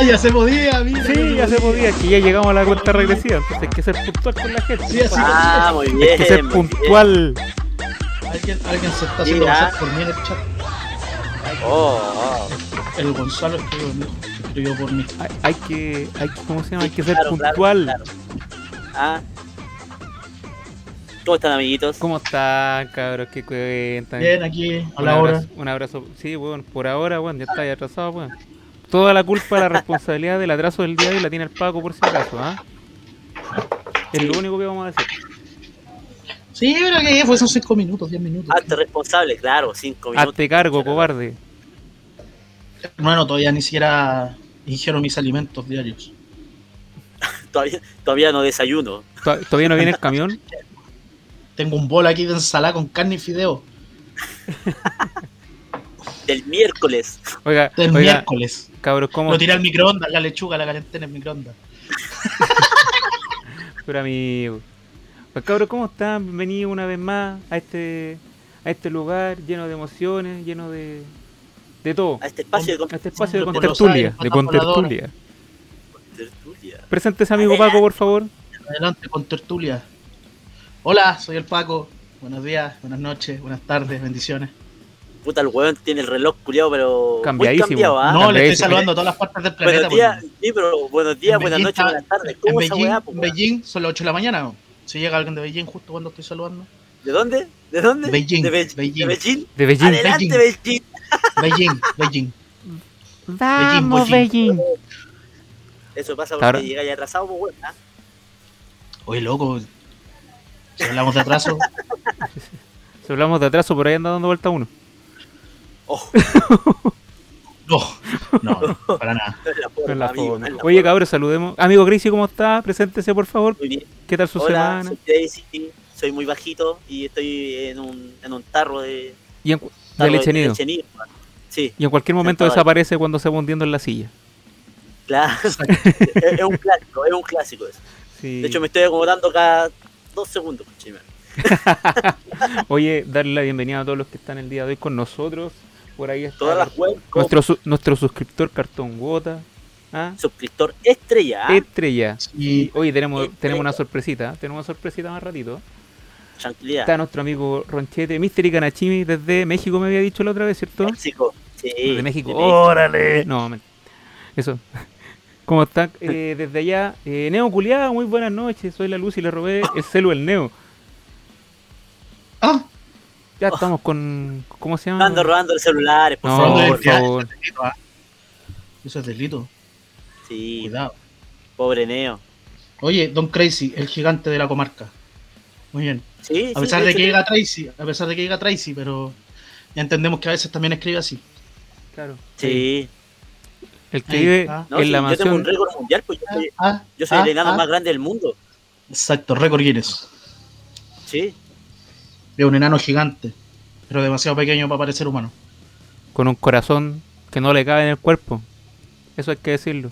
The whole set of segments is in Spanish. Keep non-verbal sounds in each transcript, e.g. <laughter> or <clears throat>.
Ah, ya se podía, mira. Sí, ya se podía, que ya llegamos a la cuenta regresiva, entonces hay que ser puntual con la gente. Sí, así Ah, muy bien. Hay que ser puntual. Alguien, alguien se está haciendo pasar por mí en el chat. Oh, oh. El Gonzalo escribió, escribió por mí. Hay, hay que, hay que, ¿cómo se llama? Hay que ser Claro, puntual. claro. Ah. ¿Cómo están, amiguitos? ¿Cómo están, cabros? ¿Qué cuentan? Bien, aquí, a un la hora. abrazo, un abrazo. Sí, bueno, por ahora, bueno, ya está ahí atrasado, bueno. Toda la culpa, la responsabilidad del atraso del día de hoy la tiene el Paco por si acaso, ¿ah? Es lo único que vamos a decir. Sí, pero que fue, son 5 minutos, 10 minutos. Hazte responsable, claro, cinco minutos. Hazte cargo, cobarde. Hermano, todavía ni siquiera ingiero mis alimentos diarios. <laughs> Todavía, todavía no desayuno. To- ¿Todavía no viene el camión? <laughs> Tengo un bol aquí de ensalada con carne y fideo. <laughs> Del miércoles. Oiga, Del oiga, miércoles. Cabros, ¿cómo? Lo tiré al microondas, la lechuga, la calenté en el microondas. <laughs> Pero amigo. Pues cabros, ¿cómo están? Bienvenidos una vez más a este a este lugar lleno de emociones, lleno de de todo. A este espacio de A este espacio de contertulia, de contertulia. tertulia. Preséntese amigo Paco, por favor. Adelante con tertulia. Hola, soy el Paco. Buenos días, buenas noches, buenas tardes, bendiciones. Puta, el weón tiene el reloj culiado, pero. Cambiadísimo. Muy cambiado, ¿ah? no, le estoy saludando a todas las partes del planeta. Buenos días, sí, pero buenos días, en buenas noches, buenas tardes. En ¿Cómo esa Beijing, weá, po, en? Beijing son las 8 de la mañana. ¿no? Si llega alguien de Beijing justo cuando estoy saludando. ¿De dónde? ¿De dónde? Beijing, ¿De, Be- Beijing. ¿De Beijing? De Beijing. Adelante, Beijing. Beijing, Beijing. Vamos, Beijing. Beijing. Eso pasa Claro. porque llega ya atrasado, pues, weón. ¿ah? Oye, loco. Si hablamos de atraso, <laughs> Si hablamos de atraso, por ahí anda dando vuelta uno. Oh, no, <laughs> no, no, para nada. no la forma, En la amigo, no la Oye, cabros, saludemos. Amigo Gracie, ¿cómo está? Preséntese, por favor. Muy bien. ¿Qué tal su Hola, semana? soy Daisy, soy muy bajito y estoy en un, en un tarro de, Y en, cu- de tarro leche. Sí, Y en cualquier momento Sentado ahí. desaparece cuando se va hundiendo en la silla. claro. <laughs> es, es un clásico, es un clásico eso. Sí. De hecho, me estoy acomodando cada dos segundos. <laughs> Oye, darle la bienvenida a todos los que están el día de hoy con nosotros. Por ahí está Todas las web nuestro, su- nuestro suscriptor Cartón Gota. ¿ah? suscriptor estrella. Estrella. Y Oye, tenemos, Estrella. tenemos una sorpresita. Tenemos una sorpresita más ratito. Tranquilidad. Está nuestro amigo Ronchete, Mystery Kanachimi desde México, me había dicho la otra vez, ¿cierto? México. Sí, Desde México. de ¡Órale! No, men- eso. ¿Cómo está? Eh, desde allá, eh, Neo Culeado, muy buenas noches. Soy la luz y le robé el celu el Neo. Ah, Ya estamos con. ¿Cómo se llama? Ando robando los celulares, por No, favor. Por. Eso es delito, ah. Eso es delito. Sí, Cuidado. pobre Neo. Oye, Don Crazy, el gigante de la comarca. Muy bien. Sí, A sí, pesar de que diga Tracy, a pesar de que diga Tracy, pero ya entendemos que a veces también escribe así. Claro. Sí. El que vive. No, en sí, la yo tengo un récord mundial, pues yo soy, Ah, yo soy ah, el enano ah. más grande del mundo. Exacto, récord Guinness. Sí. Es un enano gigante, pero demasiado pequeño para parecer humano. Con un corazón que no le cabe en el cuerpo. Eso hay que decirlo.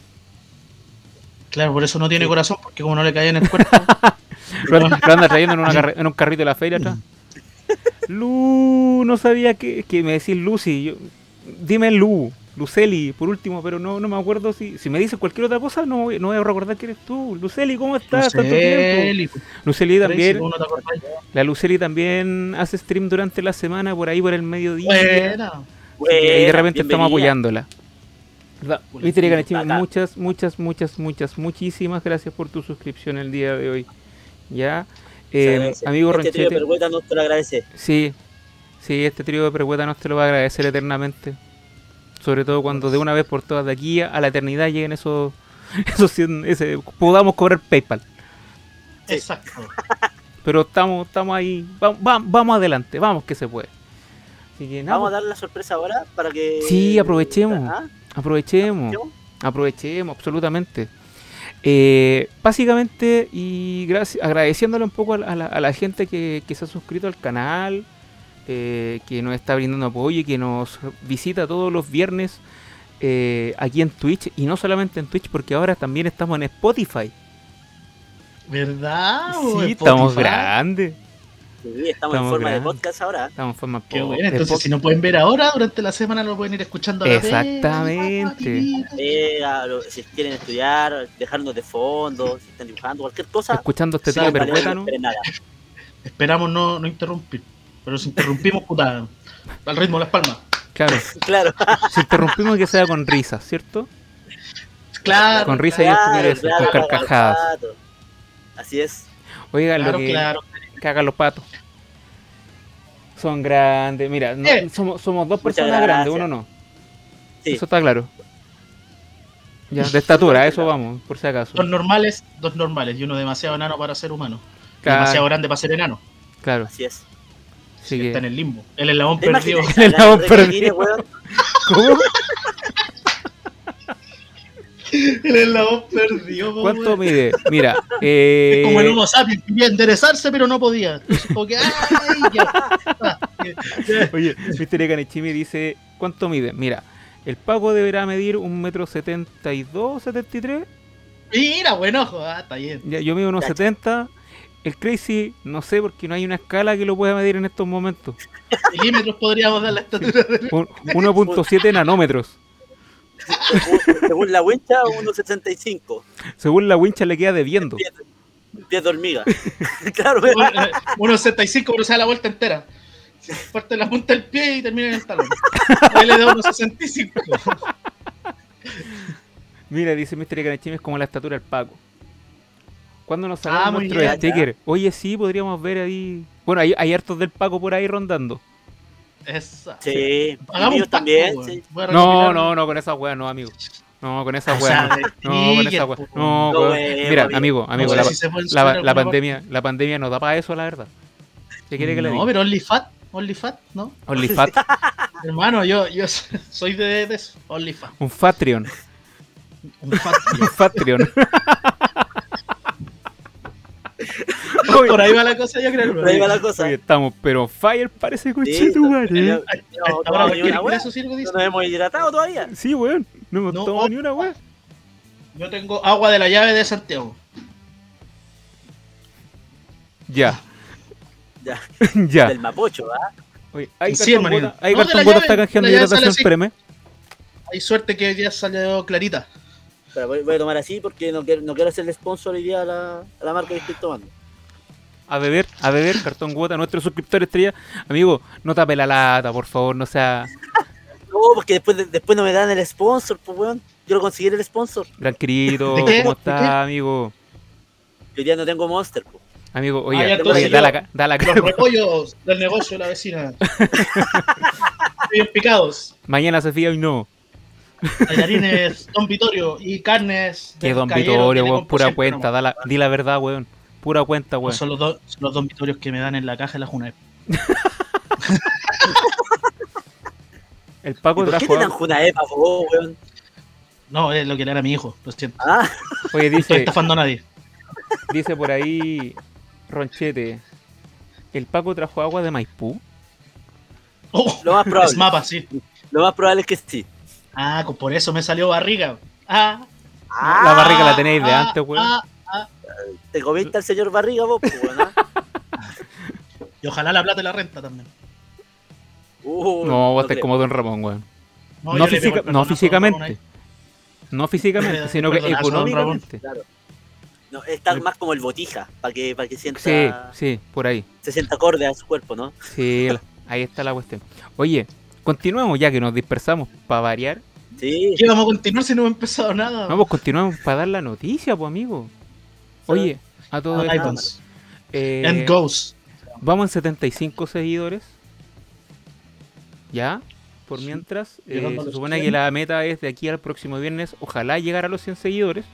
Claro, por eso no tiene corazón, porque como no le cae en el cuerpo. Lo anda, lo anda trayendo en, una carre- en un carrito de la feria atrás. Lu, no sabía que, que me decís Lucy. Yo, dime Lu, Luceli, por último, pero no, no me acuerdo si, si me dices cualquier otra cosa, no, no voy a recordar que eres tú. Luceli, ¿cómo estás? Tanto tiempo. Luceli, Luceli Tracy, también, ¿cómo no la Luceli también hace stream durante la semana, por ahí por el mediodía. Buena. Que ahí de Buena, repente estamos apoyándola. Bacán. muchas, muchas, muchas, muchas, muchísimas gracias por tu suscripción el día de hoy. Ya, Eh, amigo este trío de no te lo agradece. sí, sí, este trío de Perhueta nos te lo va a agradecer eternamente. Sobre todo cuando de una vez por todas de aquí a la eternidad lleguen esos, <laughs> esos ese, podamos cobrar PayPal. Exacto. Pero estamos, estamos ahí, vamos, vamos adelante, vamos que se puede. Así que nada, Vamos a darle la sorpresa ahora para que. Sí, aprovechemos. ¿Ah? aprovechemos. Aprovechemos, absolutamente. Eh, básicamente, y gracias, agradeciéndole un poco a la, a la- a la gente que, que se ha suscrito al canal, eh, que nos está brindando apoyo y que nos visita todos los viernes eh, aquí en Twitch, y no solamente en Twitch, porque ahora también estamos en Spotify. ¿Verdad? sí, estamos grandes. Sí, estamos, Estamos en forma grandes. de podcast ahora. Estamos en forma Qué bueno, de entonces si no pueden ver ahora, durante la semana lo pueden ir escuchando a la. Exactamente. Pega, lo- si quieren estudiar, dejarnos de fondo, si están dibujando, cualquier cosa. escuchando este esperen nada. Esperamos no, no interrumpir. Pero si interrumpimos, puta, al ritmo de las palmas. Claro, Claro, si interrumpimos que sea con risas, ¿cierto? Claro, Con risa y estupideces, con carcajadas. Así es. Oigan, claro, lo que claro. cagan los patos. Son grandes, mira, no- Eh. somos, somos dos Muchas personas grandes, uno no. Sí. Eso está claro. Ya, de estatura, eso vamos, por si acaso. Dos normales, dos normales. Y uno demasiado enano para ser humano. Claro, Demasiado grande para ser enano. claro. Así es. Así Está en que, el limbo. El eslabón ¿Te perdido. El de perdido. ¿Cómo? El eslabón perdido. po, ¿Cuánto weón. mide? Mira, <laughs> Es eh, como el Homo sapiens, quería enderezarse, pero no podía. Que, ya. <laughs> Oye, Mr. Kanechimi dice, ¿cuánto mide? Mira, el Paco deberá medir un metro setenta y dos, setenta y tres. Mira, buen ojo. Ah, está bien. Ya, yo mido unos Cacha. 70. El Crazy, no sé, porque no hay una escala que lo pueda medir en estos momentos. Milímetros podríamos dar la estatura de Un- 1.7 nanómetros. según, según la wincha, 1.75. Según la wincha le queda debiendo. Pies, pies de hormiga. <laughs> claro, weón. Uno- unos 65, pero se da la vuelta entera. Parte la punta del pie y termina en el talón. Ahí le da unos 65. Mira, dice Mr. Kanechimi, es como la estatura del Paco. ¿Cuándo nos sacamos Ah, nuestro bien, sticker? Oye, sí, podríamos ver ahí. Bueno, hay, hay hartos del Paco por ahí rondando. Esa. Sí, pack, también. sí. No, no, no, con esa wea no, amigo. No, con esa wea sea, no. No, con esa wea. po, No, No, Mira, amigo. amigo, No sé la, si parte. pandemia, la pandemia nos da para eso, la verdad. ¿Qué quiere que le No, diga? pero OnlyFat, OnlyFat, ¿no? OnlyFat, <laughs> Hermano, yo, yo <laughs> soy de, de eso, OnlyFat. un Patreon, Un fat. <laughs> un Patreon. <laughs> Por ahí va la cosa, yo creo. Por ahí va la cosa. Oye, estamos, pero fire parece Sí, coche tu madre. no, hemos hidratado todavía. Sí, weón. No hemos No, tomado oh. ni una wea. Yo tengo agua de la llave de Santiago. Ya, Ya, <laughs> ya. del Mapocho, ¿ah? Oye, hay Sí, cartón gota, hay No, cartón está canjeando hidratación, espérame. Hay suerte que hoy día salió clarita. Pero voy, voy a tomar así porque no quiero, no quiero hacerle sponsor hoy día a la, a la marca que estoy tomando. A beber, a beber, cartón gota, nuestro suscriptor estrella. Amigo, no tape la lata, por favor, no sea No, porque después, de- después no me dan el sponsor, pues weón. Yo lo conseguí el sponsor. gran querido, ¿De qué? ¿cómo está, amigo? Hoy día no tengo Monster, pues. Amigo, Ah, oye, ya, oye, entonces da yo- la, da la Los repollos del negocio de la vecina. <laughs> Bien picados. Mañana se fía y no. Tallarines Don Vitorio y carnes. Que Don Vitorio, weón, pura cuenta, da la, di la verdad, weón. Pura cuenta, weón. Son los, dos, son los Don Vitorios que me dan en la caja de la Junep. <laughs> El ¿Y Paco ¿Por qué trajo. te dan Junaepa, weón? No, es lo que le era a mi hijo, lo siento. Ah, Oye, No estoy estafando a nadie. dice por ahí Ronchete. El Paco trajo agua de Maipú. Oh, lo más probable. es mapa, sí. Lo más probable es que sí. Ah, por eso me salió barriga. Ah, La barriga la tenéis de ah, antes, weón. ah, Te comenta el señor Barriga, vos, pues, weón. ¿ah? <laughs> y ojalá la plata y la renta también. Uh, No, vos estás como Don Ramón, weón. No, física- físicamente. No físicamente, <laughs> sino que económicamente. Claro. No, está más como el botija, para que, para que sienta, Sí, sí, por ahí. se sienta acorde a su cuerpo, ¿no? Sí, ahí está la cuestión. Oye, continuemos ya que nos dispersamos para variar. Sí. ¿Qué vamos a continuar si no hemos empezado nada? No, pues continuemos para dar la noticia, pues amigo. Oye, a todo Ah, esto, iPhones. eh, And goes. vamos en 75 seguidores. ¿Ya? Por mientras, eh, se supone que 100. la meta es de aquí al próximo viernes, ojalá llegar a los 100 seguidores.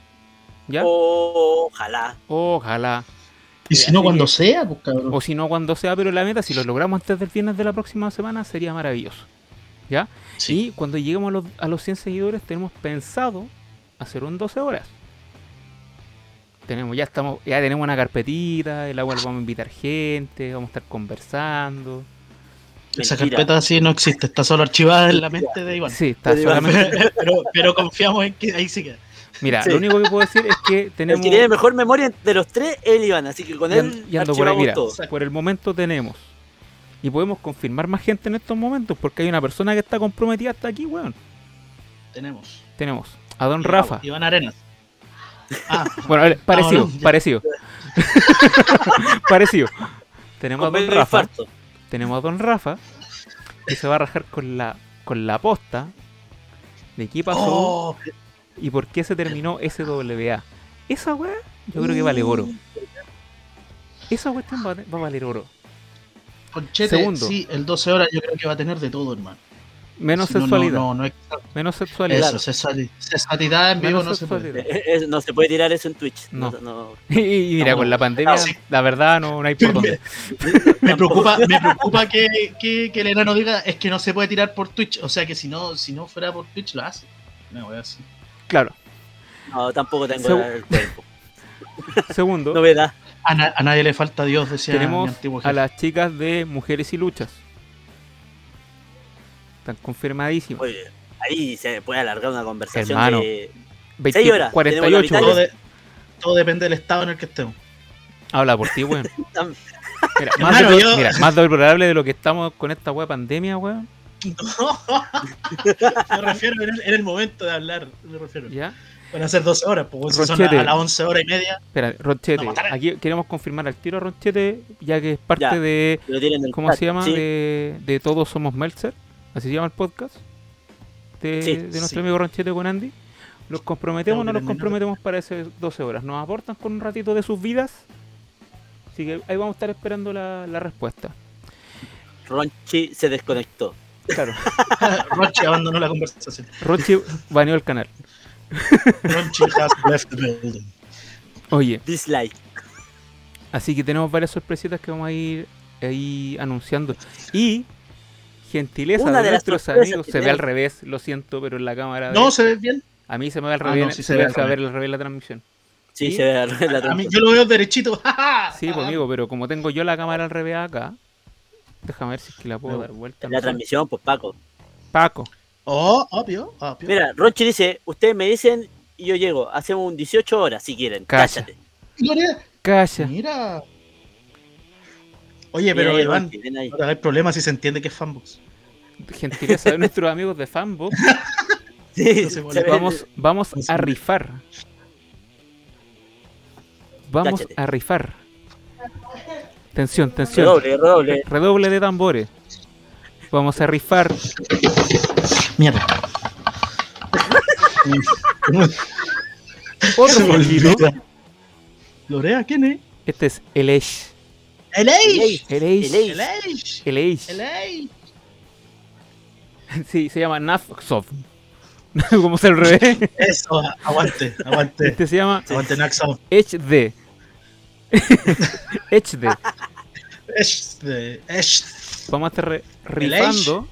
¿Ya? Ojalá. Ojalá. Y si no, cuando que- sea, pues cabrón. O si no, cuando sea, pero la meta, si lo logramos antes del viernes de la próxima semana, sería maravilloso. ¿Ya? Sí. Y cuando lleguemos a los, a los 100 seguidores, tenemos pensado hacer un 12 horas. Tenemos, ya estamos, ya tenemos una carpetita, el agua vamos a invitar gente, vamos a estar conversando. Esa Mentira. carpeta sí no existe, está solo archivada en la mente de Iván. Sí, está <laughs> Pero solamente. pero, pero confiamos en que ahí sí queda. Mira, Sí. lo único que puedo decir es que El tenemos. que tiene mejor memoria de los tres es el Iván, así que con él y ando por ahí, archivamos mira, todo. por el momento tenemos. Y podemos confirmar más gente en estos momentos porque hay una persona que está comprometida hasta aquí, weón. Tenemos. Tenemos a Don Rafa. Iván Arenas. Ah, <laughs> Bueno, parecido, parecido. <laughs> parecido. Tenemos a Don Rafa. infarto. Tenemos a Don Rafa que se va a rajar con la con la posta de qué pasó oh, y por qué se terminó SWA. Esa weá, yo creo que vale oro. Esa cuestión va, va a valer oro. Conchete, Segundo. sí, el 12 horas yo creo que va a tener de todo, hermano. Menos Si no, no, sexualidad. No, no, es- Menos sexualidad. Eso, sexuali- sexualidad en vivo Menos no se puede. Eh, <laughs> eh, no se puede tirar eso en Twitch. No. No. no- <laughs> Y, y mira, No, con la pandemia, no, sí. la verdad no, no hay por dónde. <laughs> Me preocupa, me preocupa que, que, que el enano diga es que no se puede tirar por Twitch. O sea que si no, si no fuera por Twitch lo hace. No, voy así. Claro. no, tampoco tengo Segu- el cuerpo. Segundo, Novedad. A, na- a nadie le falta Dios, decía mi tenemos a las chicas de Mujeres y Luchas. Están confirmadísimas. Oye, ahí se puede alargar una conversación Hermano, de 20 seis horas, 48 tenemos la todo, horas. de- todo depende del estado en el que estemos. Habla por ti, weón. <laughs> Mira, más, Hermano, de- yo- mira, más deplorable de lo que estamos con esta weá pandemia, weón. <laughs> me <laughs> refiero en el, en el momento de hablar. Me refiero. ¿Ya? Van a ser 12 horas, pues si son a, a las 11 horas y media. Espera, Ronchete. No, Aquí queremos confirmar al tiro a Ronchete, ya que es parte Ya. de. ¿Cómo chat, se llama? sí. De, de Todos Somos Meltzer. Así se llama el podcast. De, Sí, de nuestro sí. amigo Ronchete con Andy. ¿Los comprometemos o no los comprometemos para esas 12 horas? ¿Nos aportan con un ratito de sus vidas? Así que ahí vamos a estar esperando la, la respuesta. Ronchi se desconectó. Claro, <laughs> Roche abandonó la conversación. Ronchi baneó el canal. Ronchi has left the building. Oye, Dislike. así que tenemos varias sorpresitas que vamos a ir ahí anunciando. Y, gentileza Una de, nuestros amigos, se ve al revés, lo siento, pero en la cámara. No, se ve bien. A mí se me ve al Ah, revés, no, sí se, se ve al revés. al revés la transmisión. Sí, ¿Sí? se ve la A mí, transmisión. yo lo veo derechito. <laughs> Sí, pues amigo, pero como tengo yo la cámara al revés acá, déjame ver si es que la puedo No, dar vuelta. La no sé. transmisión, pues Paco. Paco, Oh, obvio, obvio. Mira, Ronchi dice, ustedes me dicen y yo llego. Hacemos un 18 horas si quieren. Calla. Cállate. Gloria, calla. Mira. Oye, pero Iván, no hagas problema si se entiende que es fanbox. Gentileza de nuestros amigos de Fanbox, <laughs> Sí, No vamos, vamos a rifar. Vamos a rifar. Tensión, tensión. Redoble, redoble. Redoble de tambores. Vamos a rifar Mierda. otro olvida. Lorea, ¿quién es? Este es el Ace. El Age. El Ace. El Ace. El. El. El Age. Sí, se llama Nafsov. <laughs> Como se al revés. Eso, aguante, aguante. Este se llama Aguante Naxo. HD. HD. Este. Vamos a estar El rifando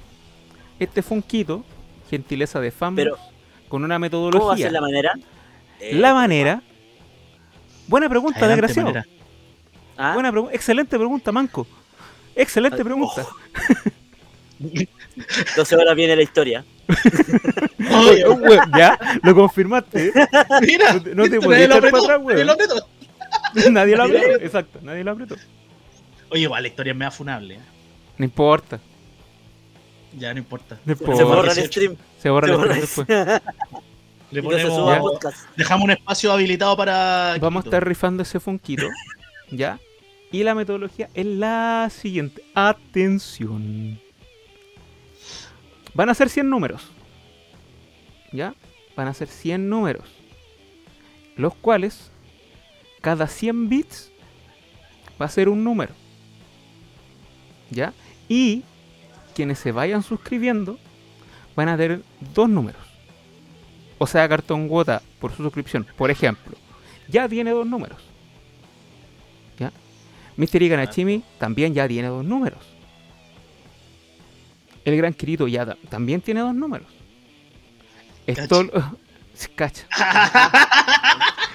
este funquito, gentileza de Pero, con una ¿Cómo va a metodología. ser la manera? Eh, La manera. Buena pregunta, desgraciado. ¿ah? Buena pregu- excelente pregunta, Manco. Excelente pregunta. <laughs> 12 horas viene la historia. <laughs> Oye, Oh, ya, lo confirmaste. mira, No te- no nadie lo echar para apretó, atrás, <laughs> nadie lo apretó. nadie lo apretó. Exacto, nadie lo apretó. Oye, igual la historia es mea funable. ¿eh? No importa. Ya no importa. Se borra el 18. stream. Se borra <laughs> Se la borra después. Le ponemos, suba Ya. podcast. dejamos un espacio habilitado para. Vamos a Quito. estar rifando ese funquito. <laughs> ¿Ya? Y la metodología es la siguiente. Atención. Van a ser 100 números. ¿Ya? Van a ser 100 números. Los cuales, cada 100 bits va a ser un número. ¿Ya? Y quienes se vayan suscribiendo van a tener dos números. O sea, cartón Wota por su suscripción, por ejemplo, ya tiene dos números. ¿Ya? Mr. Iganachimi también ya tiene dos números. El Gran Kirito ya ta- también tiene dos números. Esto. Cacha. <laughs>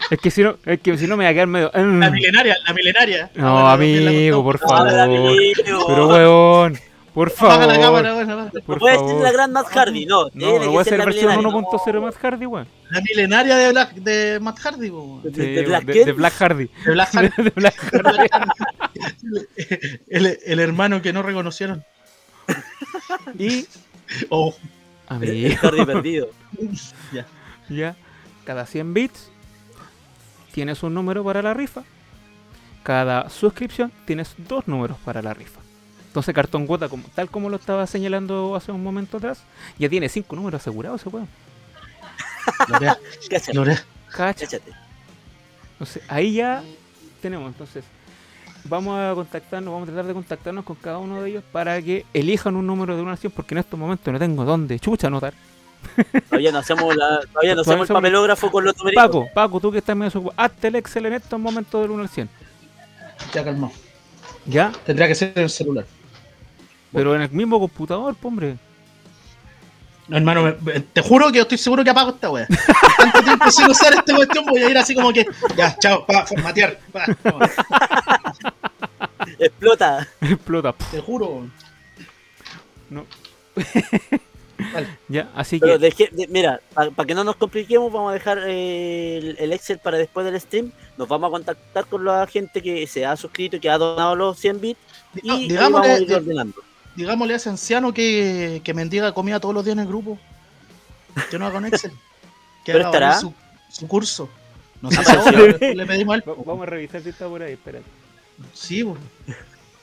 <laughs> es que si no, es que si no me va a quedar medio. La milenaria, la milenaria. No, amigo, por favor. Pero weón, Por Apaga la favor. cámara, bueno, apaga. Por No puede ser la gran Matt Hardy, no. No, no voy a ser la versión milenaria. 1.0 Matt Hardy, weón. La milenaria de Black, de Matt Hardy. ¿De- Sí, de Black de, de Black Hardy. <laughs> De Black Hardy. <laughs> De Black Hardy. <laughs> el, el hermano que no reconocieron. Y, Oh, amigo, El Hardy perdido. ya. ya, cada 100 bits tienes un número para la rifa. Cada suscripción tienes dos números para la rifa. Entonces Cartón Gota, como, tal como lo estaba señalando hace un momento atrás, ya tiene cinco números asegurados ese weón. Lorea, <laughs> Cáchate. Entonces, ahí ya tenemos. Entonces, vamos a contactarnos, vamos a tratar de contactarnos con cada uno de ellos para que elijan un número de una acción, porque en estos momentos no tengo dónde chucha anotar. <laughs> Todavía no hacemos, la, todavía no hacemos el papelógrafo con los numeritos. Paco, Paco, tú que estás medio ocupado, hazte el Excel en estos momentos del 1 al 100. Ya calmado. ¿Ya? Tendría que ser el celular. Pero en el mismo computador, po, hombre. No, hermano, me- te juro que yo estoy seguro que apago esta wea. Tanto tiempo sin usar esta cuestión, voy a ir así como que. Ya, chao, pa, formatear. pa, no, Explota. Explota. te juro. No. Vale. <laughs> Ya, así Pero que. deje- de- mira, para que no nos compliquemos, vamos a dejar eh, el, el Excel para después del stream. Nos vamos a contactar con la gente que se ha suscrito y que ha donado los 100 bits. Y ahí Digámosle- vamos a ir di- ordenando. Digámosle a ese anciano que, que mendiga comida todos los días en el grupo. Que no haga Excel. <laughs> Que Pero haga estará. su, su curso. No sé si ahora le pedimos a él. Va- <laughs> Vamos a revisar si está por ahí, espérate. Sí, bo.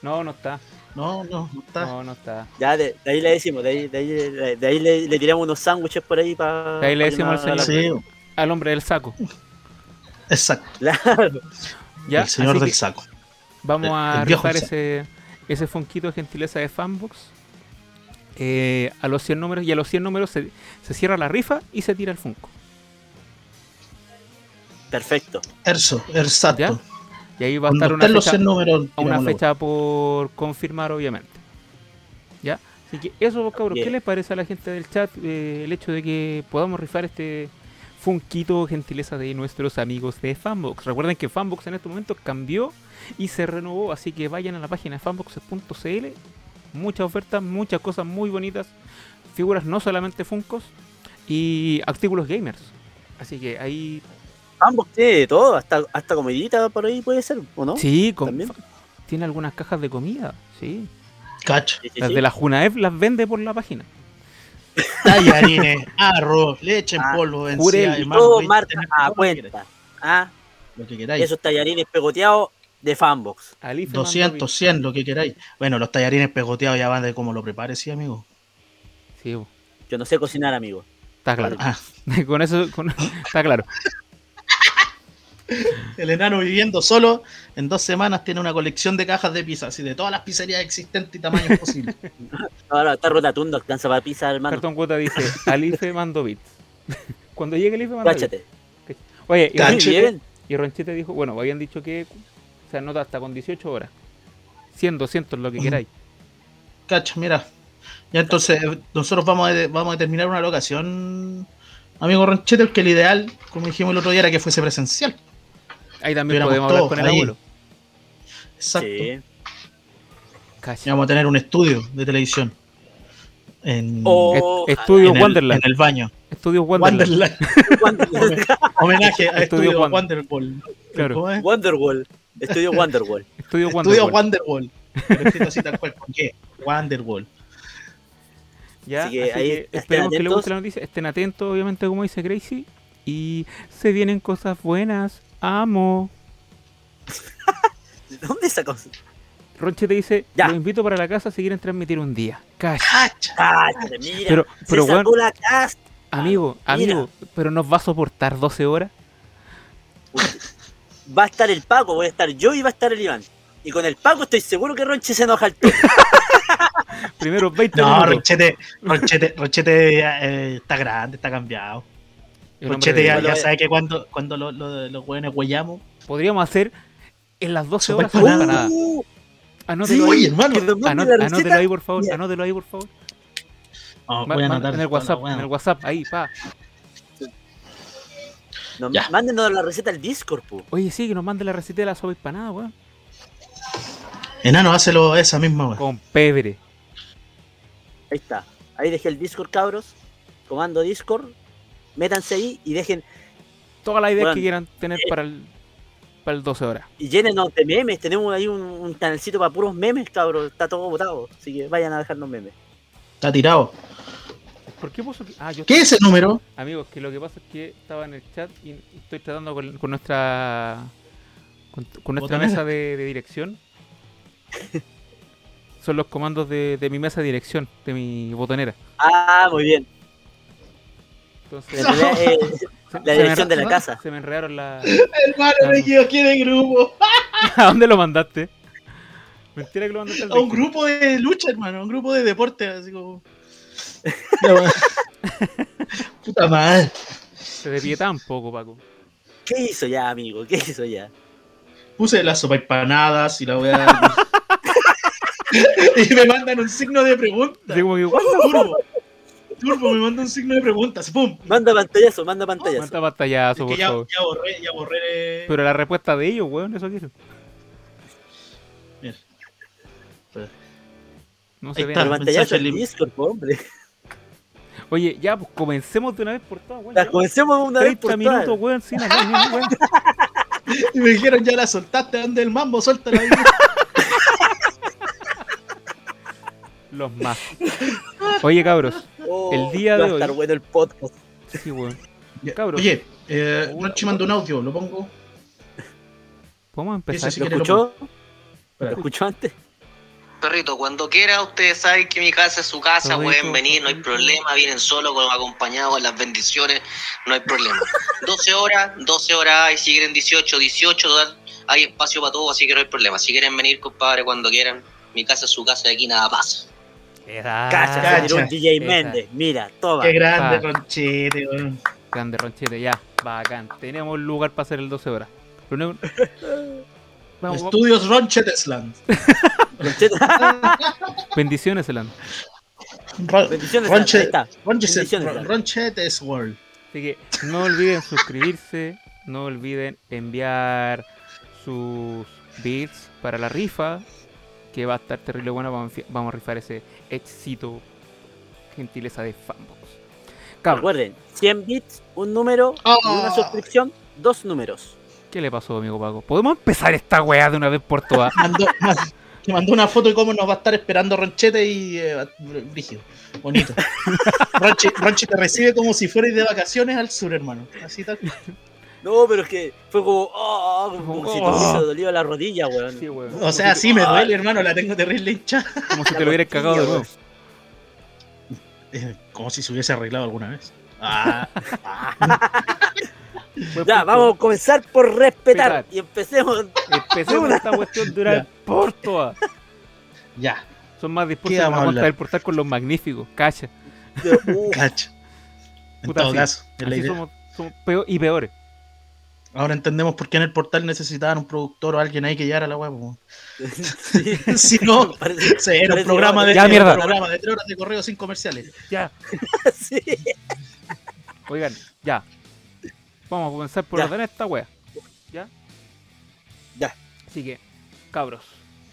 No, no está. no, no, no está. No, no está. Ya, de, de ahí le decimos, de ahí, de ahí, de ahí le, le tiramos unos sándwiches por ahí para. De ahí le decimos al Sí, bo. Al hombre del saco. exacto. Claro. Ya, el señor así del que saco. vamos a rifar saco. ese, ese fonquito de gentileza de Fanbox. Eh, a los 100 números y a los 100 números se, se cierra la rifa y se tira el Funko. Perfecto. Erso, exacto. ¿Ya? Y ahí va a estar una fecha, 100 números. a una tiramos la fecha por confirmar, obviamente. ¿Ya? Así que eso, cabros, ¿qué les parece a la gente del chat eh, el hecho de que podamos rifar este funquito gentileza de nuestros amigos de Fanbox? Recuerden que Fanbox en estos momentos cambió y se renovó, así que vayan a la página fanbox.cl. Muchas ofertas, muchas cosas muy bonitas, figuras no solamente Funkos y artículos gamers. Así que ahí Ambos tiene de todo, hasta, hasta comidita por ahí puede ser, ¿o no? sí, con- También. tiene algunas cajas de comida, sí. Cacho. Sí, sí, Las de la Junaev las vende por la página. <laughs> Tallarines, arroz, leche en Ah, polvo, jurel, encía, Y todo marca a cuenta. Ah, Lo que queráis. esos tallarines pegoteados de fanbox. Alife 200, 100, lo que queráis. Bueno, los tallarines pegoteados ya van de cómo lo prepares, sí, amigo. Sí, bo, Yo no sé cocinar, amigo. está claro. Ah, <laughs> con eso con- está claro. <laughs> el enano viviendo solo, en dos semanas tiene una colección de cajas de pizza, así de todas las pizzerías existentes y tamaños posibles. <laughs> Ahora está rotatundo, alcanza para pizza, hermano. Cartón Cuota dice, Alife mando bits. Cuando llegue Alife mando bits. Cáchate. Oye, y. Ronchete, y Ronchete dijo, bueno, habían dicho que se anota hasta con 18 horas. 100, 200, lo que queráis. Cacho, mira. Ya entonces, nosotros vamos a, vamos a determinar una locación, amigo Ronchete, que el ideal, como dijimos el otro día, era que fuese presencial. Ahí también Tuviéramos podemos hablar con el ahí. abuelo. Exacto. Sí. Vamos a tener un estudio de televisión. En, O- Est- Estudio en, el, Wonderland. en el baño. Estudio Wonderland. Wonderland. <laughs> Homenaje a Estudio Estudio Wonder. Wonderwall. Claro. Wonderwall. Estudio Wonderwall. Estudio. Wonderwall. <laughs> Pero escrito así tal cual. ¿Por qué? Wonderwall. Ya, Así que así ahí que esperemos que les guste la noticia. Estén atentos, obviamente, como dice Gracie. Y se vienen cosas buenas. Amo. ¿De <laughs> dónde sacó? Ronche te dice, Ya. lo invito para la casa si quieren transmitir un día. Cacha. ¡Cacha! Cállate, mira. Pero, pero se sacó la casta. amigo, amigo, pero nos va a soportar 12 horas. Va a estar el Paco, voy a estar yo y va a estar el Iván. Y con el Paco estoy seguro que Ronche se enoja al toque. <laughs> Primero 20 No, minutos. Rochete, Rochete, Rochete ya, eh, está grande, está cambiado. De- ya, ya sabe que cuando, cuando lo- lo- los hueones huellamos. Podríamos hacer en las 12 Sopa horas una empanada. Uh, Anótelo Oye, ahí. hermano. Anótelo ahí, por favor. Anótelo ahí, por favor. No, voy a anotar. en el WhatsApp, Bueno, en el WhatsApp, ahí, pa. Nos- Ya. Mándenos la receta al Discord, pu. Oye, sí, que nos mande la receta de la sopa empanada, weón. Enano, hácelo esa misma, weón. Con pebre. Ahí está. Ahí dejé el Discord, cabros. Comando Discord. Métanse ahí y dejen. Todas las ideas que quieran tener eh, para el, para el 12 horas. Y llénenos de memes. Tenemos ahí un, un canalcito para puros memes, cabros. Está todo botado. Así que vayan a dejarnos memes. Está tirado. ¿Por qué puso que- Ah, yo ¿Qué es ese número? Amigos, que lo que pasa es que estaba en el chat y estoy tratando con, con nuestra con, con nuestra mesa de, de dirección. <laughs> Son los comandos de, de mi mesa de dirección, de mi botonera. Ah, muy bien. Entonces, eh, la dirección de la casa. Se me enredaron la... Hermano, me equivoqué de grupo. <laughs> ¿A dónde lo mandaste? Mentira que lo mandaste al A un 20. grupo de lucha, hermano. A un grupo de deporte, así como. <laughs> Puta madre. Se de tan poco, Paco. ¿Qué hizo ya, amigo? ¿Qué hizo ya? Puse las sopa empanadas y la weá. <laughs> y me mandan un signo de pregunta. Como que, ¿cuándo? Turbo. Turbo me manda un signo de preguntas. ¡Pum! Manda pantallazo, manda pantallazo. Manda pantallazo, Es por que ya, favor. ya borré, ya borré. Pero la respuesta de ellos, weón, eso quiero. Mira. No se Ahí ve está. Nada. pantallazo en Discord, hombre. Oye, ya, pues comencemos de una vez por todas, weón. Comencemos una vez 30 por minutos, todas. weón, sin hablar weón. <laughs> Y me dijeron, ya la soltaste, ¿dónde el mambo? Suéltala ahí. <laughs> Los más. Oye, cabros. Oh, El día va de a estar hoy- bueno el podcast. Sí, weón. Cabros. Oye, eh, Una- Ronchi mandó un audio, lo pongo. ¿Podemos empezar? Ese sí ¿Lo escuchó? ¿Lo escuchó antes? Perrito, cuando quiera, ustedes saben que mi casa es su casa, Perrito, pueden venir, no hay problema, vienen solo, con acompañados, las bendiciones, no hay problema. <laughs> 12 horas, 12 horas hay, si quieren 18, 18, total, hay espacio para todo, así que no hay problema. Si quieren venir, compadre, cuando quieran, mi casa es su casa y aquí nada pasa. Cacha, un DJ. Méndez. Mira, toma. Qué grande, Pa. Ronchete. Grande Ronchete, ya. Bacán. Tenemos lugar para hacer el 12 horas. <laughs> Vamos. Estudios Ronchetesland. <laughs> Bendiciones, Elan. Ron- Bendiciones, está. Bendiciones, Ron- Ronchetes World. Así que no olviden suscribirse. No olviden enviar sus bits para la rifa. Que va a estar terrible bueno. Vamos a, enfi- vamos a rifar ese éxito. Gentileza de fanbox. Recuerden, 100 bits, un número y una Ah. suscripción, dos números. ¿Qué le pasó, amigo Paco? ¿Podemos empezar esta weá de una vez por todas? <laughs> Mandó, que mandó una foto de cómo nos va a estar esperando Ronchete y eh, Brígido. Bonito. <laughs> Ronchi, Ronchi te recibe como si fueras de vacaciones al sur, hermano. Así tal. No, pero es que fue como, oh, como, Como, si te oh. hubiese dolido la rodilla, weón. Sí, weón. O sea, sí me duele, hermano. La tengo terrible hincha. Como si te lo hubieras cagado de nuevo. Eh, Como si se hubiese arreglado alguna vez. Ah, Buen <laughs> Ya, vamos a comenzar por respetar y empecemos. Empecemos esta cuestión de una vez por todas. ya, Son más ¿Qué dispuestos a vamos a aguantar hablar? el portal con los magníficos. Cacha. Uh, <laughs> cacho. En Puta, todo caso, Así somos, somos peor y peores. Ahora entendemos por qué en el portal necesitaban un productor o alguien ahí que llevara la web. po. sí. si no, <laughs> Parece- se era un programa de, Ya, era un mierda. programa de tres horas de correo sin comerciales. Ya. <laughs> sí. Oigan, ya. Vamos a comenzar por Ya. ordenar esta wea. ¿Ya? Ya. Así que, cabros.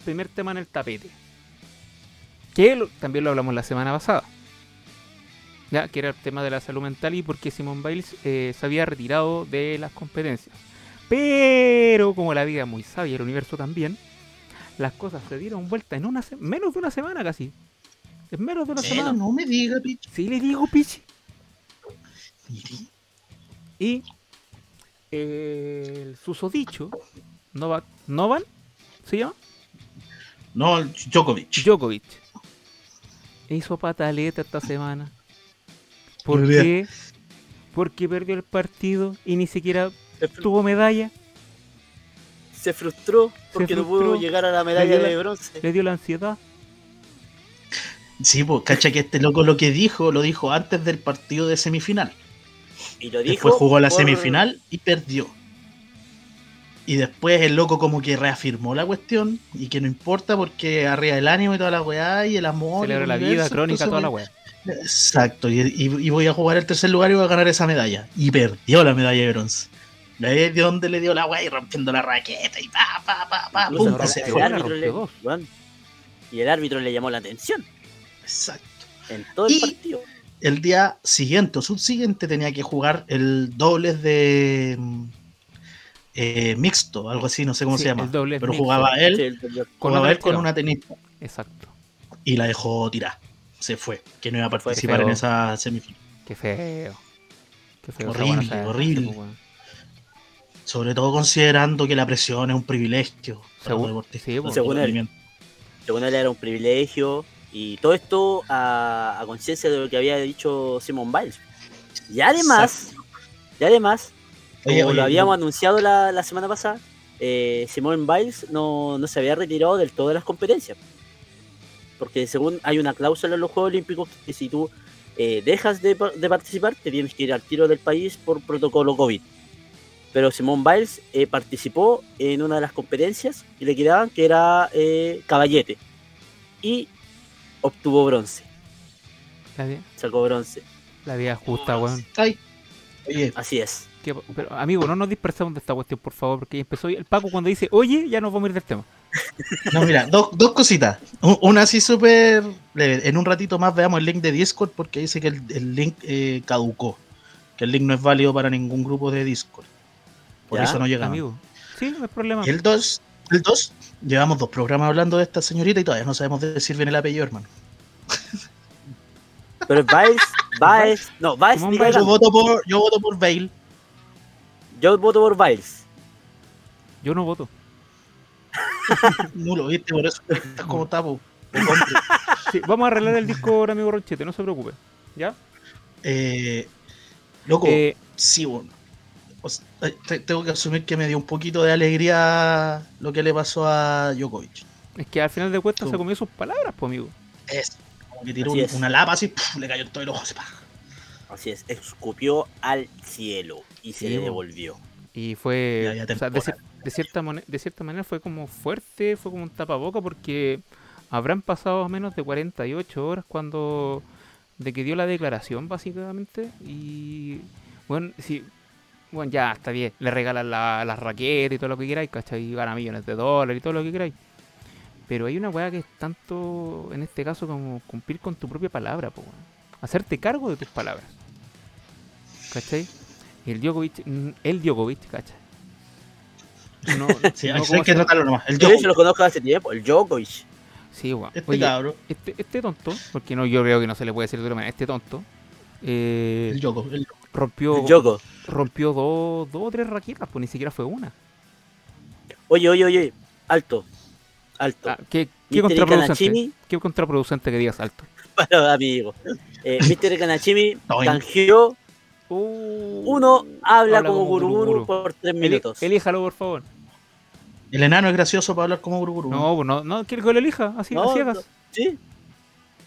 Primer tema en el tapete. Que lo- también lo hablamos la semana pasada. Ya, que era el tema de la salud mental y por qué Simon Biles eh, se había retirado de las competencias. Pero, como la vida es muy sabia y el universo también, las cosas se dieron vuelta en una menos de una semana casi. En menos de una semana. no me diga, picho. Sí le digo, pichi. Y el susodicho, Novak, Novan, ¿se llama? No, Djokovic. Djokovic. Hizo pataleta esta semana. ¿Por Muy bien. qué? Porque perdió el partido y ni siquiera tuvo medalla. se frustró porque no frustró. pudo llegar a la medalla de bronce. Le dio la ansiedad. Sí, pues cacha que este loco lo que dijo, lo dijo antes del partido de semifinal. Y lo dijo. Después jugó la por- semifinal y perdió. Y después el loco como que reafirmó la cuestión y que no importa porque arriba el ánimo y toda la weá y el amor. Celebra el la vida, crónica, toda la wea. Exacto, y, y- y voy a jugar el tercer lugar y voy a ganar esa medalla. Y perdió la medalla de bronce. ¿Ves de dónde le dio la weá y rompiendo la raqueta y pa, pa, pa, pa, pum, rompió se el fue. la árbitro le- rompió dos. weón. Y el árbitro le llamó la atención. Exacto. En todo el Y- partido. El día siguiente o subsiguiente tenía que jugar el dobles de mm, eh, mixto, algo así, no sé cómo Sí, se llama. Pero mixto. jugaba él, Sí, el- jugaba él con una tenista Exacto. y la dejó tirar. Se fue, que no iba a participar en esa semifinal. Qué feo. Qué feo. Horrible, horrible. pues. Sobre todo considerando que la presión es un privilegio para Según- los deportistas. sí, pues. Según él. Según él era un privilegio y todo esto a, a conciencia de lo que había dicho Simon Biles. Y además, y además, como oye, lo habíamos anunciado la, la semana pasada, eh, Simone Biles no, no se había retirado del todo de las competencias. Porque según hay una cláusula en los Juegos Olímpicos que si tú eh, dejas de, de participar, te tienes que ir al tiro del país por protocolo COVID. Pero Simone Biles eh, participó en una de las competencias que le quedaban, que era eh, caballete. Y obtuvo bronce. La vida, Sacó bronce. la vida justa, weón. Ay, Oye, Así es. Que- Pero, amigo, no nos dispersemos de esta cuestión, por favor, porque empezó el Paco cuando dice, oye, ya nos vamos a ir del tema. <laughs> no, mira, dos, dos cositas. Una así súper. En un ratito más veamos el link de Discord porque dice que el, el link eh, caducó. Que el link no es válido para ningún grupo de Discord. Por Ya, eso no llegamos. Amigo, sí, no hay problema. Y el 2, el 2, llevamos dos programas hablando de esta señorita y todavía no sabemos decir bien el apellido, hermano. Pero Biles, Biles, no, Simone ni. Yo voto por, yo voto por Bale. Yo voto por Biles. Yo no voto. <laughs> Nulo, ¿viste? Por eso estás como tapo. Sí, vamos a arreglar el disco ahora, amigo Ronchete, no se preocupe. ¿Ya? Eh, loco, Eh, sí, bueno. O sea, te- tengo que asumir que me dio un poquito de alegría lo que le pasó a Djokovic. es que al final de cuentas se comió sus palabras, pues, amigo. Es como que tiró Así un- es. una lapa así, ¡puf! le cayó todo el ojo. así, ¡pah! Así es, escupió al cielo y se Sí, le devolvió. Y fue, o sea, de, cierta de cierta manera fue como fuerte, fue como un tapaboca porque habrán pasado menos de 48 horas cuando de que dio la declaración básicamente y bueno, sí, bueno ya está bien, le regalan la, las raquetas y todo lo que queráis, ¿cachai? Y gana millones de dólares y todo lo que queráis. Pero hay una weá que es tanto, en este caso, como cumplir con tu propia palabra, po, weón. hacerte cargo de tus palabras. ¿Cachai? Y el Djokovic, mm, el Djokovic, ¿cachai? No, <laughs> Sí, no hay que se- tratarlo nomás. El Yo Djokovic, lo conozco hace tiempo, el Djokovic. Sí, weón. este Oye, este, este tonto, porque no, yo creo que no se le puede decir de otra manera, este tonto, eh, el Djokovic, el- rompió, El Djoko. Rompió dos, dos o tres raquetas, pues ni siquiera fue una. Oye, oye, oye, alto. Alto. Ah, ¿qué, qué contraproducente? ¿Qué contraproducente que digas alto? <laughs> para amigo. Eh, Mr. Kanachimi canjeó Uh, uno habla, habla como como guruguru guruguru. por tres minutos. elíjalo, por favor. el enano es gracioso para hablar como Guruguru. No, pues no, no, quiere que lo elija, así, No, a ciegas, no. ¿Sí?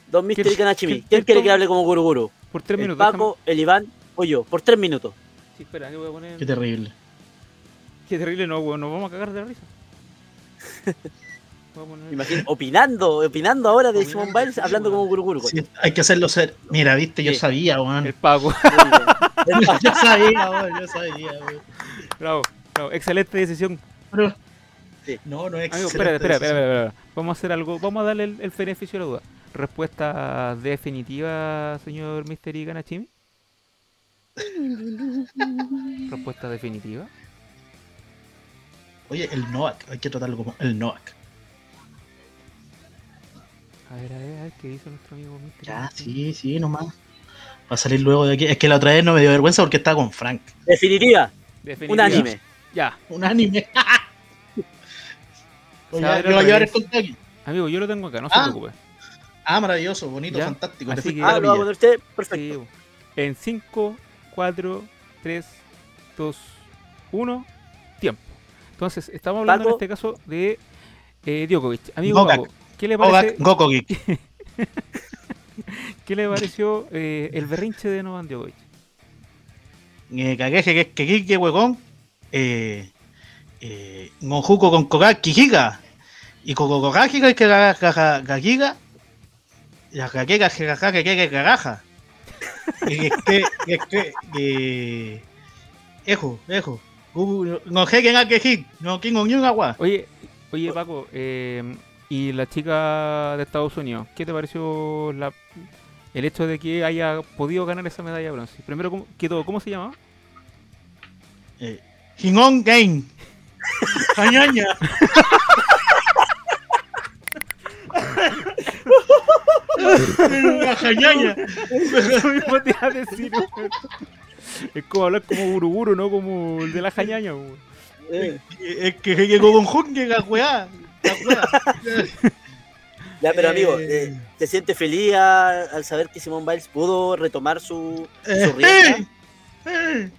Don Mr. ¿Quién- Kanachimi. quién- ¿Quién quién quiere que hable como guruguru? por tres El minutos. Paco, el Iván o yo. Por tres minutos. Sí, espera, yo voy a poner... Qué terrible. Qué terrible, no, weón, nos vamos a cagar de la risa. <laughs> Poner- Imagina, opinando, opinando ahora de Simon Biles hablando como guruguru. Sí, hay que hacerlo ser. Mira, viste, yo Sí. sabía, weón. El Paco. <laughs> yo sabía, weón, yo sabía, weón. bravo, bravo, excelente decisión. Pero- Sí. No, no es Amigo, excelente espera, espera, espera, decisión. espera, espera. Vamos a hacer algo, vamos a darle el, el beneficio de la duda. Respuesta definitiva, señor Mr. Iganachimi. Respuesta definitiva. Oye, el Novak, hay que tratarlo como el Novak. A ver, a ver, a ver, ¿qué dice nuestro amigo Mr. Ya, sí, sí, nomás. Va a salir luego de aquí. Es que la otra vez no me dio vergüenza porque estaba con Frank. Definitiva, Definitiva. un anime. Ya, Un anime. <laughs> Oye, va a ver yo voy a llevar el amigo, yo lo tengo acá, no se Ah, preocupe. Ah, maravilloso, bonito, Ya, fantástico. Así que- Ah, lo va a poner usted, perfecto. Sí, en 5, 4, 3, 2, 1, tiempo. Entonces, estamos hablando Paco. en este caso de eh, Djokovic. Amigo Novak. Paco, ¿qué le, parece, Novak. <laughs> ¿qué le pareció eh, el berrinche de Novak Djokovic? Eh, que que que huevón. Eh, eh, Gonjuko con Koga, Kijiga. Y Kogajiga, es que Gagiga. Y la que Gaja, que que Gagaja. Y es que, y es que, eh, Ejo, Ejo. No Hegen a Kejik, no King on Yun Agua. Oye, oye Paco, eh, y la chica de Estados Unidos, ¿qué te pareció la, el hecho de que haya podido ganar esa medalla de bronce. Primero, ¿cómo, que todo, ¿cómo se llamaba? Eh, Hingón Game. Cañaña. Una jañaña. Eso mismo te iba a decir, weón. Es como hablar como Buruburu, no como el de la jañaña, weón. Eh, Es que llegó con Jun, llega weá. La weá. Ya, pero amigo, Eh. eh, ¿te sientes feliz a- al saber que Simón Biles pudo retomar su, Eh, su rienda eh, eh.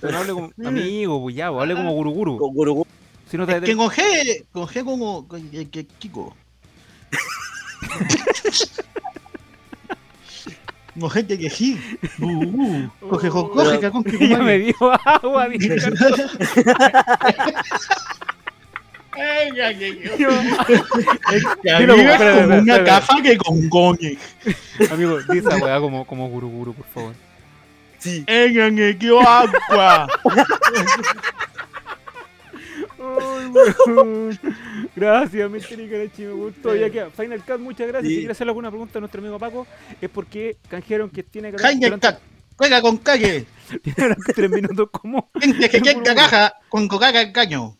Pero no hable como amigo, pues ya, pues, hable como Guruguru. con Guruguru? Si no te Que con G, con G como con- que- que- Kiko. <laughs> Con gente que G. Uh, uh. Coge, co- coge, Pero- cacón, <laughs> que ya me dio agua, ya. Yo- Que amiga, espera, como una caja que con goñe. Amigo, di esa weá como, como Guruguru, por favor. Sí. Ella me dio agua. <laughs> Ay. <laughs> Gracias, Mr. Ikarachi, me gustó. Ya queda. Final Cut, muchas gracias. Sí. Si quiere hacerle alguna pregunta a nuestro amigo Paco, es porque canjearon que tiene que Jaime durante, Cat. Juega con calle. <laughs> tiene durante tres minutos como. Gente que <laughs> quiera caja con cocaca en caño.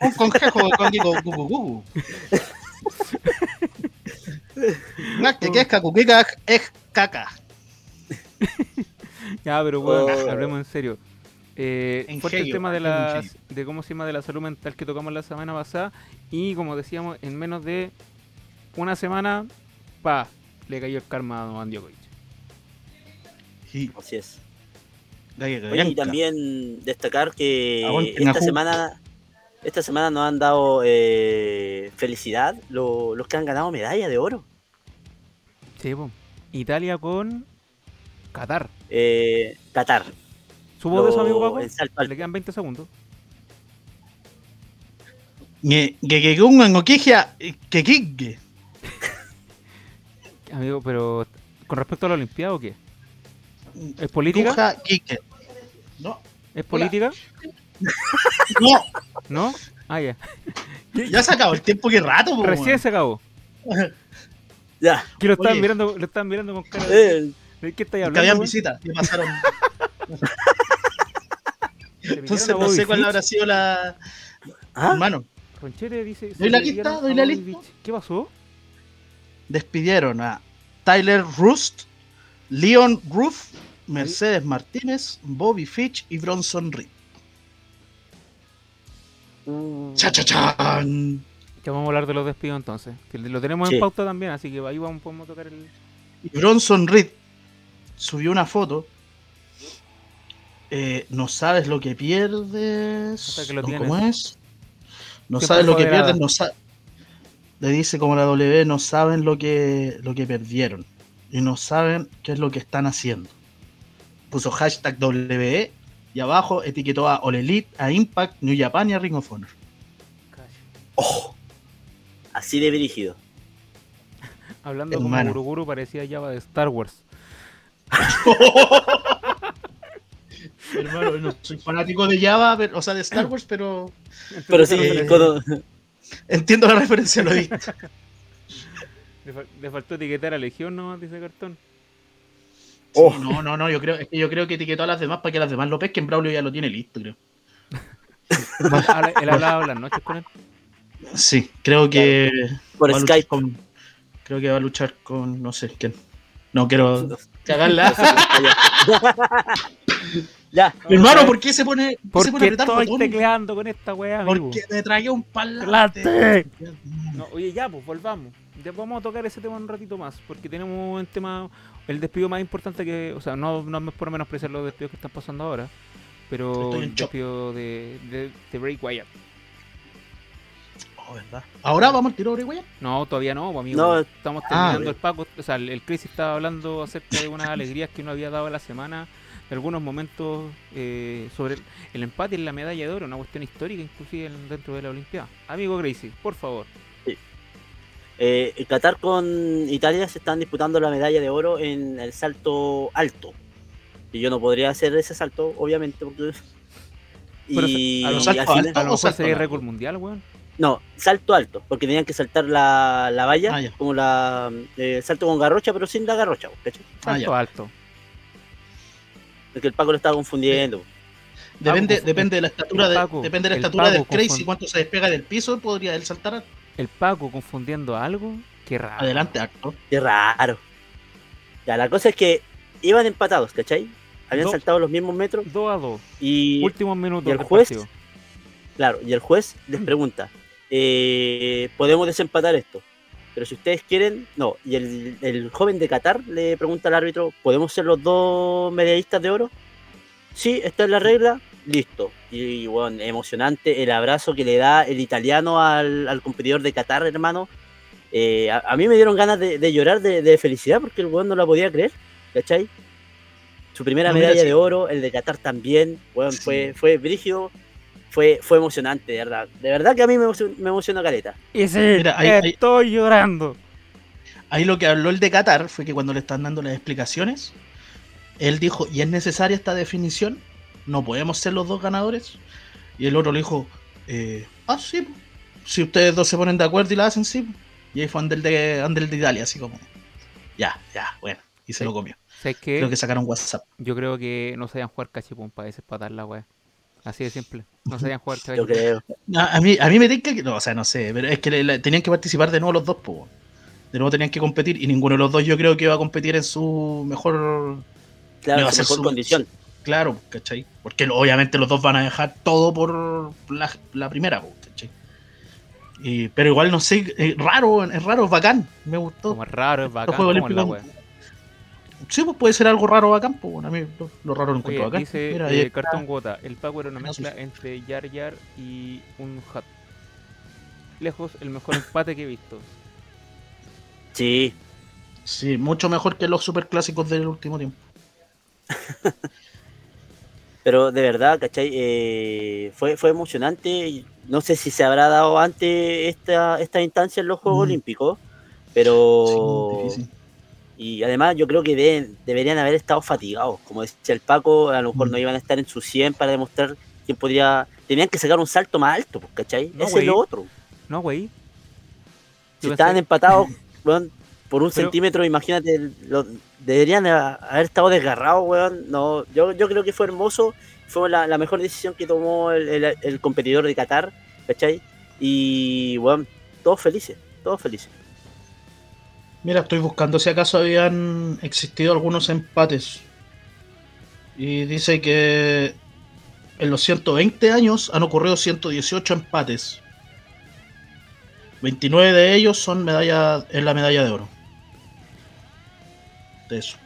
Un conjejo con digo gugu que es cacuquica es caca. Ya, pero bueno, Oh. hablemos en serio. Eh, En fuerte el tema de las de cómo se llama de la salud mental que tocamos la semana pasada y como decíamos en menos de una semana pa le cayó el karma a Don Djokovic. Sí, Así es. Oye, y también destacar que Aguante, esta semana esta semana nos han dado eh, felicidad lo- los que han ganado medalla de oro. Sí, po. Italia con Qatar. Eh, Qatar. ¿Subo de eso, amigo Paco? Le quedan 20 segundos. Que quique. <laughs> Amigo, pero con respecto a la Olimpiada o qué? ¿Es política? No, ¿Es política? no, <laughs> ¿No? Ah, ya. <laughs> ya se acabó el tiempo que rato, po, Recién se acabó. Ya. Que lo estaban Oye. mirando, lo estaban mirando con cara de... Eh, ¿De qué estáis Que hablando? habían weón? visita y pasaron. ¿Se Entonces no sé cuál Fitch? habrá sido la. ¿ah? Hermano, Ronchete dice... ¿Doy la lista? ¿Doy la lista? ¿Qué pasó? despidieron a Tyler Rust, Leon Ruff, Mercedes Martínez, Bobby Fitch y Bronson Reed. Uh, ¡Cha, cha, chan! Ya vamos a hablar de los despidos entonces. Que lo tenemos Sí. en pauta también, así que ahí vamos, podemos tocar el... Y Bronson Reed subió una foto. Eh, no sabes lo que pierdes. Hasta que lo ¿o tienes. ¿Cómo es? No sabes lo que pierdes, no sa- Le dice como la W, no saben lo que, lo que perdieron. Y no saben qué es lo que están haciendo. Puso hashtag WE y abajo etiquetó a All Elite, a Impact, New Japan y a Ring of Honor. oh, así de dirigido. <laughs> Hablando como Hermano. Guruguru parecía Java de Star Wars. <laughs> <laughs> Hermano, no soy fanático de Java, pero- o sea, de Star Wars, pero Pero sí, Eh, entiendo la referencia, lo he visto. <laughs> Le, fal- le faltó etiquetar a Legión nomás, dice Cartón. Oh. Sí, no, no, no, yo creo, es que yo creo que etiquetó a las demás para que las demás lo pesquen. Braulio ya lo tiene listo, creo. <laughs> Él hablaba las noches con él. Sí, creo que por Skype. con- creo que va a luchar con no sé quién. No quiero <laughs> cagarla. Ya, Hermano, ¿por qué se pone, por ¿Por qué se pone qué estoy botones? tecleando con esta weá, amigo? Porque me tragué un parlante. No, oye, ya, pues volvamos. Ya vamos a tocar ese tema un ratito más, porque tenemos un tema, el despido más importante que, o sea, no, no es por menospreciar los despidos que están pasando ahora, pero Estoy en el despido de, de, de Bray Wyatt. Oh, ¿verdad? Ahora vamos al tiro, güey. No, todavía no, pues, amigo. No. Estamos Ah, terminando bien. el Paco, o sea, el, el Chris estaba hablando acerca de unas <laughs> alegrías que nos había dado la semana, de algunos momentos eh, sobre el, el empate en la medalla de oro, una cuestión histórica inclusive en- dentro de la Olimpiada. Amigo Gracie, por favor. eh, en Qatar con Italia se están disputando la medalla de oro en el salto alto. Y yo no podría hacer ese salto, obviamente, porque. <laughs> Pero Y, a lo y salto final- alto. A lo mejor salto sería récord mundial, weón. No, salto alto, porque tenían que saltar la, la valla, Ah, como la eh, salto con garrocha, pero sin la garrocha, ¿cachai? Ah. Salto alto. Porque el Paco lo estaba confundiendo. Depende, Paco, depende de la estatura, de- Paco, depende de la estatura Paco del Crazy, confund- cuánto se despega del piso, podría él saltar El Paco confundiendo algo. Qué raro. adelante acto. Qué raro. Ya, la cosa es que iban empatados, ¿cachai? Habían saltado los mismos metros 2 a 2. y, Últimos minutos y el del juez- partido. claro, y el juez les pregunta, eh, ¿podemos desempatar esto? Pero si ustedes quieren, no. Y el, el joven de Qatar le pregunta al árbitro, ¿podemos ser los dos medallistas de oro? Sí, esta es la regla, listo. Y, bueno, emocionante el abrazo que le da el italiano al, al competidor de Qatar, hermano. Eh, a, a mí me dieron ganas de, de llorar de, de felicidad porque el weón no la podía creer, ¿cachai? Su primera No, mira, medalla sí. de oro, el de Qatar también, weón, Sí. fue, fue brígido, fue, fue emocionante, de verdad. De verdad que a mí me, emocion- me emocionó Caleta. Y sí, Mira, ahí- ahí- estoy llorando. Ahí lo que habló el de Qatar fue que cuando le están dando las explicaciones, él dijo, ¿y es necesaria esta definición? ¿No podemos ser los dos ganadores? Y el otro le dijo, eh, ah, sí, si ustedes dos se ponen de acuerdo y la hacen, sí. po". Y ahí fue Andel de, Andel de Italia, así como, ya, ya, bueno, y se Sí. lo comió. Creo que sacaron WhatsApp. Yo creo que no sabían jugar cachipún para desempatar la weá. Así de simple. No sabían jugar Yo cachipún. creo. A, a mí, a mí me tinca que, no, o sea, no sé, pero es que le- le- tenían que participar de nuevo los dos, po. De nuevo tenían que competir y ninguno de los dos yo creo que iba a competir en su mejor Claro, a su mejor su- condición. Claro, ¿cachai? Porque obviamente los dos van a dejar todo por la, la primera, po, ¿cachai? Y- pero igual no sé, es raro, es raro, es bacán, me gustó. Como es raro, es bacán. Juegos como es la Olímpicos-. Sí, pues puede ser algo raro bacán, pues bueno, a mí lo, lo raro lo encuentro Oye, bacán. dice Mira, eh, está. Cartón Gota, el Paco era una No, mezcla sí. entre Yar Yar y un Hat. Lejos, el mejor empate que he visto. Sí, Sí, mucho mejor que los superclásicos del último tiempo. <laughs> pero de verdad, ¿cachai? Eh, fue, fue emocionante. No sé si se habrá dado antes esta, esta instancia en los Juegos Mm. Olímpicos, pero... Sí. Y además yo creo que deberían haber estado fatigados. Como decía el Paco, a lo mejor Mm. no iban a estar en su 100 para demostrar quién podría... Tenían que sacar un salto más alto, pues, ¿cachai? No, Ese es lo otro. No, güey. Si estaban empatados <laughs> weón, por un Pero- centímetro, imagínate, lo- deberían ha- haber estado desgarrados, weón. No, yo, yo creo que fue hermoso, fue la, la mejor decisión que tomó el, el- el competidor de Qatar, ¿cachai? Y, weón, todos felices, todos felices. Mira, estoy buscando si acaso habían existido algunos empates. Y dice que en los 120 años han ocurrido 118 empates. 29 de ellos son medalla, en la medalla de oro. De eso.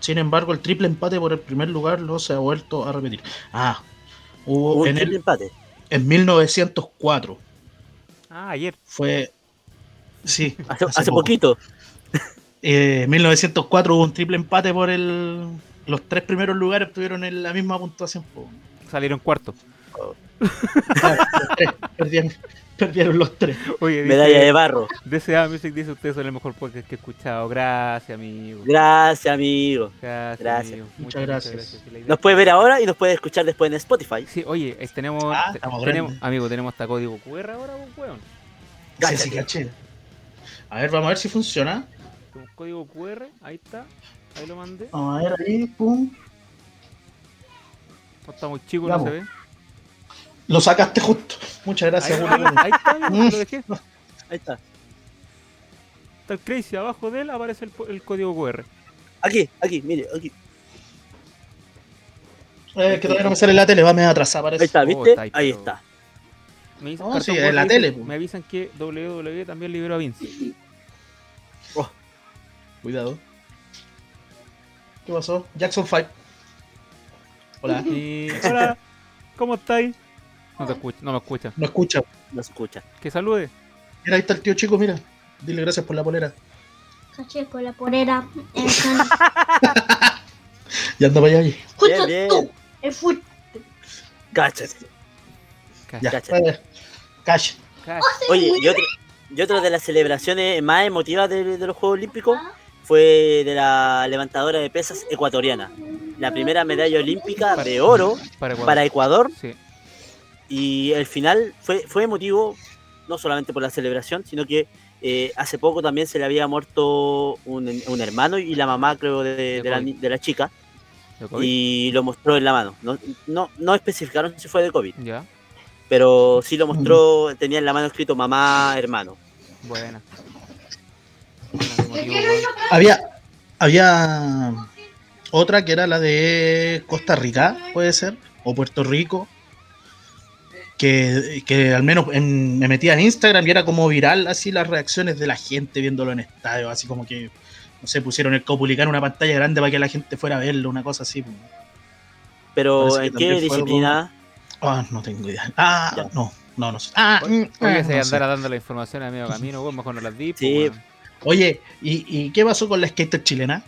Sin embargo, el triple empate por el primer lugar no se ha vuelto a repetir. Ah, hubo Hubo un en, triple el, empate. en 1904. Ah, ayer. Fue. Sí, Hace, hace hace poco. poquito. Eh, 1904 hubo un triple empate por el. Los tres primeros lugares tuvieron en la misma puntuación. Salieron cuarto. Claro, los tres, perdieron, perdieron los tres. Oye, dice, Medalla de barro. DCA Music dice ustedes son el mejor podcast que he escuchado. Gracias, amigo. Gracias, amigo. Gracias, Gracias. amigo. Muchas gracias. Sí, Nos puede ver ahora y nos puede escuchar después en Spotify. Sí, oye, eh, tenemos, Ah, tenemos grandes. amigo, tenemos hasta código QR ahora, pues, weón. Sí, sí, caché. A ver, vamos a ver si funciona. Tenemos código QR, ahí está. Ahí lo mandé. Vamos a ver ahí, pum. No está muy chico, no se ve. Lo sacaste justo. Muchas gracias, Ahí, ahí está, Mm. lo dejé. <laughs> Ahí está. Está el crazy, abajo de él aparece el, el código QR. Aquí, aquí, mire, aquí. Eh, que todavía no me sale la tele, va a me atrasar, parece. Ahí está, Oh, ¿viste? está ahí, Ahí pero- está. Me dicen, sí, Boy en la tele. Me avisan que WWE también liberó a Vince. Cuidado. ¿Qué pasó? Jackson 5. Hola. Y, <laughs> hola, ¿cómo estáis? No te escucha, no me escucha. No escucha. No escucha. Que salude. Mira, ahí está el tío chico, mira. Dile gracias por la polera. Caché con la polera. <laughs> Ya anda para allá. bien. tú. El. Ya, Cash. Cacha. Oye, y otra, y otra de las celebraciones más emotivas de, de los Juegos Olímpicos fue de la levantadora de pesas ecuatoriana. La primera medalla olímpica de oro Para Ecuador. para Ecuador Sí. Y el final fue, fue emotivo, no solamente por la celebración, sino que eh, hace poco también se le había muerto un, un hermano y la mamá, creo, de, de la, ni- de la chica, ¿De y lo mostró en la mano. No, no, no especificaron si fue de COVID, Ya, pero sí lo mostró, tenía en la mano escrito mamá, hermano. weón. Había, había otra que era la de Costa Rica, puede ser, o Puerto Rico, que, que al menos en- me metía en Instagram y era como viral así las reacciones de la gente viéndolo en estadio, así como que, no sé, pusieron el Copulicán en una pantalla grande para que la gente fuera a verlo, una cosa así. Pero Parece que ¿en qué algo- disciplina? Ah, no tengo idea. Ah, Ya. no, no, no sé. Ah, mm, Oye, ah, se no sé. andara dando la información a medio camino, weón, mejor no las di. pues, Sí. Oye, ¿y, ¿y qué pasó con la skater chilena?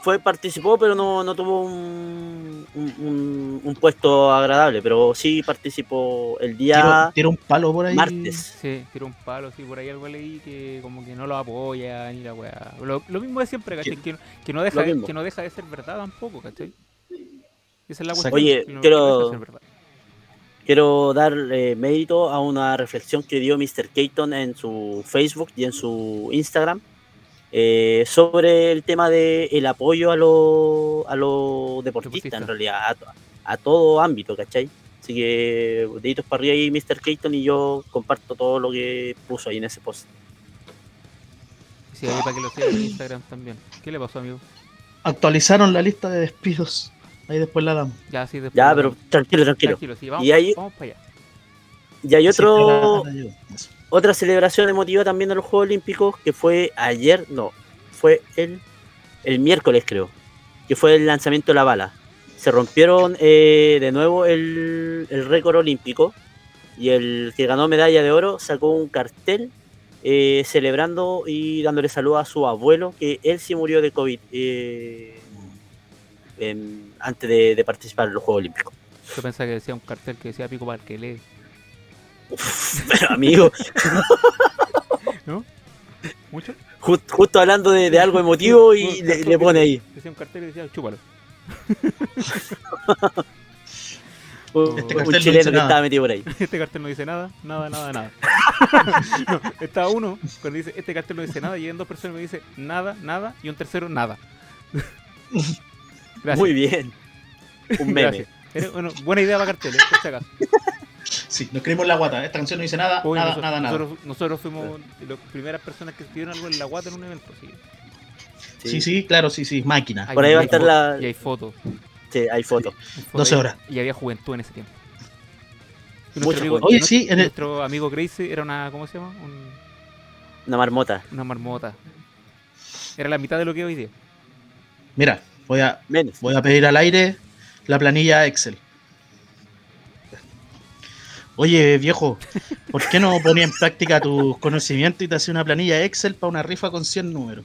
Fue, participó, pero no, no tuvo un, un, un- un puesto agradable, pero sí participó el día tiró un palo por ahí. martes. Sí, tiró un palo, sí, por ahí algo leí que como que no lo apoya ni la weá. Lo, lo mismo de siempre, ¿cachai? Que, que no deja, que no deja de ser verdad tampoco, ¿cachai? Esa es la cuestión. Oye, que no- quiero- no. Quiero dar eh, mérito a una reflexión que dio Mr. Keaton en su Facebook y en su Instagram eh, sobre el tema del el apoyo a los a los deportistas, en realidad, a todo ámbito, ¿cachai? Así que deditos para arriba ahí, Mr. Keaton, y yo comparto todo lo que puso ahí en ese post. Sí, ahí para que lo sigan en Instagram también. ¿Qué le pasó, amigo? Actualizaron la lista de despidos. Ahí después la damos. Ya, sí, después. Ya, pero tranquilo, tranquilo. Tranquilo, sí, vamos, Y ahí- vamos para allá. Y hay otro, Sí, otra celebración emotiva también de los Juegos Olímpicos que fue ayer, no, fue el, el miércoles creo, que fue el lanzamiento de la bala. Se rompieron eh, de nuevo el, el récord olímpico y el que ganó medalla de oro sacó un cartel eh, celebrando y dándole saludos a su abuelo, que él sí murió de COVID eh, en- antes de, de participar en los Juegos Olímpicos. Yo pensaba que decía un cartel que decía pico para el que lee. Pero amigo, ¿No? ¿Mucho? ju- justo hablando de, de algo emotivo y le, le pone ahí. Decía un cartel y decía chúpalo. <laughs> Un, Este un cartel no chileno que nada. estaba metido por ahí. <laughs> Este cartel no dice nada, nada, nada, nada. <laughs> no, está uno cuando dice este cartel no dice nada y en dos personas me dice nada, nada y un tercero nada. Gracias. Muy bien. <laughs> Un meme. Bueno, buena idea para carteles, por si acaso. <laughs> Sí, nos creímos la guata. Esta canción no dice nada, Oye, nada, nosotros, nada, nada. nosotros- nosotros fuimos las primeras personas que escribieron algo en la guata en un evento. Sí. Sí, sí, claro, sí, sí, máquina. Hay- Por ahí va a estar la- Y hay fotos. Sí, hay fotos. fotos 12 ahí, horas. Y había juventud en ese tiempo. Nuestro amigo. Oye, y sí, nuestro, el- nuestro amigo Gracie era una, ¿cómo se llama? Un- Una marmota. una marmota. Era la mitad de lo que es hoy día. Mira, voy a, Menos. voy a pedir al aire la planilla Excel. Oye, viejo, ¿por qué no ponía en práctica tus conocimientos y te hacía una planilla Excel para una rifa con 100 números?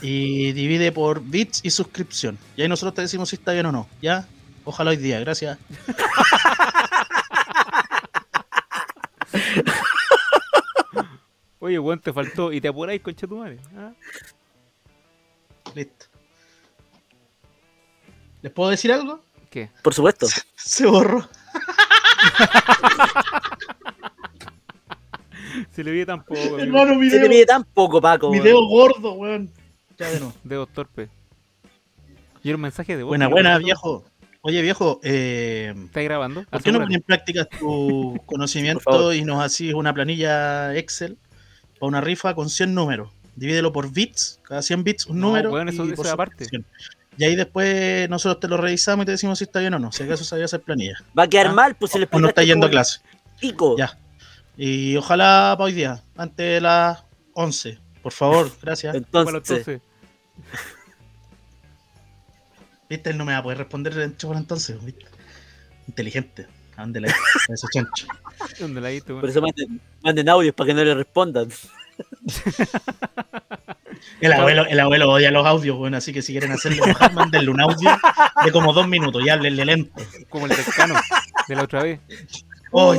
Y divide por bits y suscripción. Y ahí nosotros te decimos si está bien o no. ¿Ya? Ojalá hoy día, gracias. Oye, weón, te faltó. Y te apuráis, concha tu madre. ¿ah? Listo. ¿Les puedo decir algo? ¿Qué? Por supuesto. Se borró. <laughs> Se le vi tampoco. amigo. Hermano, Se video, pide tan poco, Paco. video gordo, weón. Ya de nuevo. Dedos torpe. Y era un mensaje de voz. Buena, buena, no- viejo. Oye, viejo, eh, ¿Estás grabando? ¿por qué no pones en práctica tu <laughs> conocimiento y nos haces una planilla Excel para una rifa con 100 números? Divídelo por bits, cada 100 bits un No, número. weón, eso- y eso por aparte. Y ahí después nosotros te lo revisamos y te decimos si está bien o no. Si acaso sabía hacer planilla. Va a quedar Ah, mal, pues se le O no está yendo a clase. Pico. Ya. Y ojalá para hoy día, antes de las 11. Por favor, <laughs> gracias. Entonces, <laughs> Viste, él no me va a poder responder por entonces. ¿viste? Inteligente. ¿A dónde la ese chancho? <laughs> por eso manden, manden audios para que no le respondan. <laughs> El abuelo, el abuelo odia los audios, bueno, así que si quieren hacerle enojar, <laughs> mándenle un audio de como dos minutos y háblenle lento. Como el descano de la otra vez. Oh,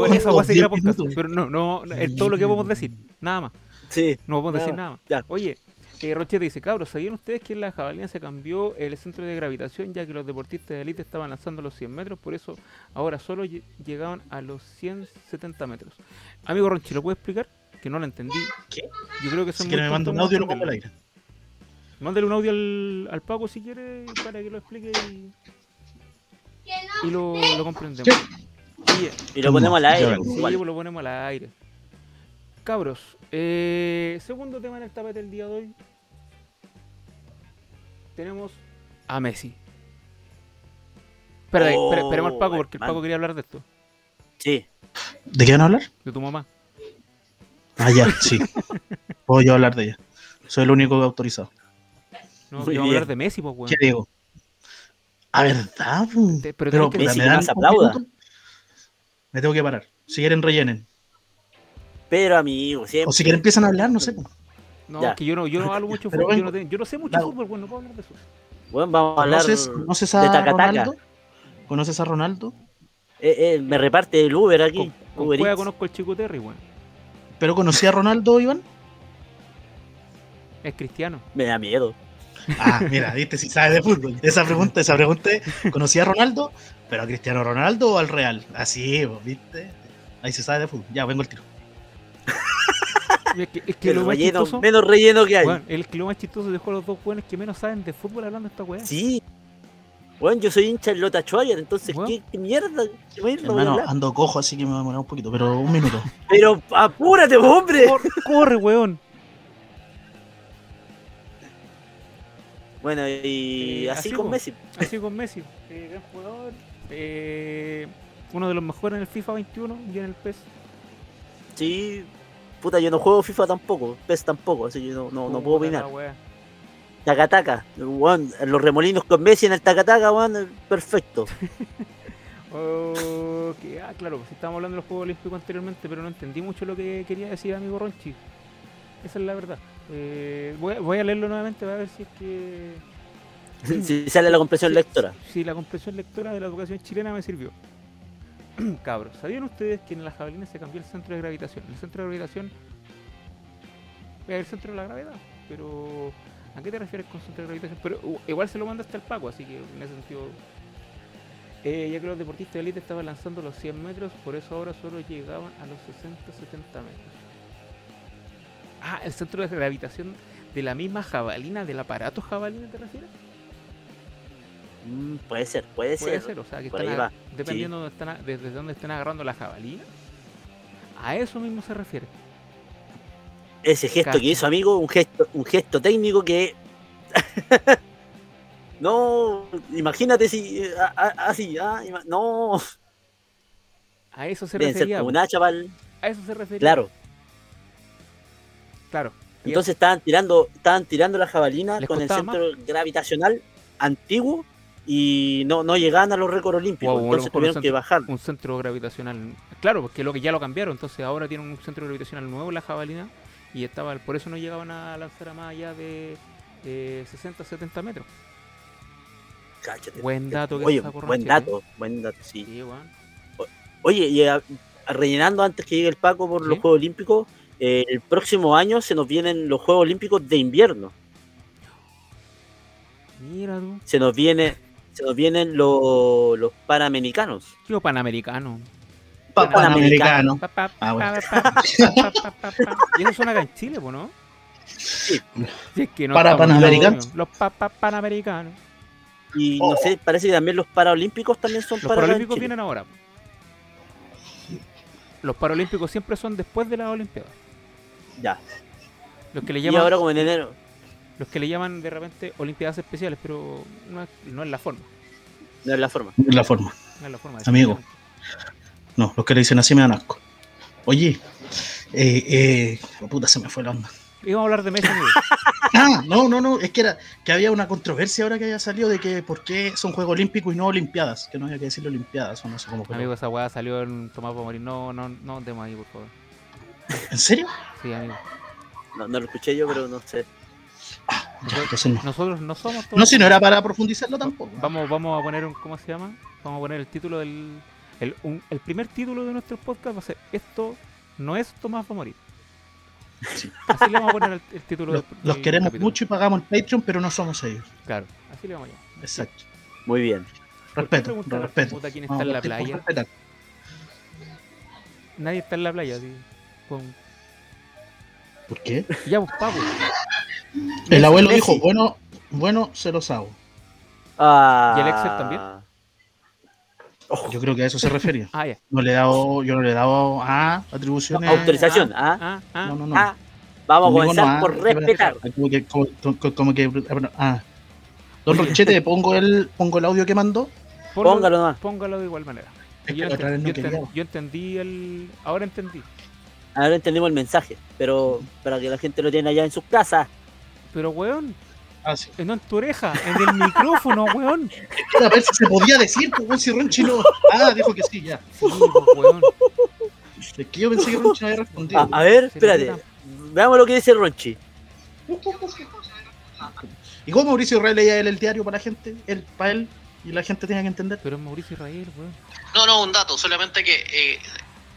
weón, esa ¿cuántos? va a seguir a 10 podcast. minutos. Pero no, no, es todo lo que podemos decir. Nada más. Sí. No podemos decir Nada, más. ya. Oye, Eh, Rochete dice, cabros, ¿sabían ustedes que en la jabalina se cambió el centro de gravitación ya que los deportistas de élite estaban lanzando los 100 metros? Por eso ahora solo lle- llegaban a los 170 metros. Amigo Ronchi, ¿lo puede explicar? Que no lo entendí. ¿Qué? Yo creo que son Si quiere me muy manda un audio y lo pongo al aire. Mándale un audio al, al Paco si quiere para que lo explique y, y lo, lo comprendemos. Y lo ponemos al aire. vengo. Sí, pues lo ponemos al aire. Cabros, eh, segundo tema en el tapete del día de hoy. Tenemos a Messi. Espera, Oh, espera, esperemos al Paco porque el. Paco quería hablar de esto, Sí. ¿De qué van a hablar? de tu mamá. Ah, ya, sí. Puedo yo hablar de ella. Soy el único autorizado. No, Muy que vamos a hablar de Messi, pues, weón. ¿Qué digo? ¿A verdad? Te- pero Pero, tenés que- Messi ¿me dan más aplauda. Me tengo que parar. Si quieren, rellenen. Pero amigo, siempre. O si quieren, empiezan a hablar, no sé. pu. No, Ya. es que yo no, yo no hablo mucho de <laughs> Pero fútbol, yo no, yo no sé mucho de Claro. fútbol, bueno, no puedo hablar de eso. Bueno, vamos a hablar ¿Conoces, ¿conoces de a Taca Taca. Ronaldo? ¿Conoces a Ronaldo? Eh, eh, me reparte el Uber aquí. Con, con Uber conozco al Chico Terry, weón. ¿Pero conocí a Ronaldo, Iván? Es cristiano. Me da miedo. Ah, mira, viste, si sabes de fútbol. Esa pregunta, esa pregunta es, ¿conocí a Ronaldo? ¿Pero a Cristiano Ronaldo o al Real? Así, vos, viste. Ahí se sabe de fútbol. Ya, vengo el tiro. <laughs> Es que, es que El lo más relleno, chistoso, menos relleno que hay. weón, el que lo más chistoso dejó a los dos weones que menos saben de fútbol hablando de esta weá. Sí. Bueno, yo soy hincha del Lota Schwager, entonces, Bueno. ¿qué, qué mierda? ¿Qué mierda Hermano, ando cojo, así que me va a demorar un poquito, pero un minuto. <laughs> Pero apúrate, hombre. Cor- corre, weón. Bueno, y Eh, así, así, con po. Messi. Así con Messi. eh, gran jugador. eh, uno de los mejores en el FIFA 21 y en el PES. Sí. Puta, yo no juego FIFA tampoco, PES tampoco, así que no, no, no puedo opinar. Taca-taca, weón, los remolinos con Messi en el taca-taca, weón, perfecto. <laughs> Oh, ah, claro, si estábamos hablando de los Juegos Olímpicos anteriormente, pero no entendí mucho lo que quería decir amigo Ronchi. Esa es la verdad. Eh, voy, a- voy a leerlo nuevamente para ver si es que. <laughs> si sale la comprensión si- lectora. Si la comprensión lectora de la educación chilena me sirvió. <clears throat> Cabros, ¿sabían ustedes que en las jabalinas se cambió el centro de gravitación? El centro de gravitación es el centro de la gravedad, pero ¿a qué te refieres con centro de gravitación? Pero uh, igual se lo mandaste al Paco, así que en ese sentido... Eh, ya que los deportistas de élite estaban lanzando los 100 metros, por eso ahora solo llegaban a los 60, 70 metros. Ah, el centro de gravitación de la misma jabalina, del aparato jabalina, ¿te refieres? Mm, puede ser, puede, Puede ser. ser, o sea, que están a- dependiendo de, dónde están a- desde dónde estén agarrando la jabalina. A eso mismo se refiere. Ese gesto que hizo, amigo, un gesto, un gesto técnico que. <laughs> no, imagínate si. Así, ah, no. A eso se Deben ser refería. como una chaval. A eso se refería. Claro. Claro. Entonces estaban tirando, estaban tirando la jabalina con el centro gravitacional antiguo y no, no llegaban a los récords olímpicos. Wow, entonces tuvieron que bajar. un centro gravitacional. Claro, porque lo que ya lo cambiaron, entonces ahora tienen un centro gravitacional nuevo la jabalina y estaba por eso no llegaban a lanzar a más allá de eh, 60, 70 metros. Cáchate. Buen dato que Oye, buen Ronchete. dato, buen dato, sí. Sí. Oye, y a- a- rellenando antes que llegue el Paco por los. Juegos Olímpicos, eh, el próximo año se nos vienen los Juegos Olímpicos de invierno. Mira tú. Se nos viene, se nos vienen los, los panamericanos. Tío panamericano. Pa- Panamericano. Pa, pa, Ah, bueno. <laughs> Y eso suena acá en Chile, po, ¿no? Sí. Si es que no Para panamericanos. Los pa, pa, panamericanos. Y Oh. no sé, parece que también los Paralímpicos también son Los paralímpicos vienen ahora. Los paralímpicos siempre son después de las olimpiadas. Ya. Los que le Y llaman, ahora como en enero. los que le llaman de repente olimpiadas especiales, pero no es, no es la forma. No es la forma. Es la forma. No es la forma Amigo. No, los que le dicen así me dan asco. Oye, eh, eh, puta, se me fue la onda. Íbamos a hablar de Messi, amigo. <laughs> Ah, no, no, no, es que era que había una controversia ahora que haya salido de que por qué son Juegos Olímpicos y no Olimpiadas, que no había que decirle Olimpiadas o no sé cómo fue. amigo, esa weá salió en Tomás morir. No, no, no demos ahí, por favor. ¿En serio? Sí, amigo. No, no lo escuché yo, pero no sé. Ya, no. Nosotros no somos todos. No, si no era para profundizarlo tampoco. Vamos, vamos a poner un, ¿cómo se llama? Vamos a poner el título del. El, un- el primer título de nuestro podcast va a ser Esto no es Tomás va a morir. Así le vamos a poner el, el título <laughs> Los, del- los del queremos capítulo. mucho y pagamos el Patreon, pero no somos ellos. Claro, así le vamos a llamar. Exacto. Muy bien. ¿Por qué Respeto, respeto. quién está Vamos en la playa? respetar. Nadie está en la playa, así. Con... ¿Por qué? Ya, pues, papo. El abuelo dijo, bueno, bueno, se los hago. Ah, ¿Y el Excel también? Yo creo que a eso se refería. Ah. No le he dado, yo no le he dado a atribuciones. Autorización, ¿ah? Ah, ah. No, no, no. Vamos a comenzar no, por respetar. Como que, como, como- como que, ah. Don Rochete, pongo el, pongo el audio que mandó. Póngalo nomás. Póngalo de igual manera. Es Yo, que la otra enten- vez no yo entendí el. Ahora entendí. Ahora entendemos el mensaje, pero para que la gente lo tenga allá en sus casas. Pero, weón, Ah, sí. no en tu oreja, en el micrófono, weón. Era a ver si se podía decir, pues, weón, si Ronchi no. Ah, dijo que sí, ya. Sí, pues, weón. Es que yo pensé que Ronchi no había respondido. A, a ver, espérate. Veamos lo que dice Ronchi. ¿Y cómo Mauricio Israel leía él el diario para la gente? Él, para él, y la gente tenía que entender. Pero es Mauricio Israel, weón. No, no, un dato, solamente que eh,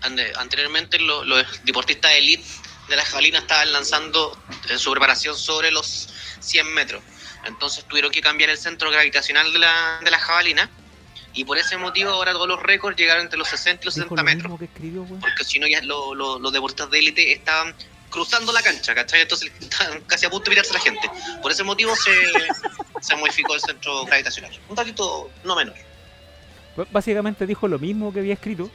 ande- anteriormente lo- los deportistas de elite de la jabalina estaban lanzando en su preparación sobre los 100 metros. Entonces tuvieron que cambiar el centro gravitacional de la, de la jabalina y por ese motivo ahora todos los récords llegaron entre los 60 y los Dijo 70 lo metros. escribió. Porque si no ya lo- lo- los deportistas de élite estaban cruzando la cancha, ¿cachai? Entonces <laughs> estaban casi a punto de mirarse la gente. Por ese motivo se, <laughs> se modificó el centro gravitacional. Un datito no menor. Básicamente dijo lo mismo que había escrito,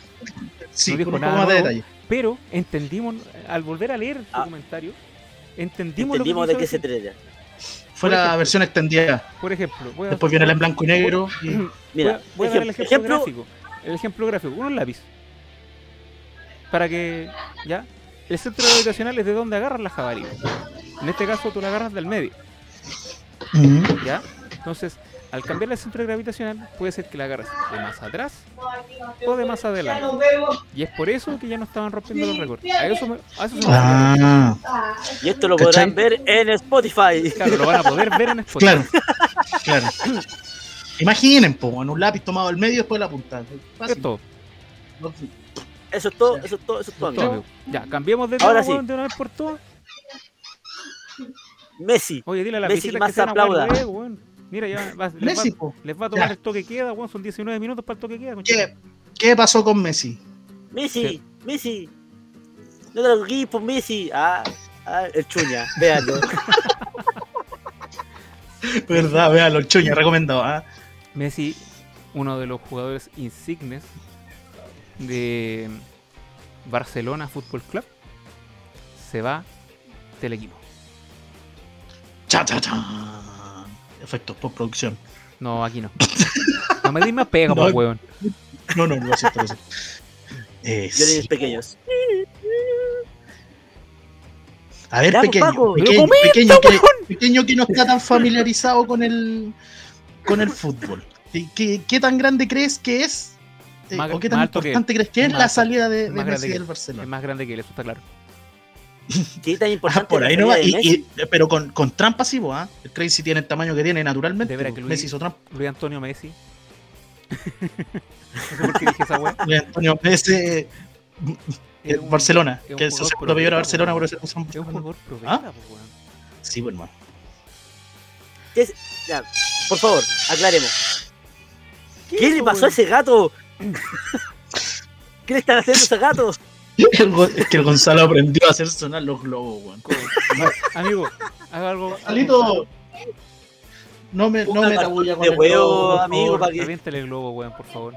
Sí, No dijo con nada más de nuevo. detalle. pero entendimos, al volver a leer su Ah. comentario, entendimos, Entendimos lo de qué se trata. Fue Por la ejemplo. versión extendida. Por ejemplo, voy a, Después viene el en blanco y negro. y- Mira, voy a, voy a dar el ejem- ejemplo, ejemplo, gráfico. El ejemplo gráfico, un lápiz. Para que, ya, el centro gravitacional es de donde agarras la jabalina. En este caso tú la agarras del medio. ¿ya? Entonces, al cambiar el centro gravitacional, puede ser que la agarres de más atrás o de más adelante. Y es por eso que ya no estaban rompiendo los récords. A eso, me, a eso se me. Ah, y esto lo ¿Cachai? podrán ver en Spotify. Claro, lo van a poder ver en Spotify. claro. claro. Imaginen, po, en un lápiz tomado al medio después de la punta. Fácil. Es todo. No- Eso es todo, eso es todo, eso es todo, todo, amigo. amigo. Ya, cambiemos de Ahora tema, sí. de una vez por todas. Messi. Oye, dile a las Messi visitas más que se aplauda. Mira, ya va- les, va, les va a tomar Ya. el toque queda, weón. Son 19 minutos para el toque queda. ¿Qué, ¿Qué pasó con Messi? Messi, Sí. Messi. No te lo equipo, Messi. Ah, ah, el chuña, véanlo. <laughs> Verdad, véalo, el chuña, recomendado. ¿ah? Messi, uno de los jugadores insignes de Barcelona Fútbol Club, se va del equipo. Cha, cha, cha. Efectos postproducción. No, aquí no. No me di más pega, <laughs> No. pues, weón. No, no, acepto, lo acepto. Eh, Yo niños sí. pequeños. A ver, pequeño, Paco. pequeño, pequeño, que, pequeño que no está tan familiarizado con el, con el fútbol. ¿Qué, qué, qué tan grande crees que es? Eh, Más- ¿O qué tan que importante crees que es Más la salida de, de Messi del. Barcelona? Es más grande que él, eso está claro. <laughs> ¿Qué tan Ah, importante por la ahí no va. y- y- pero con, con trampa sí, po, ¿ah? El Crazy tiene el tamaño que tiene naturalmente. De que Luis- Messi hizo trampa. Luis Antonio Messi. <laughs> no sé por qué dije esa weá. Luis Antonio Messi, eh, Es un- Barcelona. es un Que segundo apellido era proveta, Barcelona, por eso Es un jugador ¿Ah? pues, weón. Sí, pues. ¿Qué es? Ya, por favor, aclaremos. ¿Qué, es le pasó a ese gato? <laughs> ¿Qué le están haciendo a ese gato? <laughs> El Es que el Gonzalo aprendió a hacer sonar los globos, weón. Amigo, haga algo. Gonzalito, no me, no me la voy a de huevo, amigo, para que... El globo, weón, por favor.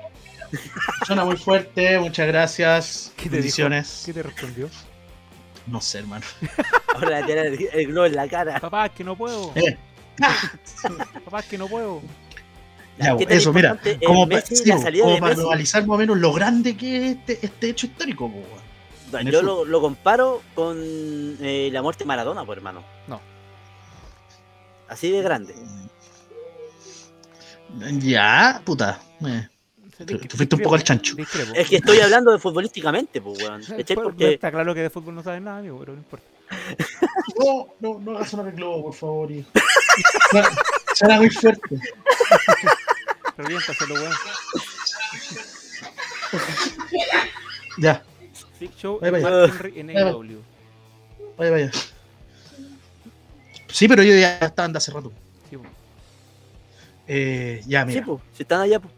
<laughs> Suena muy fuerte, muchas gracias. ¿Qué te Bendiciones. ¿Qué te respondió? No sé, hermano. <laughs> Ahora tiran el, el globo en la cara. Papá, es que no puedo. Eh. Papá, es que no puedo. Ya, ¿Qué tan eso, mira, como, Messi, sí, para globalizar más o menos lo grande que es este, este hecho histórico, weón. Yo lo, lo comparo con eh, la muerte de Maradona, por hermano. No. Así de grande. Ya, puta. eh. Te- te fuiste un poco al chancho. Discrepo. Es que estoy hablando de futbolísticamente, pues, weón. <laughs> Pues, Porque Está claro que de fútbol no sabes nada, amigo, pero no importa. No, no, no hagas sonar el globo, por favor. <laughs> Suena muy fuerte. Reviéntaselo, weón. Ya. Big Show y Mark Henry en. AEW. Vaya, vaya. Sí, pero ellos ya estaban de hace rato. Sí, po. Eh, ya, Sí, mira. pues, si están allá, pues.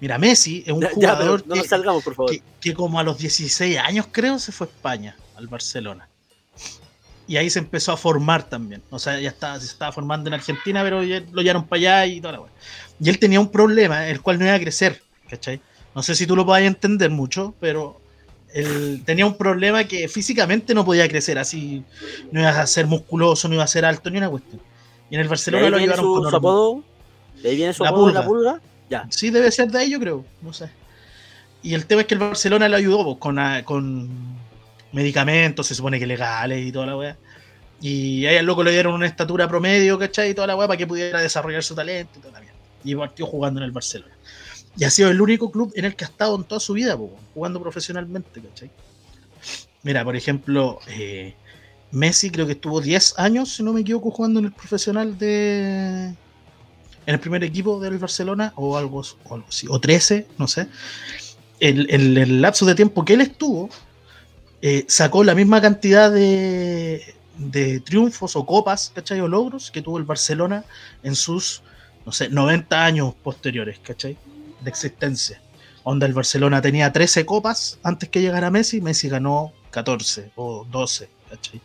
Mira, Messi es un Ya, jugador no que, salgamos, por favor. que, que como a los 16 años, creo, se fue a España, al Barcelona. Y ahí se empezó a formar también. O sea, ya estaba, se estaba formando en Argentina, pero ya lo llevaron para allá y toda la weá. Y él tenía un problema, el cual no iba a crecer, ¿cachai? No sé si tú lo puedas entender mucho, pero él tenía un problema que físicamente no podía crecer, así no iba a ser musculoso, no iba a ser alto, ni una cuestión. Y en el ¿De Barcelona lo llevaron su, con su apodo? ¿De ahí viene su La apodo pulga. la pulga? Ya. Sí, debe ser de ahí, yo creo. No sé. Y el tema es que el Barcelona le ayudó pues, con, ah, con medicamentos, se supone que legales y toda la weá. Y ahí al loco le dieron una estatura promedio, ¿cachai? Y toda la weá para que pudiera desarrollar su talento y toda la mierda. Y partió jugando en el Barcelona. Y ha sido el único club en el que ha estado en toda su vida, jugando profesionalmente, ¿cachai? Mira, por ejemplo, eh, Messi creo que estuvo 10 años, si no me equivoco, jugando en el profesional de, en el primer equipo del Barcelona o algo, o, algo así, o 13, no sé. El- el lapso de tiempo que él estuvo, eh, sacó la misma cantidad de, de triunfos o copas, ¿cachai? O logros que tuvo el Barcelona en sus, no sé, 90 años posteriores, ¿cachai? De existencia. Onda el Barcelona tenía 13 copas antes que llegara Messi, Messi ganó 14 o 12, ¿cachai?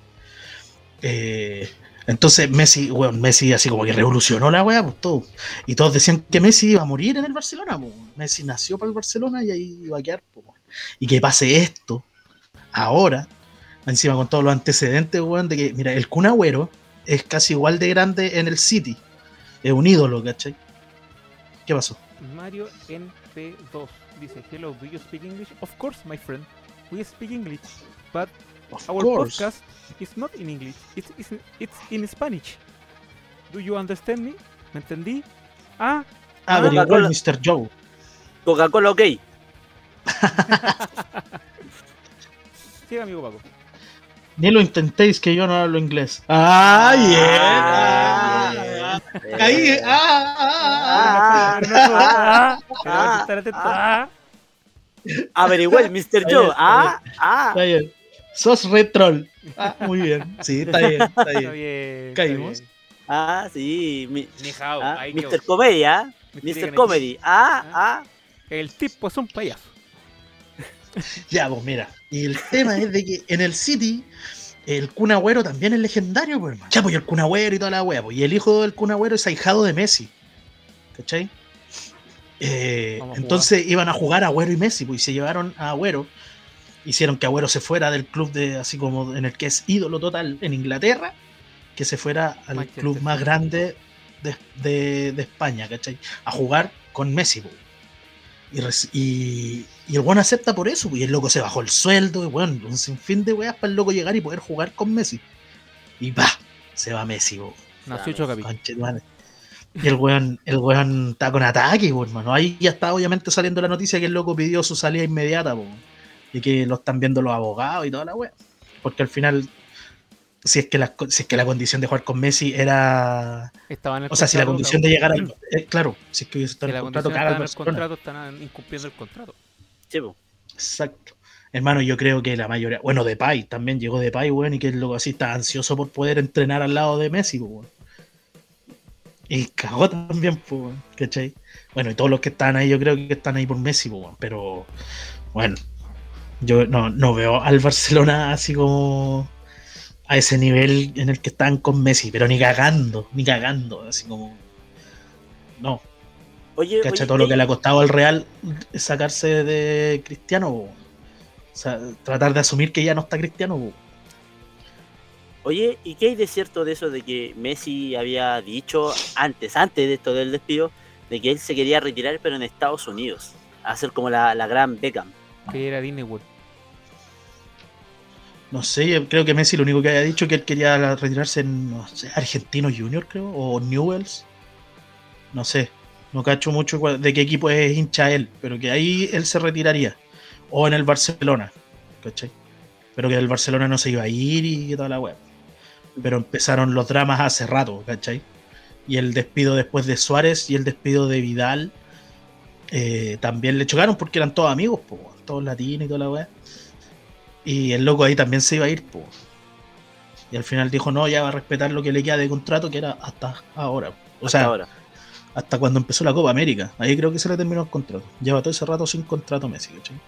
Eh, entonces Messi, weón, Messi así como que revolucionó la weá, pues todo. Y todos decían que Messi iba a morir en el Barcelona, pues. Messi nació para el Barcelona y ahí iba a quedar, pues. Y que pase esto ahora, encima con todos los antecedentes, weón, de que, mira, el Kun Agüero es casi igual de grande en el City. Es un ídolo, ¿cachai? ¿Qué pasó? Mario NP2 dice, Hello, do you speak English? Of course, my friend. We speak English, but Of our course. podcast is not in English. It's, it's, it's in Spanish. Do you understand me? ¿Me entendí? Ah, Ah, Ah, very well, Coca-Cola. Mr. Joe. Coca-Cola, ok. <laughs> sí, amigo Paco. Ni lo intentéis que yo no hablo inglés. Ah, bien. Ah, Ah, bien. Ahí, ah, ah, ah, ah. Ah, ah, ah. Ah. Averigüe, Mr. Joe. bien, Ah, ah. Está bien. Sos retrol. Ah, muy bien. Sí, está bien, está Está bien. bien. Caímos. está bien. Ah, sí. mi- ah, Mr. ¿ah? Me Mr. Comedy. Ah, ah. El tipo es un payaso. <laughs> Ya, pues mira. Y el tema es de que en el City el Kun Agüero también es legendario, pues, hermano. Ya, pues y el Kun Agüero y toda la wea, pues. Y el hijo del Kun Agüero es ahijado de Messi. ¿Cachai? Eh, a entonces iban a jugar Agüero y Messi, pues, y se llevaron a Agüero. Hicieron que Agüero se fuera del club de así como en el que es ídolo total en Inglaterra, que se fuera al Manchester club más grande de, de- de España, ¿cachai? A jugar con Messi, pues. Y, y el weón acepta por eso, pues, y el loco se bajó el sueldo, y weón, un sinfín de weas para el loco llegar y poder jugar con Messi. Y va, se va Messi, po, Nació. Y el weón, el weón está con ataque, po, hermano. Ahí ya está obviamente saliendo la noticia que el loco pidió su salida inmediata, y que lo están viendo los abogados y toda la wea. Porque al final, si es que la, si es que la condición de jugar con Messi era. Estaba en el O sea, si la condición de llegar al. eh, claro, si es que hubiese estado en el contrato, el contrato, están incumpliendo el contrato. Exacto. Hermano, yo creo que la mayoría, bueno, Depay también llegó Depay, weón, y que el loco así está ansioso por poder entrenar al lado de Messi, weón. Y cagó también, ¿cachai? Bueno, y todos los que están ahí, yo creo que están ahí por Messi, weón, pero, bueno, yo no, no veo al Barcelona así como a ese nivel en el que están con Messi, pero ni cagando, ni cagando, así como, no, Oye, ¿Cacha oye, todo lo ¿qué- que le ha costado al Real sacarse de Cristiano? O sea, tratar de asumir que ya no está Cristiano. Oye, ¿y qué hay de cierto de eso de que Messi había dicho antes, antes de esto del despido, de que él se quería retirar pero en Estados Unidos? A hacer como la, la gran Beckham. Que era Disney World. No sé, yo creo que Messi lo único que había dicho que él quería retirarse en no sé, Argentino Junior, creo, o Newells. No sé, no cacho mucho de qué equipo es hincha él, pero que ahí él se retiraría. O en el Barcelona, ¿cachai? Pero que el Barcelona no se iba a ir y toda la web. Pero empezaron los dramas hace rato, ¿cachai? Y el despido después de Suárez y el despido de Vidal eh, también le chocaron porque eran todos amigos, po, todos latinos y toda la weá. Y el loco ahí también se iba a ir, po. Y al final dijo, no, ya va a respetar lo que le queda de contrato, que era hasta ahora. O Hasta sea, ahora. Hasta cuando empezó la Copa América. Ahí creo que se le terminó el contrato. Lleva todo ese rato sin contrato Messi, ¿cachai?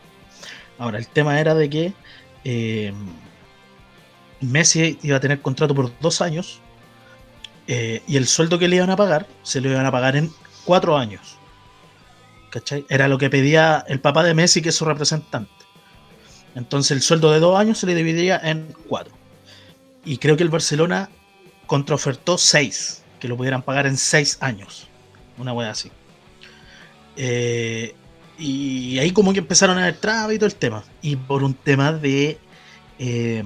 Ahora, el tema era de que eh, Messi iba a tener contrato por dos años eh, y el sueldo que le iban a pagar se lo iban a pagar en cuatro años. ¿Cachai? Era lo que pedía el papá de Messi, que es su representante. Entonces el sueldo de dos años se le dividía en cuatro. Y creo que el Barcelona contraofertó seis, que lo pudieran pagar en seis años. Una wea así. Eh, y ahí como que empezaron a haber trabas y todo el tema. Y por un tema de... eh,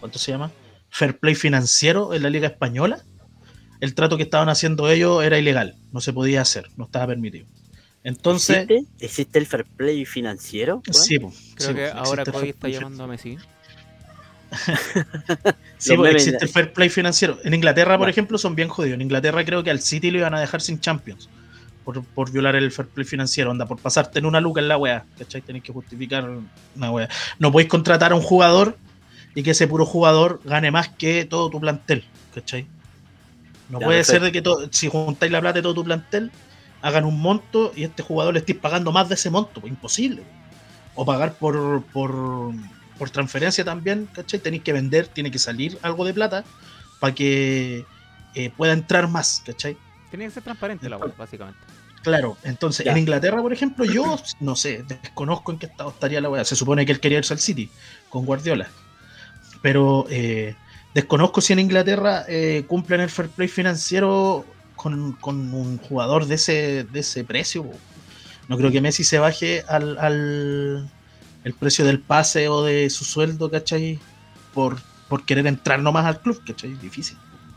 ¿Cuánto se llama? Fair play financiero en la Liga Española. El trato que estaban haciendo ellos era ilegal. No se podía hacer. No estaba permitido. Entonces... ¿Existe? ¿Existe el fair play financiero? Sí, po, Creo sí, que ahora Cody está llamando a Messi. <laughs> Sí, porque existe fair play financiero. En Inglaterra, por ejemplo, son bien jodidos. En Inglaterra creo que al City lo iban a dejar sin Champions. Por, por violar el fair play financiero. Onda, por pasarte en una luca en la wea. ¿Cachai? Tenéis que justificar una wea. No podéis contratar a un jugador y que ese puro jugador gane más que todo tu plantel. ¿Cachai? No Ya, puede perfecto. ser de que to- si juntáis la plata de todo tu plantel, hagan un monto y a este jugador le estéis pagando más de ese monto. Pues imposible. O pagar por, por, por transferencia también, ¿cachai? Tenéis que vender, tiene que salir algo de plata para que eh, pueda entrar más, ¿cachai? Tiene que ser transparente la web, básicamente. Claro, entonces Ya. en Inglaterra, por ejemplo, yo no sé, desconozco en qué estado estaría la weá. Se supone que él quería irse al City con Guardiola. Pero eh, desconozco si en Inglaterra eh, cumplen el fair play financiero con, con un jugador de ese, de ese precio. No creo que Messi se baje al, al el precio del pase o de su sueldo, ¿cachai? Por, por querer entrar nomás al club, ¿cachai? Difícil.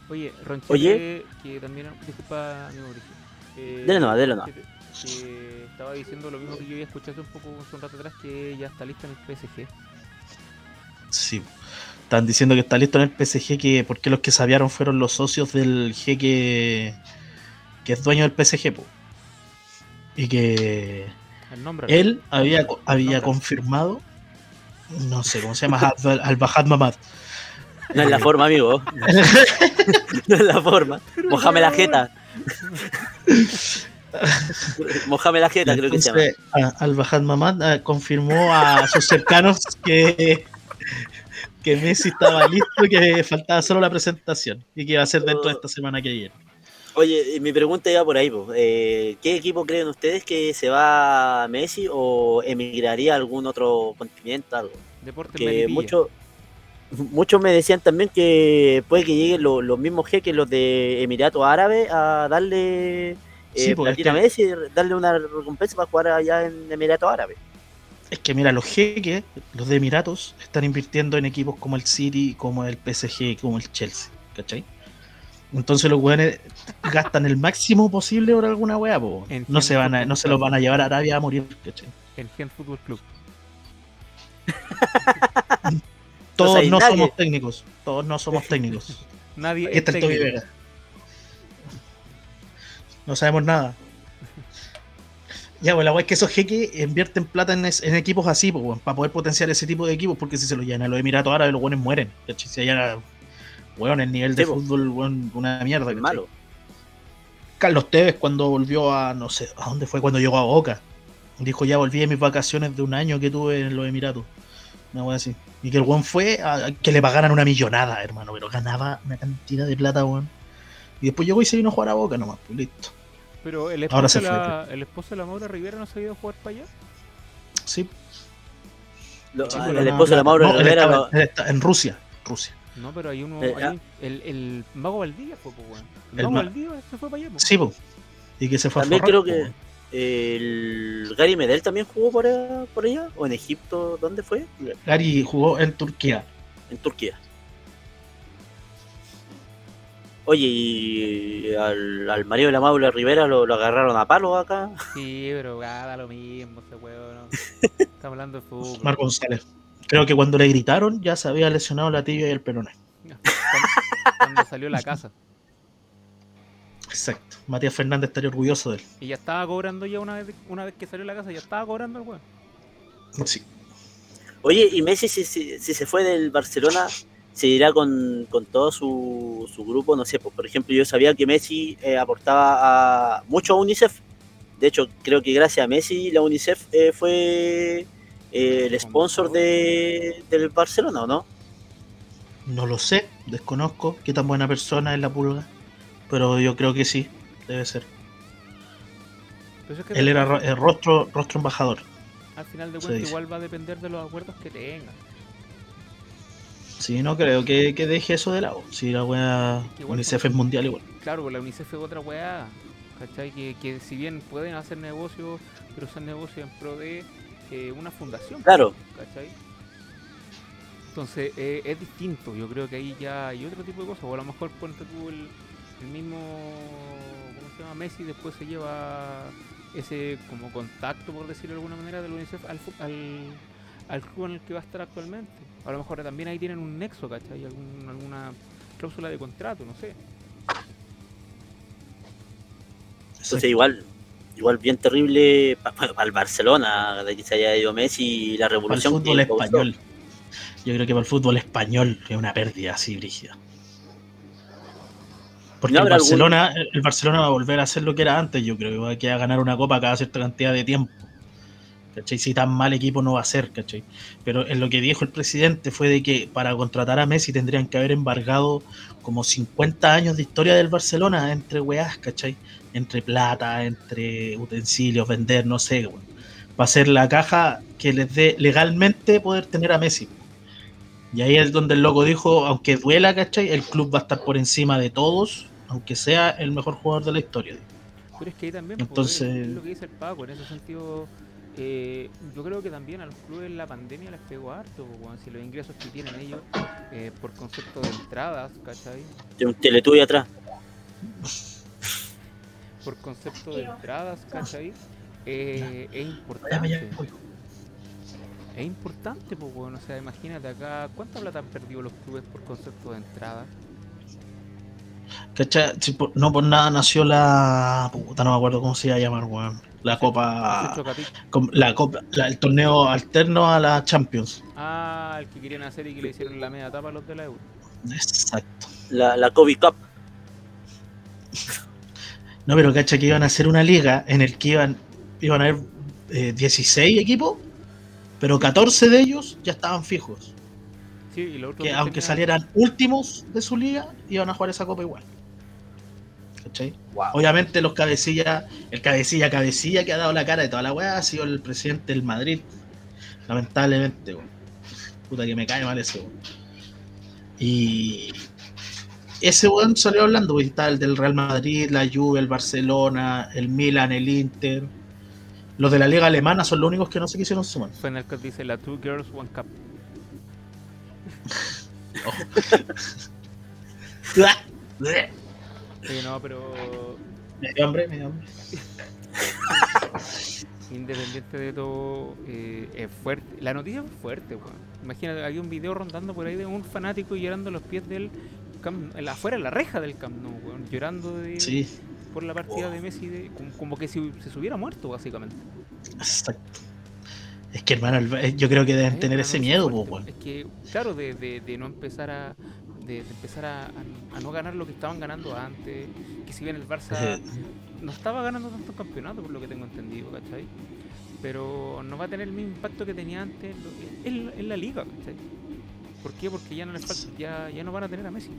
Oye, Ronchete, Oye. que también, disculpa, amigo Mauricio. Eh, Dele nomás, dele que- que estaba diciendo lo mismo que yo había escuchado hace un poco hace un rato atrás, que ya está lista en el PSG. Sí. Están diciendo que está listo en el PSG que porque los que sabiaron fueron los socios del jeque que es dueño del PSG, po. Y que El nombre. él había, había Nombre. confirmado, no sé cómo se llama, Al- Al-Bahad Mamad. No es la forma, amigo. <laughs> no es la forma. Mojame la jeta. Mojame la jeta, creo que se llama. Al-Bahad Mamad eh, confirmó a sus cercanos que, que Messi estaba listo y que faltaba solo la presentación y que iba a ser dentro de esta semana que viene. Oye, y mi pregunta iba por ahí. Eh, ¿Qué equipo creen ustedes que se va a Messi o emigraría a algún otro continente? Algo? Deporte Que Melipilla. muchos muchos me decían también que puede que lleguen lo- los mismos jeques, los de Emiratos Árabes, a darle eh, Sí, a Messi, darle una recompensa para jugar allá en Emiratos Árabes. Es que mira, los jeques, los de Emiratos, están invirtiendo en equipos como el City, como el PSG, como el Chelsea, ¿cachai? Entonces los weones gastan el máximo posible por alguna weá, No se van a, no se los van a llevar a Arabia a morir, ¿cachai? El Gen Fútbol Club. <laughs> Todos no nadie. somos técnicos, todos no somos técnicos. <laughs> Nadie Aquí es está técnico. No sabemos nada. Ya, pues la weá es que esos jeques invierten plata en, es- en equipos así, pues, weón, para poder potenciar ese tipo de equipos, porque si se los llenan a los Emiratos Árabes, los buenos mueren. Si allá, weón, el nivel de fútbol, weón, una mierda. Es malo. Carlos Tevez cuando volvió a, no sé, ¿a dónde fue? Cuando llegó a Boca. Dijo, ya volví de mis vacaciones de un año que tuve en los Emiratos. Una wea así. Y que el weón fue a, a que le pagaran una millonada, hermano, pero ganaba una cantidad de plata, weón. Y después llegó y se vino a jugar a Boca nomás, pues listo. Pero el Ahora esposo, se de la, el esposo de la Maura Rivera no se ha ido a jugar para allá. Sí. Lo- Sí, ah, pero el no, esposo de la él Rivera estaba- lo- él está en Rusia, Rusia. No, pero hay uno. Eh, hay ah. el, el Mago Valdivia fue, pues, weón. El El Mago ma- Valdivia se fue para allá, pues. Sí, pues. Y que se fue También a forrar, creo que el Gary Medel también jugó por allá, por allá o en Egipto, ¿dónde fue? Gary jugó en Turquía. En Turquía. Oye, y al, al marido de la Maula Rivera lo, lo agarraron a palo acá. Sí, pero ah, da lo mismo ese weón. ¿no? <laughs> Estamos hablando de fútbol. Mar González. Creo que cuando le gritaron ya se había lesionado la tibia y el peroné. Cuando, cuando salió la casa. Exacto. Matías Fernández estaría orgulloso de él. Y ya estaba cobrando ya una vez, una vez que salió la casa, ya estaba cobrando el weón. Sí. Oye, y Messi si, si, si se fue del Barcelona, seguirá con, con todo su, su grupo, no sé, pues, por ejemplo, yo sabía que Messi eh, aportaba a, mucho a UNICEF. De hecho, creo que gracias a Messi la UNICEF eh, fue el sponsor de, del Barcelona, ¿o no? No lo sé, desconozco qué tan buena persona es la pulga, pero yo creo que sí, debe ser. Pero es que Él era el rostro, rostro embajador. Al final de cuentas, igual va a depender de los acuerdos que tengan. Sí, no creo que, que deje eso de lado. Si la wea que igual UNICEF es mundial igual. Claro, pues la UNICEF es otra weá. ¿Cachai? Que, que si bien pueden hacer negocios, pero son negocios en pro de eh, una fundación. Claro. ¿Cachai? Entonces eh, es distinto. Yo creo que ahí ya hay otro tipo de cosas. O a lo mejor ponte tú el, el mismo. ¿Cómo se llama? Messi después se lleva ese como contacto, por decirlo de alguna manera, de la UNICEF al, al, al club en el que va a estar actualmente. A lo mejor también ahí tienen un nexo, ¿cachai? Algún, alguna cláusula de contrato, no sé. Entonces igual, igual bien terrible para el Barcelona de que se haya ido Messi y la Para el revolución fútbol que español. Yo creo que para el fútbol español es una pérdida así, brígida. Porque ¿No el algún- Barcelona, el Barcelona va a volver a hacer lo que era antes, yo creo, que va a ganar una copa cada cierta cantidad de tiempo. ¿Cachai? Si tan mal equipo no va a ser, ¿cachai? Pero en lo que dijo el presidente fue de que para contratar a Messi tendrían que haber embargado como 50 años de historia del Barcelona entre weás, ¿cachai? Entre plata, entre utensilios, vender, no sé, weón. Va a ser la caja que les dé legalmente poder tener a Messi. Y ahí es donde el loco dijo, aunque duela, ¿cachai? El club va a estar por encima de todos, aunque sea el mejor jugador de la historia. Pero es que ahí también, pues, Entonces- es lo que dice el Paco, en ese sentido, eh, yo creo que también a los clubes la pandemia les pegó harto, pues, weón, si los ingresos que tienen ellos eh, por concepto de entradas, ¿cachai? De un teletubi atrás. <laughs> Por concepto de entradas, ¿cachai? Eh, es importante. Es importante, pues, weón, o sea, imagínate acá, ¿cuánta plata han perdido los clubes por concepto de entrada? ¿Cachai? Si por- no por nada nació la. Puta, no me acuerdo cómo se iba a llamar, weón. La copa. 18 capi- com- La copa. la- el torneo alterno a la Champions. Ah, el que querían hacer y que le hicieron la media tapa a los de la Euro. Exacto. La, la Kobe Cup. <laughs> No, pero cacha que iban a hacer una liga en el que iban, iban a haber eh, 16 equipos, pero 14 de ellos ya estaban fijos. Sí, y los otros Que dos aunque salieran últimos de su liga, iban a jugar esa copa igual. ¿Cachai? Wow. Obviamente los cabecillas, el cabecilla cabecilla que ha dado la cara de toda la weá ha sido el presidente del Madrid. Lamentablemente, weón. Puta que me cae mal ese weón. Y ese weón salió hablando, pues, está el del Real Madrid, la Juve, el Barcelona, el Milan, el Inter. Los de la liga alemana son los únicos que no se quisieron sumar. Final Cut dice la Two Girls One Cup. <laughs> Sí, no, pero Me dio hambre, me dio hambre. <laughs> independiente de todo, eh, es fuerte. La noticia fue fuerte, weón. Imagínate, había un video rondando por ahí de un fanático llorando a los pies del Camp, afuera, en la reja del Camp Nou, weón, llorando de, Sí, por la partida de Messi, de, como, como que si se hubiera muerto, básicamente. exacto. Es que hermano, el- yo creo que deben tener ese miedo, pues, weón. Es que, claro, de, de, de no empezar a. De, de empezar a, a- a no ganar lo que estaban ganando antes. Que si bien el Barça Eh, no estaba ganando tantos campeonatos, por lo que tengo entendido, ¿cachai? Pero no va a tener el mismo impacto que tenía antes en- en la liga, ¿cachai? ¿Por qué? Porque ya no les falta, ya, ya no van a tener a Messi.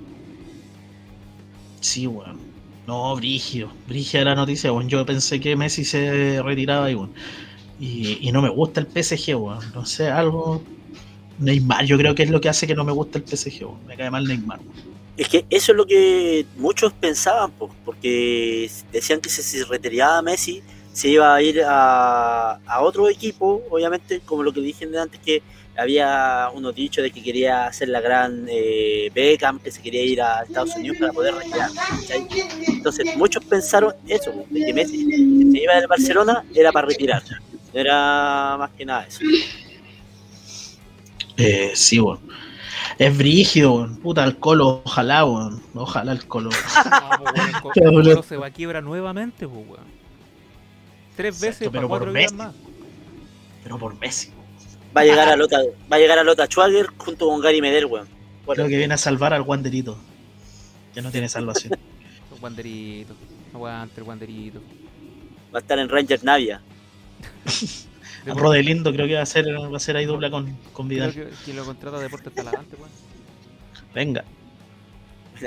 Sí, weón. No, Brigio. Brigio la noticia, weón. Yo pensé que Messi se retiraba ahí, weón. Y, y no me gusta el PSG, weón. No sé, algo. Neymar, yo creo que es lo que hace que no me gusta el PSG, weón. Me cae mal Neymar, weón. Es que eso es lo que muchos pensaban, po, porque decían que si se retiraba Messi se iba a ir a, a otro equipo, obviamente, como lo que dije antes, que había unos dichos de que quería hacer la gran eh, Beckham, que se quería ir a Estados Unidos para poder retirar. Entonces muchos pensaron eso, de que Messi si se iba del Barcelona era para retirar, no era más que nada eso. Eh, sí, weón. Es brígido, weón. Puta, el colo, ojalá, weón. Ojalá el colo. No, <laughs> pues, Qué Colo se va a quiebra nuevamente, pues, weón. Tres Exacto, veces pero para por cuatro días Messi. más. Pero por Messi. Va a llegar a Lota, va a llegar a Lota Schwager junto con Gary Medel, weón. Creo el- que viene a salvar al Wanderito. Que no tiene salvación. <laughs> Los guanderitos. Aguante el guanderito. Va a estar en Ranger Navia. <laughs> Rodelindo creo que va a ser, va a ser ahí dupla con, con Creo Vidal. que quien lo contrata Deportes Talavante, weón. Venga.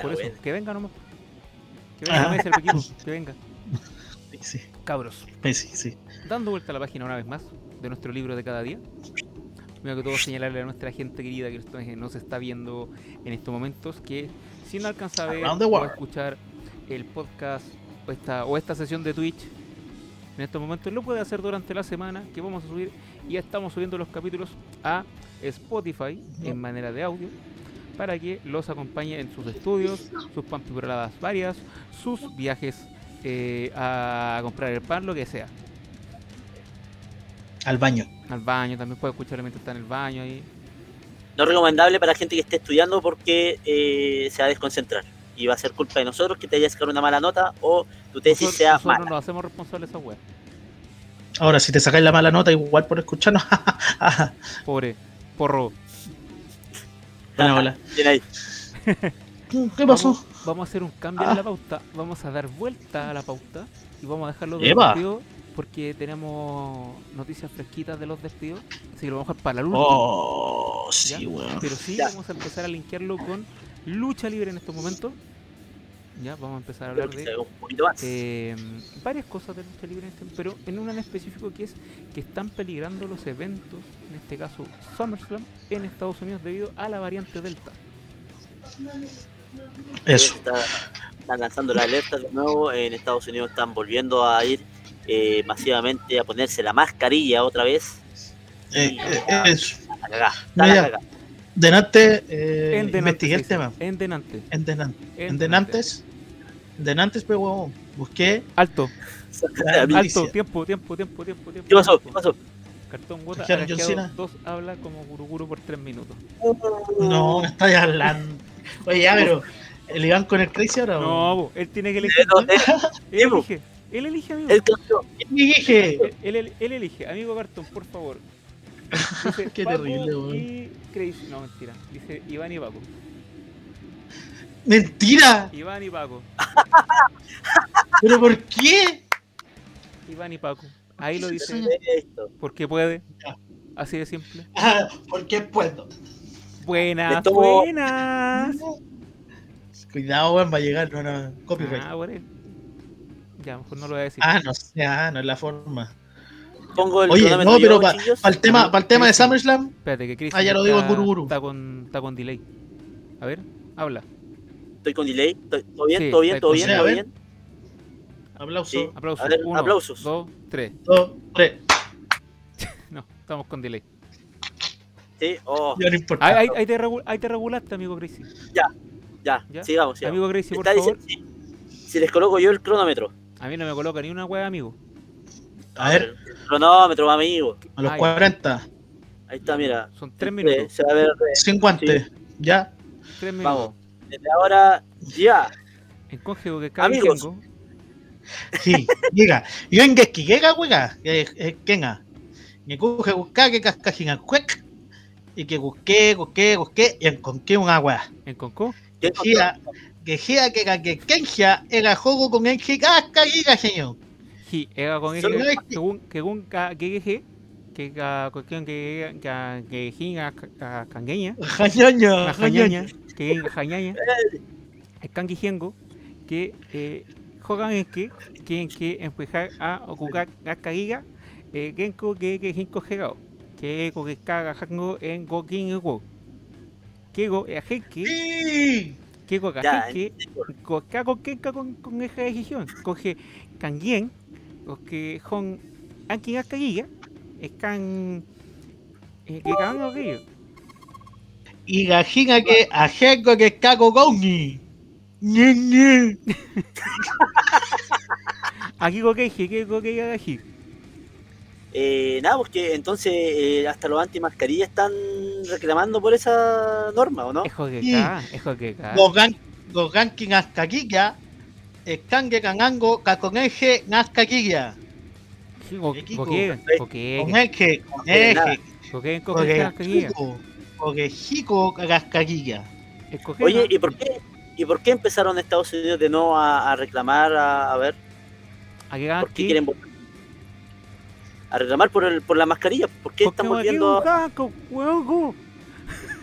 Por eso, que venga nomás. Que venga Messi al equipo, <laughs> que venga. Sí, Cabros, sí, sí. dando vuelta a la página una vez más de nuestro libro de cada día. Primero que todo señalarle a nuestra gente querida que que nos está viendo en estos momentos que si no alcanza a ver o a escuchar el podcast o esta, o esta sesión de Twitch en estos momentos lo puede hacer durante la semana que vamos a subir y estamos subiendo los capítulos a Spotify en manera de audio para que los acompañe en sus estudios, sus pampibuladas varias, sus viajes eh, a comprar el pan, lo que sea. Al baño. Al baño, también puede escucharlo mientras está en el baño ahí. No recomendable para gente que esté estudiando porque eh, se va a desconcentrar. Y va a ser culpa de nosotros que te haya sacado una mala nota o tu tesis Nosotros, sea nosotros mala. nos hacemos responsables de esa wea. Ahora, si te sacáis la mala nota, igual por escucharnos. <laughs> Pobre, porro. Hola, hola. <laughs> Bien ahí. <laughs> ¿Qué pasó? Vamos, vamos a hacer un cambio en la pauta. Vamos a dar vuelta a la pauta y vamos a dejarlo de porque tenemos noticias fresquitas de los despidos. Así que lo vamos a dejar para la última. Oh, sí, ¿Ya? weón. Pero sí, Ya. vamos a empezar a linkearlo con lucha libre en estos momentos. Ya, vamos a empezar a hablar de haga un poquito más. eh, varias cosas de lucha libre, en este- pero en una en específico que es que están peligrando los eventos, en este caso SummerSlam, en Estados Unidos debido a la variante Delta. Eso. Está- están lanzando la alerta de nuevo. En Estados Unidos están volviendo a ir eh, masivamente a ponerse la mascarilla otra vez. Eh, eh, eso. A cagar. Denante, eh, Denantes, investigué el tema. En Denantes. En, Denan- En en Denantes. Denantes, pero huevón. Busqué Alto, alto, tiempo, tiempo, tiempo, tiempo, tiempo. ¿Qué pasó? ¿Qué pasó? Cartón Gota. 2 habla como Guruguru por 3 minutos. No, me estáis hablando. Oye, ya, pero. ¿El Iván con el Crazy ahora? o- No, bo, él tiene que elegir. no, eh, Él bo. elige, él elige, amigo. el campeón. Él, él- él elige, amigo Cartón, por favor. <laughs> Dice Qué Paco terrible, weón. Y Crazy. No, mentira. Dice Iván y Paco. ¡Mentira! Iván y Paco. ¿Pero por qué? Iván y Paco. Ahí lo dice. Porque puede. Así de simple. Ah, ¿Por qué puedo? Buenas, tomo- buenas. Cuidado, weón, va a llegar. No, no. Copyright. Ah, bueno. Ya, mejor no lo voy a decir. Ah, no sé, ah, no es la forma. Pongo el Oye, no, pero para el tema, para el tema de SummerSlam, Espérate, que Chris Ah, ya lo digo en está, Guruguru. está con, está con delay. A ver, habla. Estoy con delay. ¿Todo bien? Sí, ¿Todo bien? ¿Todo bien? ¿Todo A bien? aplauso. Sí. Aplausos. A ver, Uno, aplausos. dos, tres. Dos, tres. <laughs> No, estamos con delay. Sí. Oh, Ya no importa. Ahí, ahí, ahí te, ahí te regulaste, amigo Crazy. ya. ¿Ya? Sigamos, sigamos. Amigo Crazy, por Está favor. diciendo-. Si les coloco yo el cronómetro. A mí no me coloca ni una wea, amigo. A ver, cronómetro, amigo. a los Ay. 40, Ahí está, mira. Son tres Eh, minutos. Se va a ver eh, 50, ya. Tres minutos. Vamos. desde ahora ya. En conjugo que cada Amigos. Sí, llega. Y venga, es que llega, huega. Es quenga. Me coge buscar que cascajina cuec. Y que busqué, busqué, busqué. Y encontré una agua. En Conco. ¿Qué Que que que que kenja, era juego con el que casca giga, señor. Ji, ega con es que- Según que un que que que cuestión que que que jinga ka kangeña. Jañaña, La jañaña. Que jañaña. El kangijengo. Que eh, juegan en que que que empujar a okuka kagiga. Eh, genko que que jinko jegao. Que ko que kaga hango en go king go. Que go e henki. Que ko que ka con con eje de gijón. Coge kangien. O que hon ankin akagiga. Es eh, que kan o que Y gajina que ajengo que cago gongi. Ñe, ñe. <laughs> Aquí go que que gaji. Eh, nada, porque entonces eh, hasta los antimascarillas están reclamando por esa norma, ¿o no? Es que Sí. ka, es. Gogan, gogankin ascaquilla. Escangue canango, caconeje, nascaquilla. Go Kiko. go que go Con que eje, con tiene nada. eje. go que Con coge kagiga. ejico, con ejico, cascaquilla. Oye, ¿y por qué, y por qué empezaron Estados Unidos de nuevo a, a reclamar, a, a ver, a por qué que- quieren volver? A reclamar por, el, por la mascarilla, ¿por qué porque están volviendo a...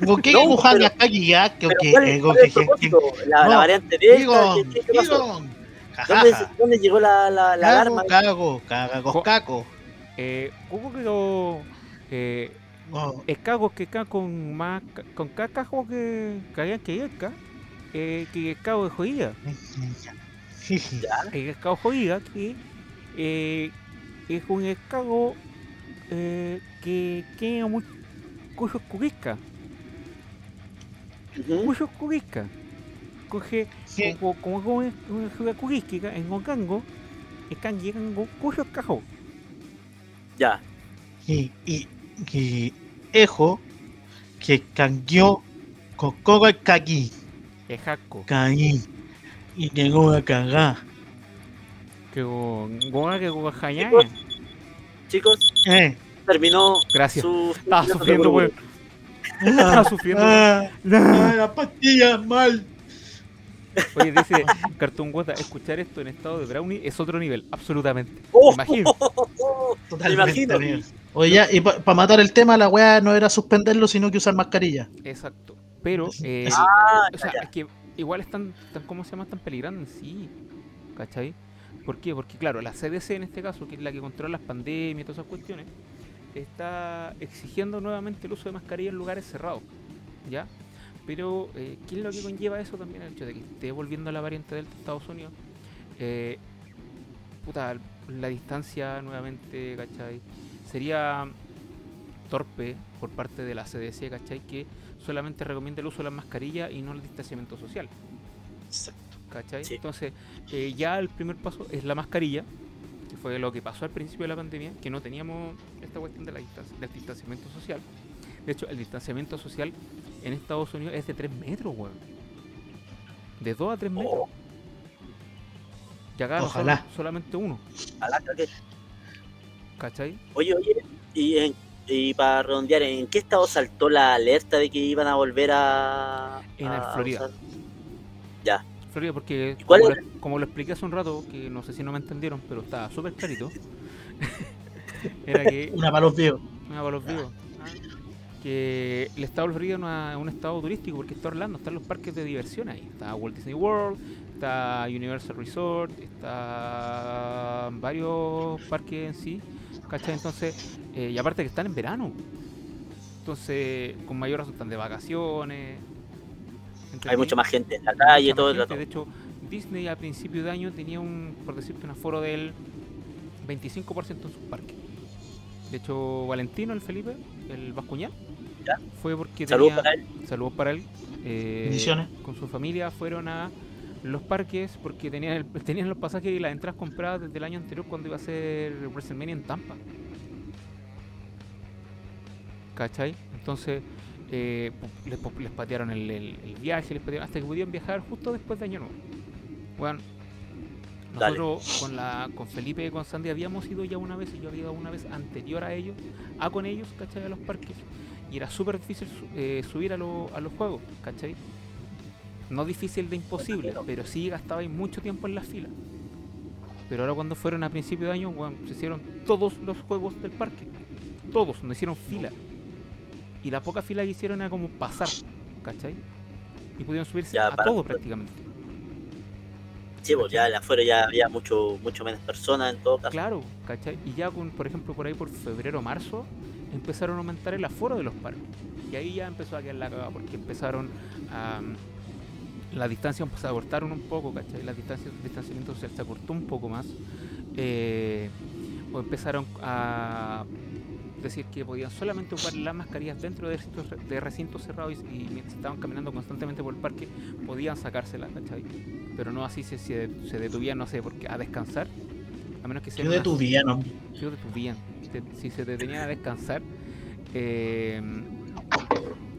¿Con qué No, dibujan pero- las calles que Pero que ¿cuál, eh, cuál que- es el que- propósito? La, la No, variante Delta, Digo, ¿qué, qué- pasó? ¿Dónde, dónde llegó la, la, la Cago, alarma? cago, cagacos, Co- caco. Eh, ¿Cómo que lo- eh, Oh, es cago que ca con más con cacajo que caían que yeca eh, que es cago de jodida. El escago jodida que eh, es un escago eh, que que muy cuyo curisca cuyo curisca coge sí. como como como es una ciudad curística en Ocango están llegando cuyo cajo ya. Y, y, y Ejo que cambió con coco el caqui, es jaco caí. Y llegó a cagar. Que go goa que go jaña Chicos, Chicos, Eh. terminó gracias su... estaba su- sufriendo weón estaba sufriendo <laughs> Ah, ah, la pastilla mal. Oye, dice Cartoon Guata, escuchar esto en estado de brownie es otro nivel, absolutamente. ¡Oh! Imagino. <laughs> Totalmente. imagino. Oye, ya, y para matar el tema, la weá no era suspenderlo, sino que usar mascarilla. Exacto. Pero, eh, Ah, o sea, es que igual están, están, ¿cómo se llama? Están peligrando en sí. ¿Cachai? ¿Por qué? Porque, claro, la CDC en este caso, que es la que controla las pandemias y todas esas cuestiones, está exigiendo nuevamente el uso de mascarilla en lugares cerrados. ¿Ya? Pero, eh, ¿qué es lo que conlleva eso también? El hecho de que esté volviendo la variante Delta de Estados Unidos. Eh, puta, la distancia nuevamente, ¿cachai? Sería torpe por parte de la CDC, ¿cachai? Que solamente recomienda el uso de las mascarillas y no el distanciamiento social. ¿Cachai? Sí. Entonces, eh, ya el primer paso es la mascarilla, que fue lo que pasó al principio de la pandemia, que no teníamos esta cuestión de la distancia, del distanciamiento social. De hecho, el distanciamiento social en Estados Unidos es de 3 metros, weón. De 2 a 3 metros. Oh. Y acá no Ojalá. solo- solamente uno, Ojalá que- ¿cachai? Oye, oye, y, en- y para redondear, ¿en qué estado saltó la alerta de que iban a volver a. En a Florida. Ya. Florida, porque ¿Y cuál como, lo, como lo expliqué hace un rato, que no sé si no me entendieron, pero estaba súper clarito, <laughs> era que <laughs> Una para los vivos. Una para los vivos. Que el estado de Florida es un estado turístico porque está Orlando, están los parques de diversión ahí. Está Walt Disney World, está Universal Resort, está varios parques en sí, ¿cachai? Entonces, eh, y aparte que están en verano. Entonces, con mayor razón están de vacaciones. Hay mucha más gente en la calle, todo el rato. De hecho, Disney a principio de año tenía un, por decirte, un aforo del 25% en sus parques. De hecho, Valentino, el Felipe, el Bascuñán, Ya. fue porque Saludos tenía, para él. saludos para él. eh, Bendiciones. con su familia fueron a los parques porque tenían, el- <laughs> tenían los pasajes y las entradas compradas desde el año anterior cuando iba a ser WrestleMania en Tampa. ¿Cachai? Entonces eh, les, patearon el, el- el viaje, les patearon hasta que pudieron viajar justo después de Año Nuevo. Bueno, Dale. nosotros con, la, con Felipe y con Sandy habíamos ido ya una vez, y yo había ido una vez anterior a ellos, a con ellos, ¿cachai? A los parques. Y era súper difícil eh, subir a, lo- a los juegos, ¿cachai? No difícil de imposible, pero sí gastabais mucho tiempo en las filas. Pero ahora cuando fueron a principio de año, se hicieron todos los juegos del parque. Todos, no hicieron fila. Y la poca fila que hicieron era como pasar, ¿cachai? Y pudieron subirse Ya, a para- todo prácticamente. Sí, pues ya afuera ya había mucho, mucho menos personas en todo caso. Claro, ¿cachai? Y ya, con, por ejemplo, por ahí por febrero marzo, empezaron a aumentar el aforo de los parques. Y ahí ya empezó a quedar la cagada, porque empezaron a. La distancia empezó a cortaron un poco, ¿cachai? La distancia, el distanciamiento social se acortó un poco más. eh, o empezaron a decir que podían solamente ocupar las mascarillas dentro de recintos, de recintos cerrados y, y mientras estaban caminando constantemente por el parque podían sacárselas, ¿cachai? Pero no así se, se, se detuvían, no sé, porque a descansar, a menos que sea Yo en de una- tu vida, no. Detuvieran. Te- Si se detenían a descansar eh,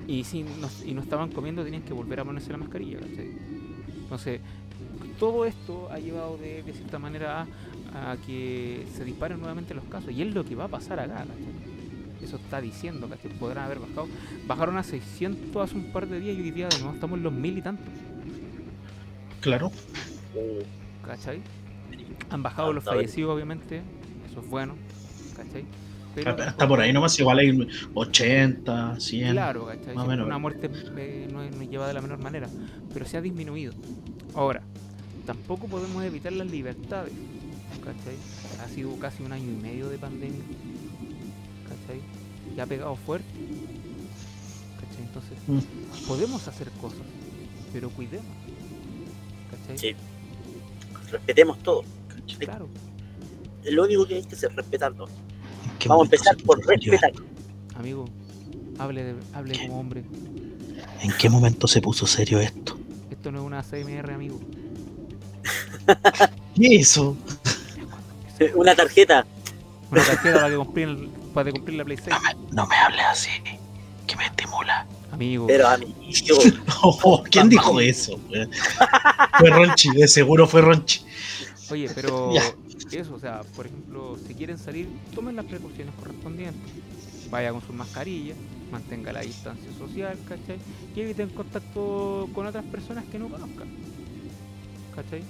y, si no, y no estaban comiendo, tenían que volver a ponerse la mascarilla. ¿cachai? Entonces, todo esto ha llevado de, de cierta manera a, a que se disparen nuevamente los casos. Y es lo que va a pasar acá. ¿cachai? Eso está diciendo, ¿cachai? Podrán haber bajado. Bajaron a 600 hace un par de días y hoy día de nuevo estamos en los mil y tantos, Claro. ¿cachai? Han bajado Ah, los bien. fallecidos, obviamente. Eso es bueno, ¿cachai? Pero Hasta por ahí nomás, igual hay 80, 100. Claro, ¿cachai? más o menos. Una muerte eh, no, es- no lleva de la menor manera, pero se ha disminuido. Ahora, tampoco podemos evitar las libertades, ¿cachai? Ha sido casi un año y medio de pandemia. Y ha pegado fuerte, ¿cachai? Entonces, Mm. podemos hacer cosas, pero cuidemos, ¿cachai? Sí. Respetemos todo. Claro, Es lo único que hay que hacer, respetarlo. ¿En qué Vamos a empezar por respetar. amigo, hable, de- hable ¿Qué? como hombre. ¿En qué momento se puso serio esto? Esto no es una CMR, amigo. <laughs> ¿Qué es eso? <laughs> Una tarjeta. Una tarjeta para que cumplir, para cumplir la Play 6. No me hables así, que me estimula. Amigo, Pero amigo, <laughs> Oh, <laughs> ¿Quién dijo eso? Fue Ronchi, de seguro fue Ronchi. Oye, pero <laughs> Ya. eso, o sea, por ejemplo, si quieren salir, tomen las precauciones correspondientes. Vaya con sus mascarillas, mantenga la distancia social, ¿cachai? Y eviten contacto con otras personas que no conozcan. ¿Cachai?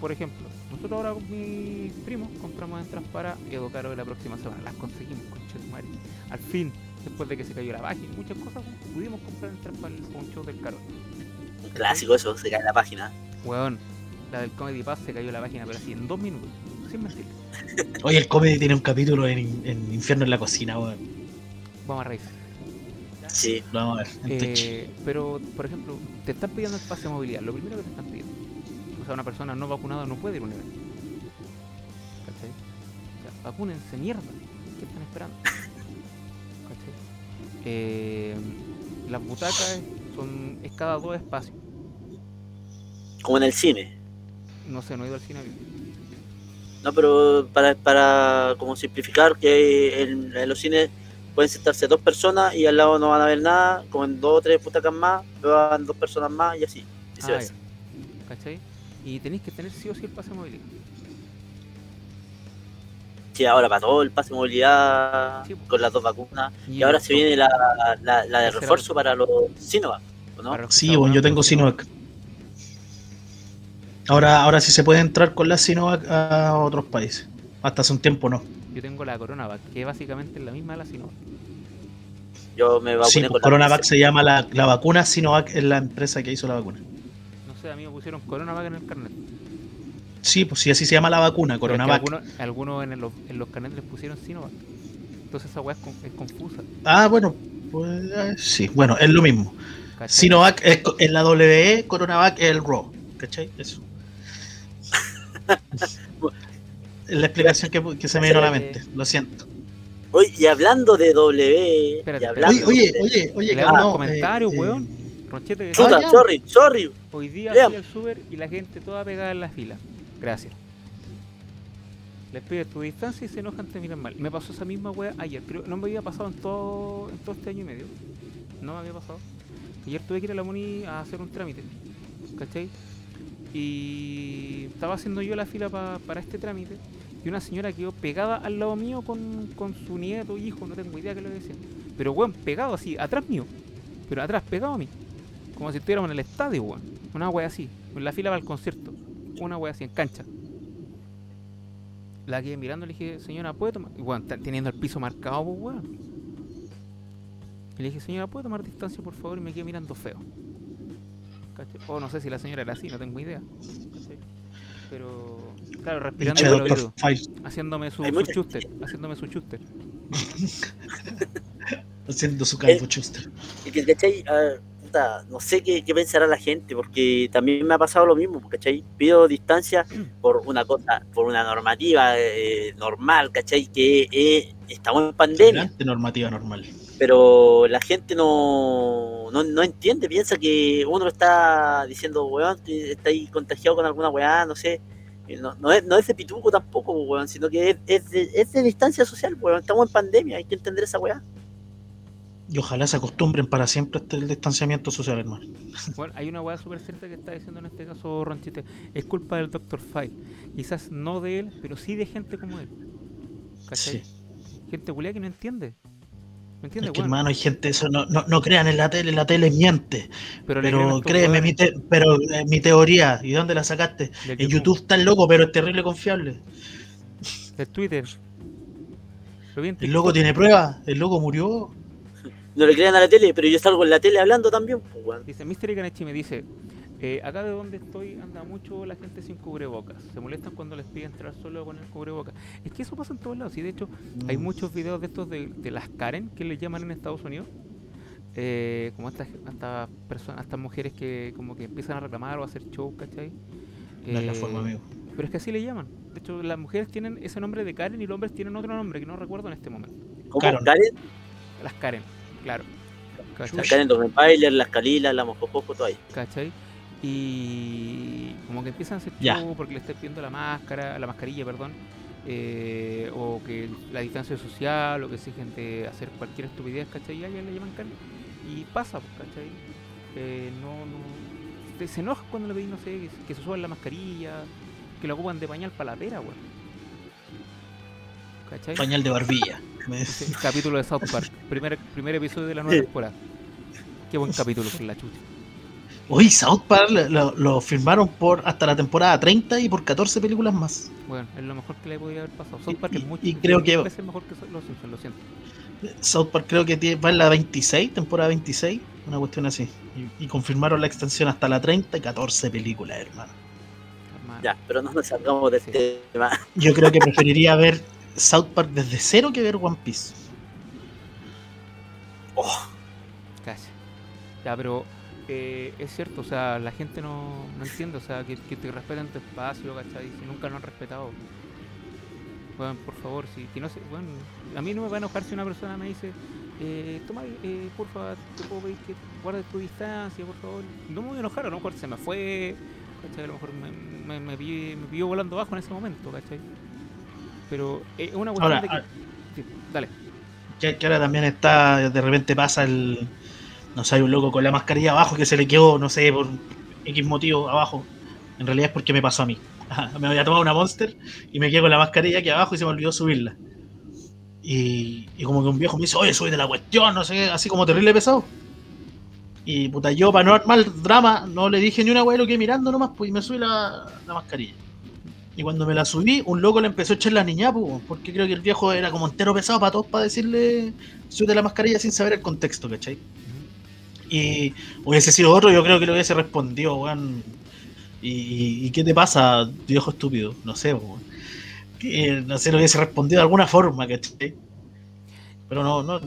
Por ejemplo, nosotros ahora con mis primos compramos entradas para Educaro de la próxima semana. Las conseguimos, conchetumare. Al fin, después de que se cayó la página y muchas cosas, pudimos comprar entradas para el un show del Caro. un clásico eso, se cae la página. Weón, la del Comedy Pass se cayó la página, pero así en dos minutos, sin mentir. <laughs> Oye, el comedy tiene un capítulo en, en Infierno en la cocina, weón. Vamos a reír. Sí. Lo vamos a ver en. Eh, pero, por ejemplo, te están pidiendo el pase de movilidad. Lo primero que te están pidiendo. Sea, una persona no vacunada no puede ir a un evento. ¿Cachai? O sea, vacúnense, mierda. ¿Qué están esperando? <laughs> ¿Cachai? Eh, las butacas son, es cada dos espacios. Como en el cine. No sé, no he ido al cine. No, pero para, para como simplificar que en, en los cines pueden sentarse dos personas y al lado no van a ver nada, como en dos o tres butacas más, van dos personas más y así. Ah, Viceversa. ya. ¿Cachai? Y tenéis que tener sí o sí el pase de movilidad. Sí, ahora para todo el pase de movilidad Sí, pues. con las dos vacunas. Y, ahora se viene la, la, la de refuerzo para los Sinovac, ¿o ¿no? Sí, bueno, yo vacunaron tengo Sinovac. Ahora, ahora sí se puede entrar con la Sinovac a otros países. Hasta hace un tiempo no. Yo tengo la CoronaVac, que básicamente es la misma de la Sinovac. Yo me vacuné Sí, con pues la CoronaVac se llama la, la vacuna, Sinovac es la empresa que hizo la vacuna. Sé, a mí me pusieron CoronaVac en el carnet. Sí, pues sí, así se llama la vacuna, Pero es que CoronaVac. algunos, algunos en, los, en los carnets les pusieron Sinovac. Entonces esa weá es, con- es confusa. Ah, bueno, pues eh, sí, bueno, es lo mismo. ¿cachai? Sinovac es, es la WE, CoronaVac es el RAW. ¿Cachai? Eso. <laughs> es la explicación que, que se me vino a la mente, lo siento. Oye, y hablando de W, Espérate, y hablando Oye, oye, oye, oye, Le que hago no, un comentario, eh, weón. eh, Ronchete que Chuta, Ah, sorry, sorry. hoy día fui al super y la gente toda pegada en la fila. Gracias. Les pides tu distancia y se enojan, te miran mal. Me pasó esa misma wea ayer. Creo, no me había pasado en todo, en todo este año y medio. No me había pasado. Ayer tuve que ir a la Muni a hacer un trámite. ¿Cachai? Y estaba haciendo yo la fila pa- para este trámite. Y una señora quedó pegada al lado mío con, con su nieto, hijo, no tengo idea qué le decía. Pero weón, pegado así, atrás mío. Pero atrás, pegado a mí. Como si estuviéramos en el estadio, weón. Una wea así. En la fila para el concierto. Una wea así, en cancha. La quedé mirando y le dije, señora, ¿puede tomar? Y weón, teniendo el piso marcado, pues weón. Y le dije, señora, ¿puede tomar distancia, por favor? Y me quedé mirando feo. ¿Cachai? O no sé si la señora era así, no tengo idea. Pero, claro, respirando por el oído. Haciéndome su, su chuster. Haciéndome su chuster. <laughs> haciendo Eh, su calvo chuster. Y que, ¿cachai? Ah, puta, no sé qué, qué pensará la gente, porque también me ha pasado lo mismo, ¿cachai? Pido distancia <clears throat> por una cosa, por una normativa eh, normal, ¿cachai? Que eh, estamos en pandemia, normativa normal. pero la gente no, no, no entiende, piensa que uno está diciendo, weón, está ahí contagiado con alguna weá, no sé. Y No, no, es, no es de pituco tampoco, weón, sino que es, es, de, es de distancia social, weón. Estamos en pandemia, hay que entender esa weá. Y ojalá se acostumbren para siempre hasta el distanciamiento social, hermano. Bueno, hay una weá súper cierta que está diciendo en este caso Ronchete. Es culpa del Dr. File. Quizás no de él, pero sí de gente como él. ¿Cachai? Sí. Gente culia que no entiende. ¿Me Es entiendes? que, weón? hermano, hay gente, eso no, no, no crean en la tele, la tele miente. pero créeme, mi te- pero eh, mi teoría, ¿y dónde la sacaste? En YouTube está el loco, pero es terrible confiable. del Twitter. El loco tiene pruebas, el loco murió. No le crean a la tele, pero yo salgo en la tele hablando también, pues, weón. Dice, Mystery Kanechi me dice, eh, acá de donde estoy anda mucho la gente sin cubrebocas. Se molestan cuando les pide entrar solo con el cubrebocas. Es que eso pasa en todos lados. Y de hecho, hay Mm. muchos videos de estos de, de las Karen que les llaman en Estados Unidos. Eh, como estas estas personas, estas mujeres que como que empiezan a reclamar o a hacer show, ¿cachai? No es la Eh, forma, amigo. Pero es que así le llaman. De hecho, las mujeres tienen ese nombre de Karen y los hombres tienen otro nombre que no recuerdo en este momento. ¿Cómo? Karen. Karen, Las Karen, claro. ¿Cachai? la Karen, los las Calilas, la Mojojojo, todo ahí. ¿cachai? Y como que empiezan a hacer Ya. show porque le está pidiendo la máscara, la mascarilla, perdón, eh, o que la distancia social, o que exigen de hacer cualquier estupidez, ¿cachai? Y a ella le llaman Karen. Y pasa, pues, ¿cachai? Eh, no, no. se enoja cuando le pedís, no sé, que, se- que se suban la mascarilla, que lo ocupan de pañal para la pera, weón. ¿Cachai? Pañal de barbilla. Es <laughs> el <laughs> capítulo de South Park, primer, primer episodio de la nueva temporada. Qué buen capítulo con la chucha. Uy, South Park lo, firmaron por hasta la temporada 30 y por 14 películas más. Bueno, es lo mejor que le podía haber pasado. South Y- Park es y- mucho y creo que- veces mejor que Los Simpsons, lo siento. South Park creo que tiene- va en la 26, temporada 26, una cuestión así. Y, y confirmaron la extensión hasta la 30 y 14 películas, hermano. Hermano. Ya, pero no nos salgamos del Sí. tema. Yo creo que preferiría ver South Park desde cero que ver One Piece. Casi. Ya, pero eh, es cierto, o sea, la gente no, no entiende, o sea, que, que te respeten tu espacio, ¿cachai? Si nunca lo han respetado. Bueno, por favor, si que no sé, bueno, a mí no me va a enojar si una persona me dice, eh, toma, eh, por favor, te puedo pedir que guardes tu distancia, por favor. No me voy a enojar, a lo mejor se me fue, ¿cachai? A lo mejor me, me, me, pilló volando abajo en ese momento, ¿cachai? Pero eh, es una cuestión Ahora, de que... ah, sí, dale. que, que ahora también está, de repente pasa el. No sé, hay un loco con la mascarilla abajo que se le quedó, no sé, por X motivo abajo. En realidad es porque me pasó a mí. <laughs> me había tomado una monster y me quedé con la mascarilla aquí abajo y se me olvidó subirla. Y, y como que un viejo me dice, oye, sube de la cuestión, no sé así como terrible pesado. Y puta, yo para no armar drama, no le dije ni una weá, lo quedé mirando nomás, pues y me subí la, la mascarilla. Y cuando me la subí, un loco le empezó a echar la niña, porque creo que el viejo era como entero pesado para todos para decirle súbete la mascarilla sin saber el contexto, ¿cachai? Y hubiese sido otro, yo creo que le hubiese respondido, weón. ¿Y, qué te pasa, viejo estúpido? No sé, weón. Que, no sé, le hubiese respondido de alguna forma, ¿cachai? Pero no, no,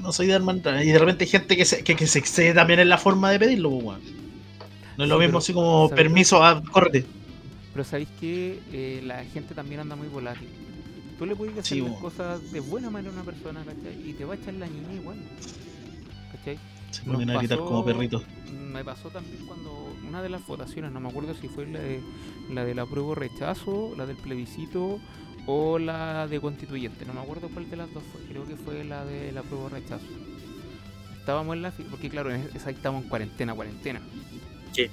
no soy de armar Y de repente hay gente que se, que, que se excede también en la forma de pedirlo, weón. No es lo mismo así como permiso a córrete. Pero sabéis que eh, la gente también anda muy volátil. Tú le puedes Sí, hacer las cosas de buena manera a una persona, ¿cachai? Y te va a echar la niña igual. ¿Cachai? Se Nos ponen a gritar pasó- como perritos. Me pasó también cuando una de las votaciones, no me acuerdo si fue la de la del apruebo rechazo, la del plebiscito o la de constituyente, no me acuerdo cuál de las dos fue, creo que fue la del apruebo rechazo. Estábamos en la fila, porque claro, en esa ahí estábamos en cuarentena, cuarentena. Sí.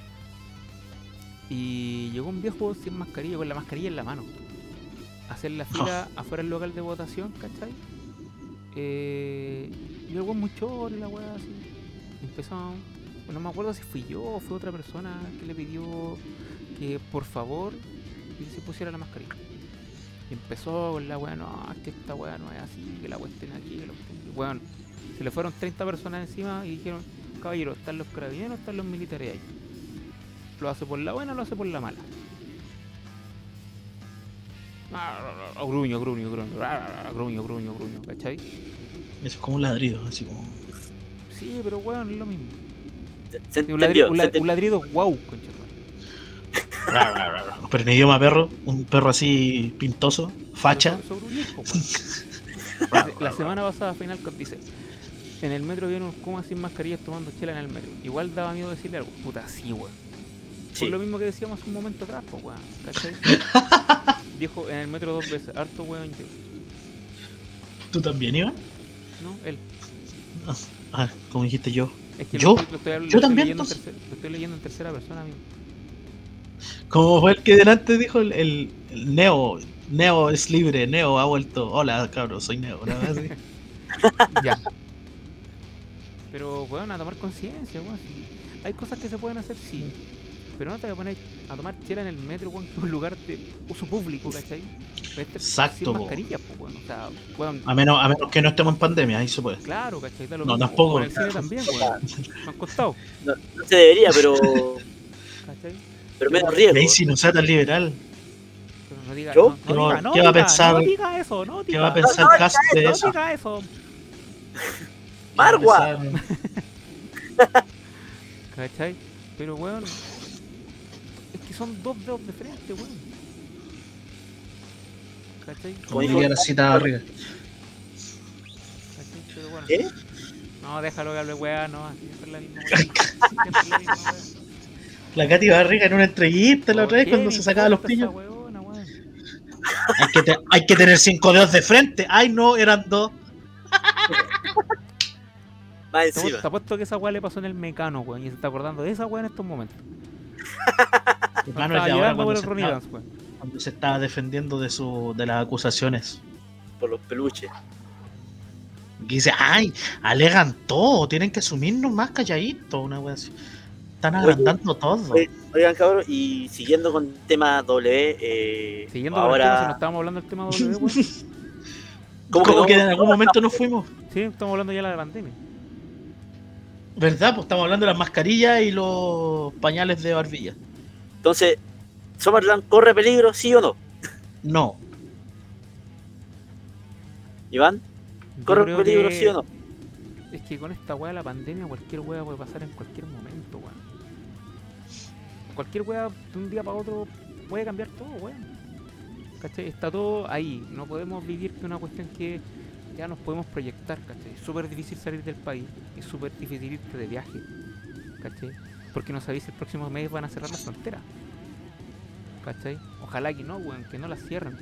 Y llegó un viejo sin mascarilla, con la mascarilla en la mano. A hacer la fila afuera del local de votación, ¿cachai? Eh, y el weón muy choro y la weá así. Empezó, no me acuerdo si fui yo o fue otra persona que le pidió que por favor se pusiera la mascarilla. Y empezó con la weá, no, es que esta weá no es así, que la estén aquí, que la aquí. Weón, se le fueron 30 personas encima y dijeron, caballero, están los carabineros, están los militares ahí. ¿Lo hace por la buena o lo hace por la mala? Ah, Gruño, gruño, gruño, ah, gruño, gruño, gruño, ¿cachai? Eso es como un ladrido, así como. Sí, pero weón, es lo mismo. Se un, ladrido, un, se la- entendió. un ladrido wow, concha. <laughs> Pero en idioma perro, un perro así pintoso, facha. La semana pasada Final Cut dice En el metro vieron unos Kumas sin mascarillas tomando chela en el metro Igual daba miedo decirle algo Puta, sí, weón Sí. Por lo mismo que decíamos un momento atrás, pues, weón ¿Cachai? <laughs> Dijo en el metro dos veces Harto weón ¿Tú también, Iván? No, él Ah, como dijiste yo. Es que ¿Yo? Lo estoy, lo estoy- lo ¿Yo también, leyendo tercer- lo estoy leyendo en tercera persona, amigo Como fue el que delante dijo el, el- el Neo. Neo es libre, Neo ha vuelto. Hola, cabros, soy Neo. así. <laughs> Ya Pero, weón, a tomar conciencia, weón. Hay cosas que se pueden hacer, sí. Pero no te voy a poner a tomar chela en el metro, weón, que es un lugar de uso público, ¿cachai? Este- Exacto, sin po. mascarilla, pues, weón. O sea, weón, A menos, a menos que no estemos en pandemia, ahí se puede. claro, ¿cachai? Lo No, mismo. tampoco. Con el cine también, weón. Me han costado, No, no se debería, pero, ¿cachai? pero menos riesgo. ahí si no sea tan liberal, Pero no diga, ¿Yo? no, no No, diga, no ¿qué va a pensar- no diga eso, no diga. ¿qué va a pensar no, Cast de No eso? diga eso. Margua. <laughs> <laughs> ¿Cachai? Pero, weón. Son dos dedos de frente, weón. ¿Cachai? Como diría la cita arriba. ¿Cachai? Pero bueno. ¿Qué? No, déjalo que hable weá, no. Siempre es la misma weá. Siempre es la misma weá. La Katy Barriga en una entrevista la otra vez ¿Por qué cuando se sacaba los pillos. weona? Hay que, te- hay que tener cinco dedos de frente. Ay, no, eran dos. Apuesto- encima. te apuesto que esa weá le pasó en el mecano, weón. Y se está acordando de esa weá en estos momentos. Tu No mano estaba es de ahora llorando por cuando se, Ronnie estaba, Dance, weón. cuando se estaba defendiendo de, su, de las acusaciones. Por los peluches. Y dice, ay, alegan todo, tienen que asumirnos más calladitos, una wea así. Están Oye, agrandando todo. oye, Oigan, cabros, y siguiendo con el tema W, eh, Siguiendo con el tema, si no ahora. estábamos hablando del tema W, <laughs> weón. ¿Cómo Como no? que en algún momento nos fuimos. Sí, estamos hablando ya de la pandemia. ¿Verdad? Pues estamos hablando de las mascarillas y los pañales de barbilla. Entonces, ¿Summerland corre peligro, sí o no? No. Iván, ¿corre peligro, que- sí o no? Es que con esta weá de la pandemia, cualquier weá puede pasar en cualquier momento, weón. Cualquier weá de un día para otro puede cambiar todo, weón. ¿Cachai? Está todo ahí. No podemos vivir de una cuestión que ya nos podemos proyectar, ¿cachai? Es súper difícil salir del país. Es súper difícil irte de viaje, ¿cachai? Porque no sabéis si el próximo mes van a cerrar la frontera. ¿Cachai? Ojalá que no, weón, que no la cierren.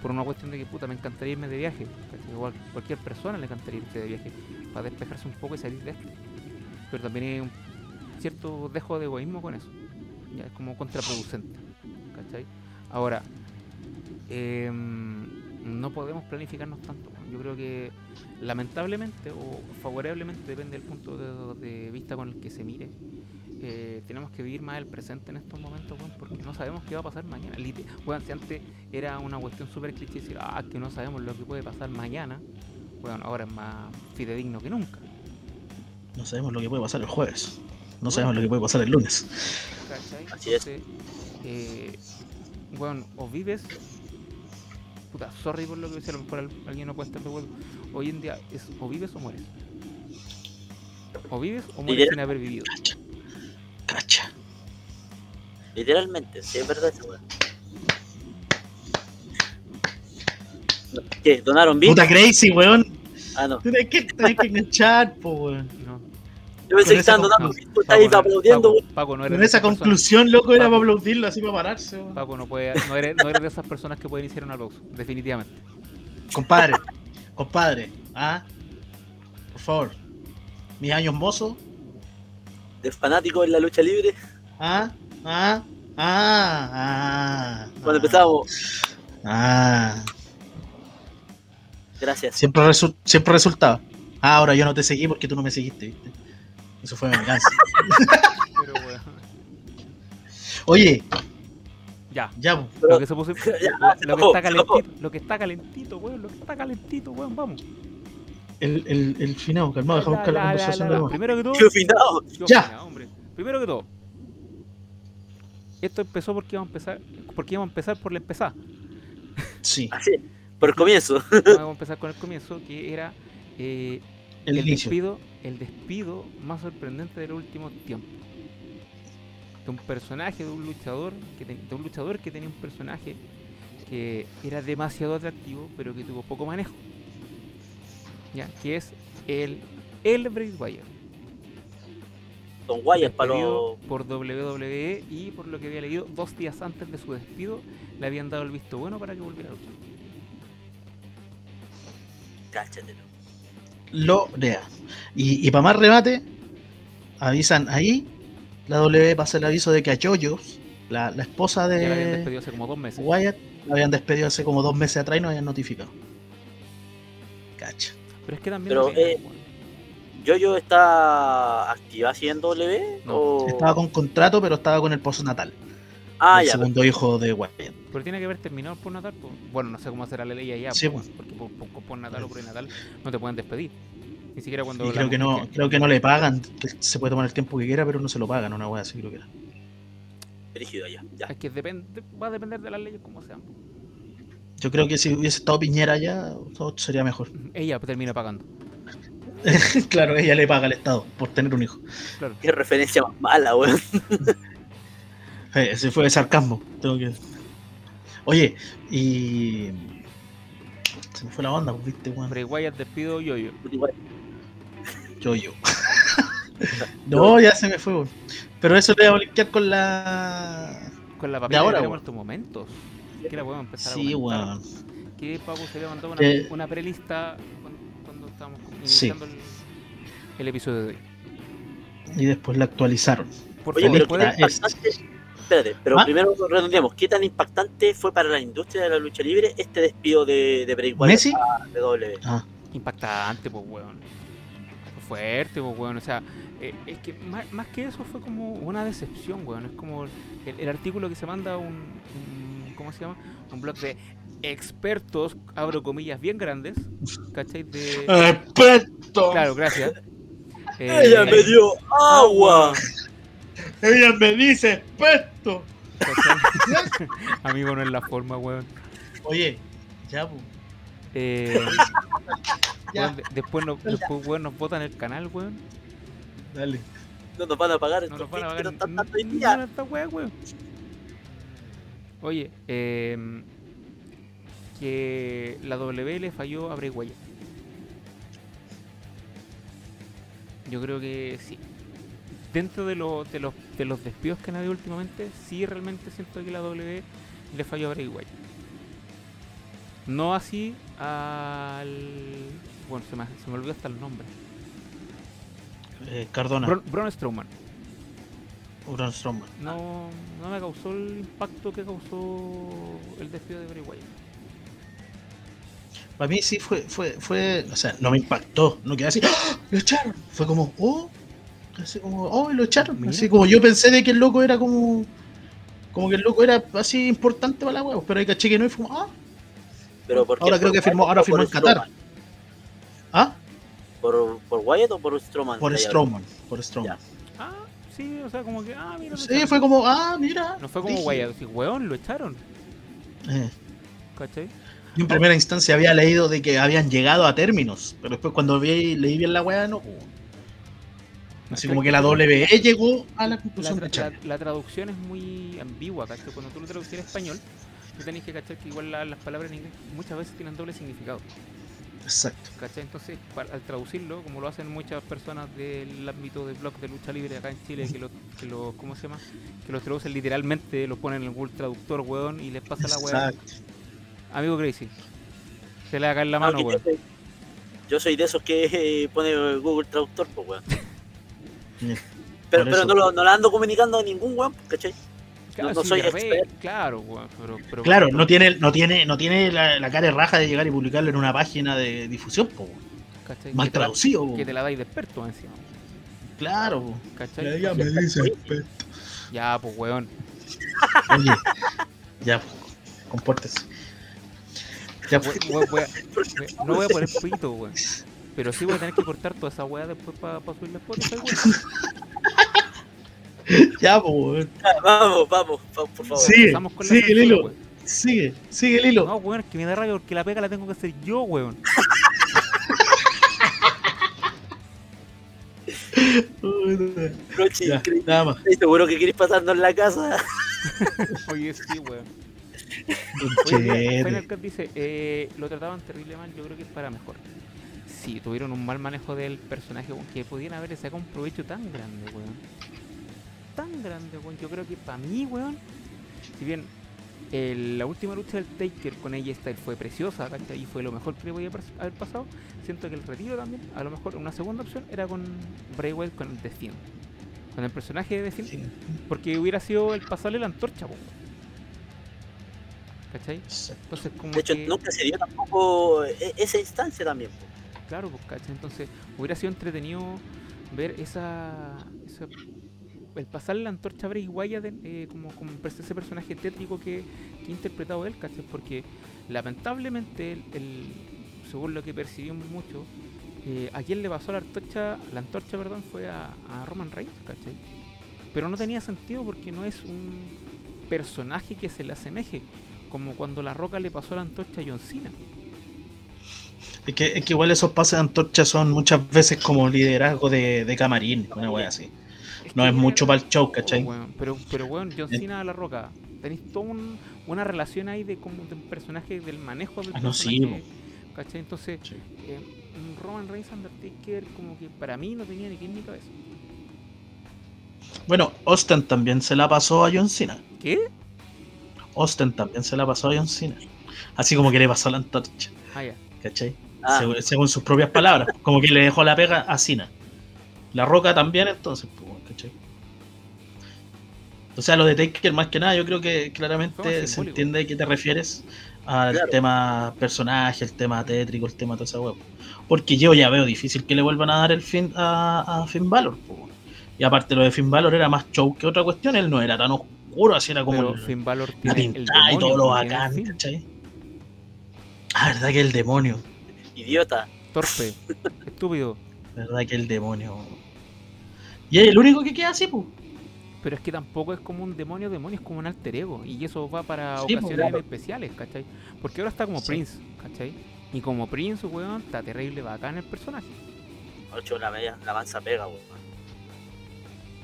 Por una cuestión de que puta, me encantaría irme de viaje. ¿cachai? Igual cualquier persona le encantaría irse de viaje para despejarse un poco y salir de esto. Pero también hay un cierto dejo de egoísmo con eso. Ya es como contraproducente. ¿Cachai? Ahora, em, no podemos planificarnos tanto. Yo creo que lamentablemente o favorablemente, depende del punto de, de vista con el que se mire, eh, tenemos que vivir más el presente en estos momentos, weón, porque no sabemos qué va a pasar mañana. Weón, si antes era una cuestión súper cliché decir, ah, que no sabemos lo que puede pasar mañana, bueno, ahora es más fidedigno que nunca. No sabemos lo que puede pasar el jueves. No sabemos lo que puede pasar el lunes. ¿cachai? Así es. Entonces, eh, bueno, o vives, puta, sorry por lo que mejor al- alguien no puede estar de acuerdo. Hoy en día es o vives o mueres. O vives o mueres sin haber vivido. Cacha. Cacha. Literalmente, sí, es verdad esa weá. ¿Qué? ¿Donaron bien? Puta crazy, weón. Ah, no. Tienes que, tienes que enganchar, po, weón. No, Yo pensé que estaban estás ahí no- aplaudiendo, Paco, no eres Con esa conclusión, loco, era para aplaudirlo así para pararse, weón. Paco, no, puede, no, eres, no eres de esas personas que pueden iniciar un aplauso, definitivamente. Compadre, compadre, ah, por favor, mis años mozos, De fanático en la lucha libre. ah, ah, ah, ah. Cuando empezábamos, Ah, gracias. siempre, resu- siempre resultaba. Ah, ahora yo no te seguí porque tú no me seguiste, ¿viste? Eso fue venganza. <laughs> Pero bueno, Oye, ya. ya, po. Lo que se puso, <laughs> Ya, lo, lo que se está calentito, lo que está calentito, weón, lo que está calentito, weón, vamos. el, el, el final, calmado, dejamos buscar la ya, conversación ya, de. Primero que todo, Qué finado. Yo, Ya. hombre. Primero que todo, esto empezó porque íbamos a empezar, porque íbamos a empezar por la empezada. Sí, Así, por el comienzo. Vamos a <laughs> empezar con el comienzo, que era eh, el, despido, el despido más sorprendente del último tiempo. De un personaje, de un luchador, que ten- de un luchador que tenía un personaje que era demasiado atractivo, pero que tuvo poco manejo. Ya, que es el el Bray Wyatt. Don Wyatt para los. por WWE y por lo que había leído dos días antes de su despido le habían dado el visto bueno para que volviera a luchar. Cáchatelo. Lorea. Y, y para más remate, avisan ahí, la W pasa el aviso de que a Joyos, la, la esposa Ya la habían de despedido hace como dos meses. Wyatt, la habían despedido hace como dos meses atrás y no habían notificado. Cacha. Pero es que también Pero, eh. ¿Yoyo está activa haciendo W? No, o... Estaba con contrato, pero estaba con el postnatal. Ah, el ya. segundo hijo de Wyatt. Pero tiene que haber terminado el postnatal. pues. Bueno, no sé cómo será la ley allá. Sí, porque por, por, por postnatal o prenatal no te pueden despedir. Ni siquiera cuando. Y la creo que no, creo que no le pagan. Se puede tomar el tiempo que quiera, pero no se lo pagan, una wea así creo que era. Brígido ya. ya. Es que depende, va a depender de las leyes como sean. Yo creo que si hubiese estado Piñera allá, todo sería mejor. <laughs> Ella termina pagando. claro, ella le paga al Estado por tener un hijo. Claro. Qué referencia más mala, weón. <laughs> Eh, Ese fue de sarcasmo. Tengo que... Oye, y. Se me fue la onda, viste, weón. Bray Wyatt despido yo yo. Yo, yo. no, ya se me fue, weón. Pero eso le voy a blinkear con la. Con la papel ahora, que tenemos estos momentos. Que la podemos empezar Sí, a weón. Que Paco se le mandó una, Eh. una prelista cuando, cuando estábamos Sí. iniciando el, el episodio de hoy. Y después la actualizaron. Por Oye, favor, pero ¿puedes- qué tan es- impactante. Espérate, pero ¿Ah? primero redondeamos. ¿Qué tan impactante fue para la industria de la lucha libre este despido de, de Bray Wyatt ¿Messi? a W? Ah, impactante, pues, weón. Fue fuerte, pues, weón. O sea, eh, es que más, más que eso fue como una decepción, weón. Es como el, el artículo que se manda a un, un- ¿Cómo se llama? Un blog de expertos, abro comillas bien grandes, ¿cachai? De. ¡Experto! Claro, gracias. Eh, ¡Ella me dio agua! Ella me dice experto. ¿cachai? <laughs> Amigo, no es la forma, weón. Oye, ya, pues. Eh, <laughs> Ya. weón, de- después, nos, después weón, nos botan el canal, weón. Dale. No nos van a pagar No estos nos van a pagar ni esta wea, weón. Oye, eh, que la W le falló a Bray Wyatt. Yo creo que sí. Dentro de, lo- de, los, de los despidos que han habido últimamente, sí realmente siento que la W le falló a Bray Wyatt. No así al... Bueno, se me, se me olvidó hasta el nombre. Eh, Cardona. Braun, Braun Strowman. Braun Strowman. no, no me causó el impacto que causó el despido de Bray Wyatt. Para mí sí fue, fue, fue, o sea, no me impactó, no quedé así, ¡Ah! lo echaron. Fue como, oh, así como, oh, lo echaron. Mira. Así como yo pensé de que el loco era como, como que el loco era así importante para la huevo, pero ahí caché que no y fue ah, Pero. Ahora creo ¿Por que firmó- ahora firmó en Qatar. Ah, ¿Por, ¿Por Wyatt o por Strowman? por Strowman, por Strowman. Ah, sí, o sea, como que, ah, mira. lo Sí, echaron. fue como, ah, mira. No fue como dije. Wyatt, así, weón, lo echaron, Eh, ¿cachai? yo en primera instancia había leído de que habían llegado a términos, pero después cuando vi, leí bien la weá, no. Así como que la WWE llegó a la conclusión tra- la- la traducción es muy ambigua, ¿cachai? Cuando tú lo traduces en español, tú tenés que cachar que igual la- las palabras en inglés muchas veces tienen doble significado, Exacto. ¿cachai? Entonces, para- al traducirlo, como lo hacen muchas personas del ámbito de blog de lucha libre acá en Chile, que lo, que lo ¿cómo se llama? Que los traducen literalmente, lo ponen en el Google Traductor, weón, y les pasa la weá. Exacto. Amigo Crazy, se le haga en la mano, que weón. yo, soy, yo soy de esos que eh, pone Google Traductor, pues, weón. Pero, pero no, lo, no la ando comunicando a ningún weón, ¿cachai? Claro, no sí, soy expert. Claro, weón, pero, pero Claro, pero- no tiene, no tiene, no tiene la, la cara de raja de llegar y publicarlo en una página de difusión, po. ¿cachai? mal Que te la- traducido. po. Que te la dais de experto encima, Claro. po. ¿cachai? Ya me dice experto. Ya, pues, weón. Oye, <laughs> ya, po, compórtese. Ya, pues, voy- voy a- <laughs> no voy a poner pito, weón. Pero sí voy a tener que cortar toda esa weá después para subirle Spotify, weón. <laughs> ya, po, weón. Ya, vamos, vamos, vamos, por favor. Empezamos con sigue, censura, Lilo. weón. Sigue, sigue el hilo. No, weón, es que me da rabia porque la pega la tengo que hacer yo, weón. <laughs> Increíble. nada más. ¿Estás seguro que quieres pasarnos en la casa? <laughs> Oye, sí, weón. Oye, Final Cut dice, eh, lo trataban terrible mal, yo creo que es para mejor. Sí, tuvieron un mal manejo del personaje, weón, que podían haber sacado un provecho tan grande, weón. Tan grande, weón. Yo creo que para mí, weón, si bien el- la última lucha del Taker con AJ Styles fue preciosa, ¿cachai? Y fue lo mejor que le podía haber pasado, siento que el retiro también, a lo mejor una segunda opción era con Bray Wyatt con The Fiend. Con el personaje de The Fiend, Sí, porque hubiera sido el pasarle la antorcha, weón. ¿Cachai? Entonces, como De hecho, que- nunca se dio tampoco e- esa instancia también. po. Claro, pues, ¿cachai? Entonces, hubiera sido entretenido ver esa. el pasarle la antorcha a Wyatt eh, como, como ese personaje tétrico que, que ha interpretado él, ¿cachai? Porque lamentablemente, el, según lo que percibimos mucho, eh, a quien le pasó la antorcha, la antorcha perdón, fue a, a Roman Reigns, ¿cachai? Pero no tenía sentido porque no es un personaje que se le asemeje, como cuando la roca le pasó la antorcha a John Cena. Es que, es que igual esos pases de antorcha son muchas veces como liderazgo de, de camarín, una wea así. No es mucho para el show, oh, ¿cachai? pero, pero weón, John. Cena a la roca, tenéis toda un- una relación ahí de como de un personaje, del manejo del Ah, no, sí, personaje, ¿cachai? Entonces, Sí. eh, Roman Reigns Undertaker como que para mí no tenía ni pie ni cabeza. Bueno, Austin también se la pasó a John Cena. ¿Qué? Austin también se la pasó a John Cena. Así como que le pasó la antorcha, Ah, ya. ¿Cachai? Ah, Según, según sus propias palabras. Como que le dejó la pega a Cena. La roca también, entonces, pues, ¿cachai? O sea, lo de Taker, más que nada, yo creo que claramente se simbólico. entiende a qué te refieres al Claro. tema personaje, el tema tétrico, el tema de toda esa hueá. Porque yo ya veo difícil que le vuelvan a dar el fin a, a Finn Balor. Y aparte, lo de Finn Balor era más show que otra cuestión. Él no era tan oscuro, así era como Pero el- Finn Balor la el pintada y todo lo bacán. ¿cachai? Ah, verdad que el demonio. idiota. Torpe, <laughs> estúpido. Verdad que el demonio. Y es el único que queda así, pues. Pero es que tampoco es como un demonio, demonio es como un alter ego. Y eso va para Sí, ocasiones claro. especiales, ¿cachai? Porque ahora está como Sí. Prince, ¿cachai? Y como Prince, weón, está terrible bacán el personaje, Ocho la media, la mansa pega, weón.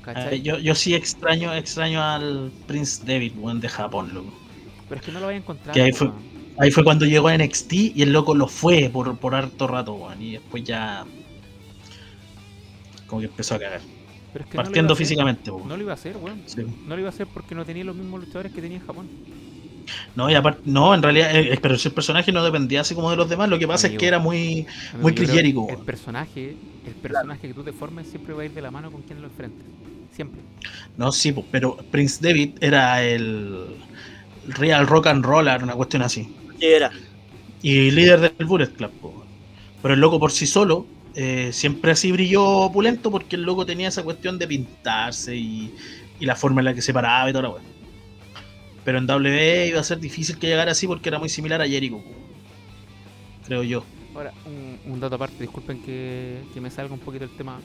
¿cachai? Eh, yo, yo sí extraño, extraño al Prince David, weón, de Japón, loco. Pero es que no lo voy a encontrar. Que ahí fue- weón. Ahí fue cuando llegó a NXT y el loco lo fue por, por harto rato, weón. Y después ya. Como que empezó a cagar. Pero es que no Partiendo hacer. físicamente, weón. No lo iba a hacer, weón. Sí. No lo iba a hacer porque no tenía los mismos luchadores que tenía en Japón. No, y aparte, no, en realidad, eh, pero ese personaje no dependía así como de los demás. Lo que pasa es que era muy. Amigo, Muy Jericho, El personaje, el personaje que tú te formes siempre va a ir de la mano con quien lo enfrentes. Siempre. No, sí, pero Prince David era el. Real Rock and Roller, una cuestión así. ¿Qué era? Y líder del Bullet Club. po. Pero el loco por sí solo eh, siempre así brilló opulento porque el loco tenía esa cuestión de pintarse y, y la forma en la que se paraba y toda la weá. Pero en WWE iba a ser difícil que llegara así porque era muy similar a Jericho. po. Creo yo. Ahora, un, un dato aparte, disculpen que, que me salga un poquito el tema.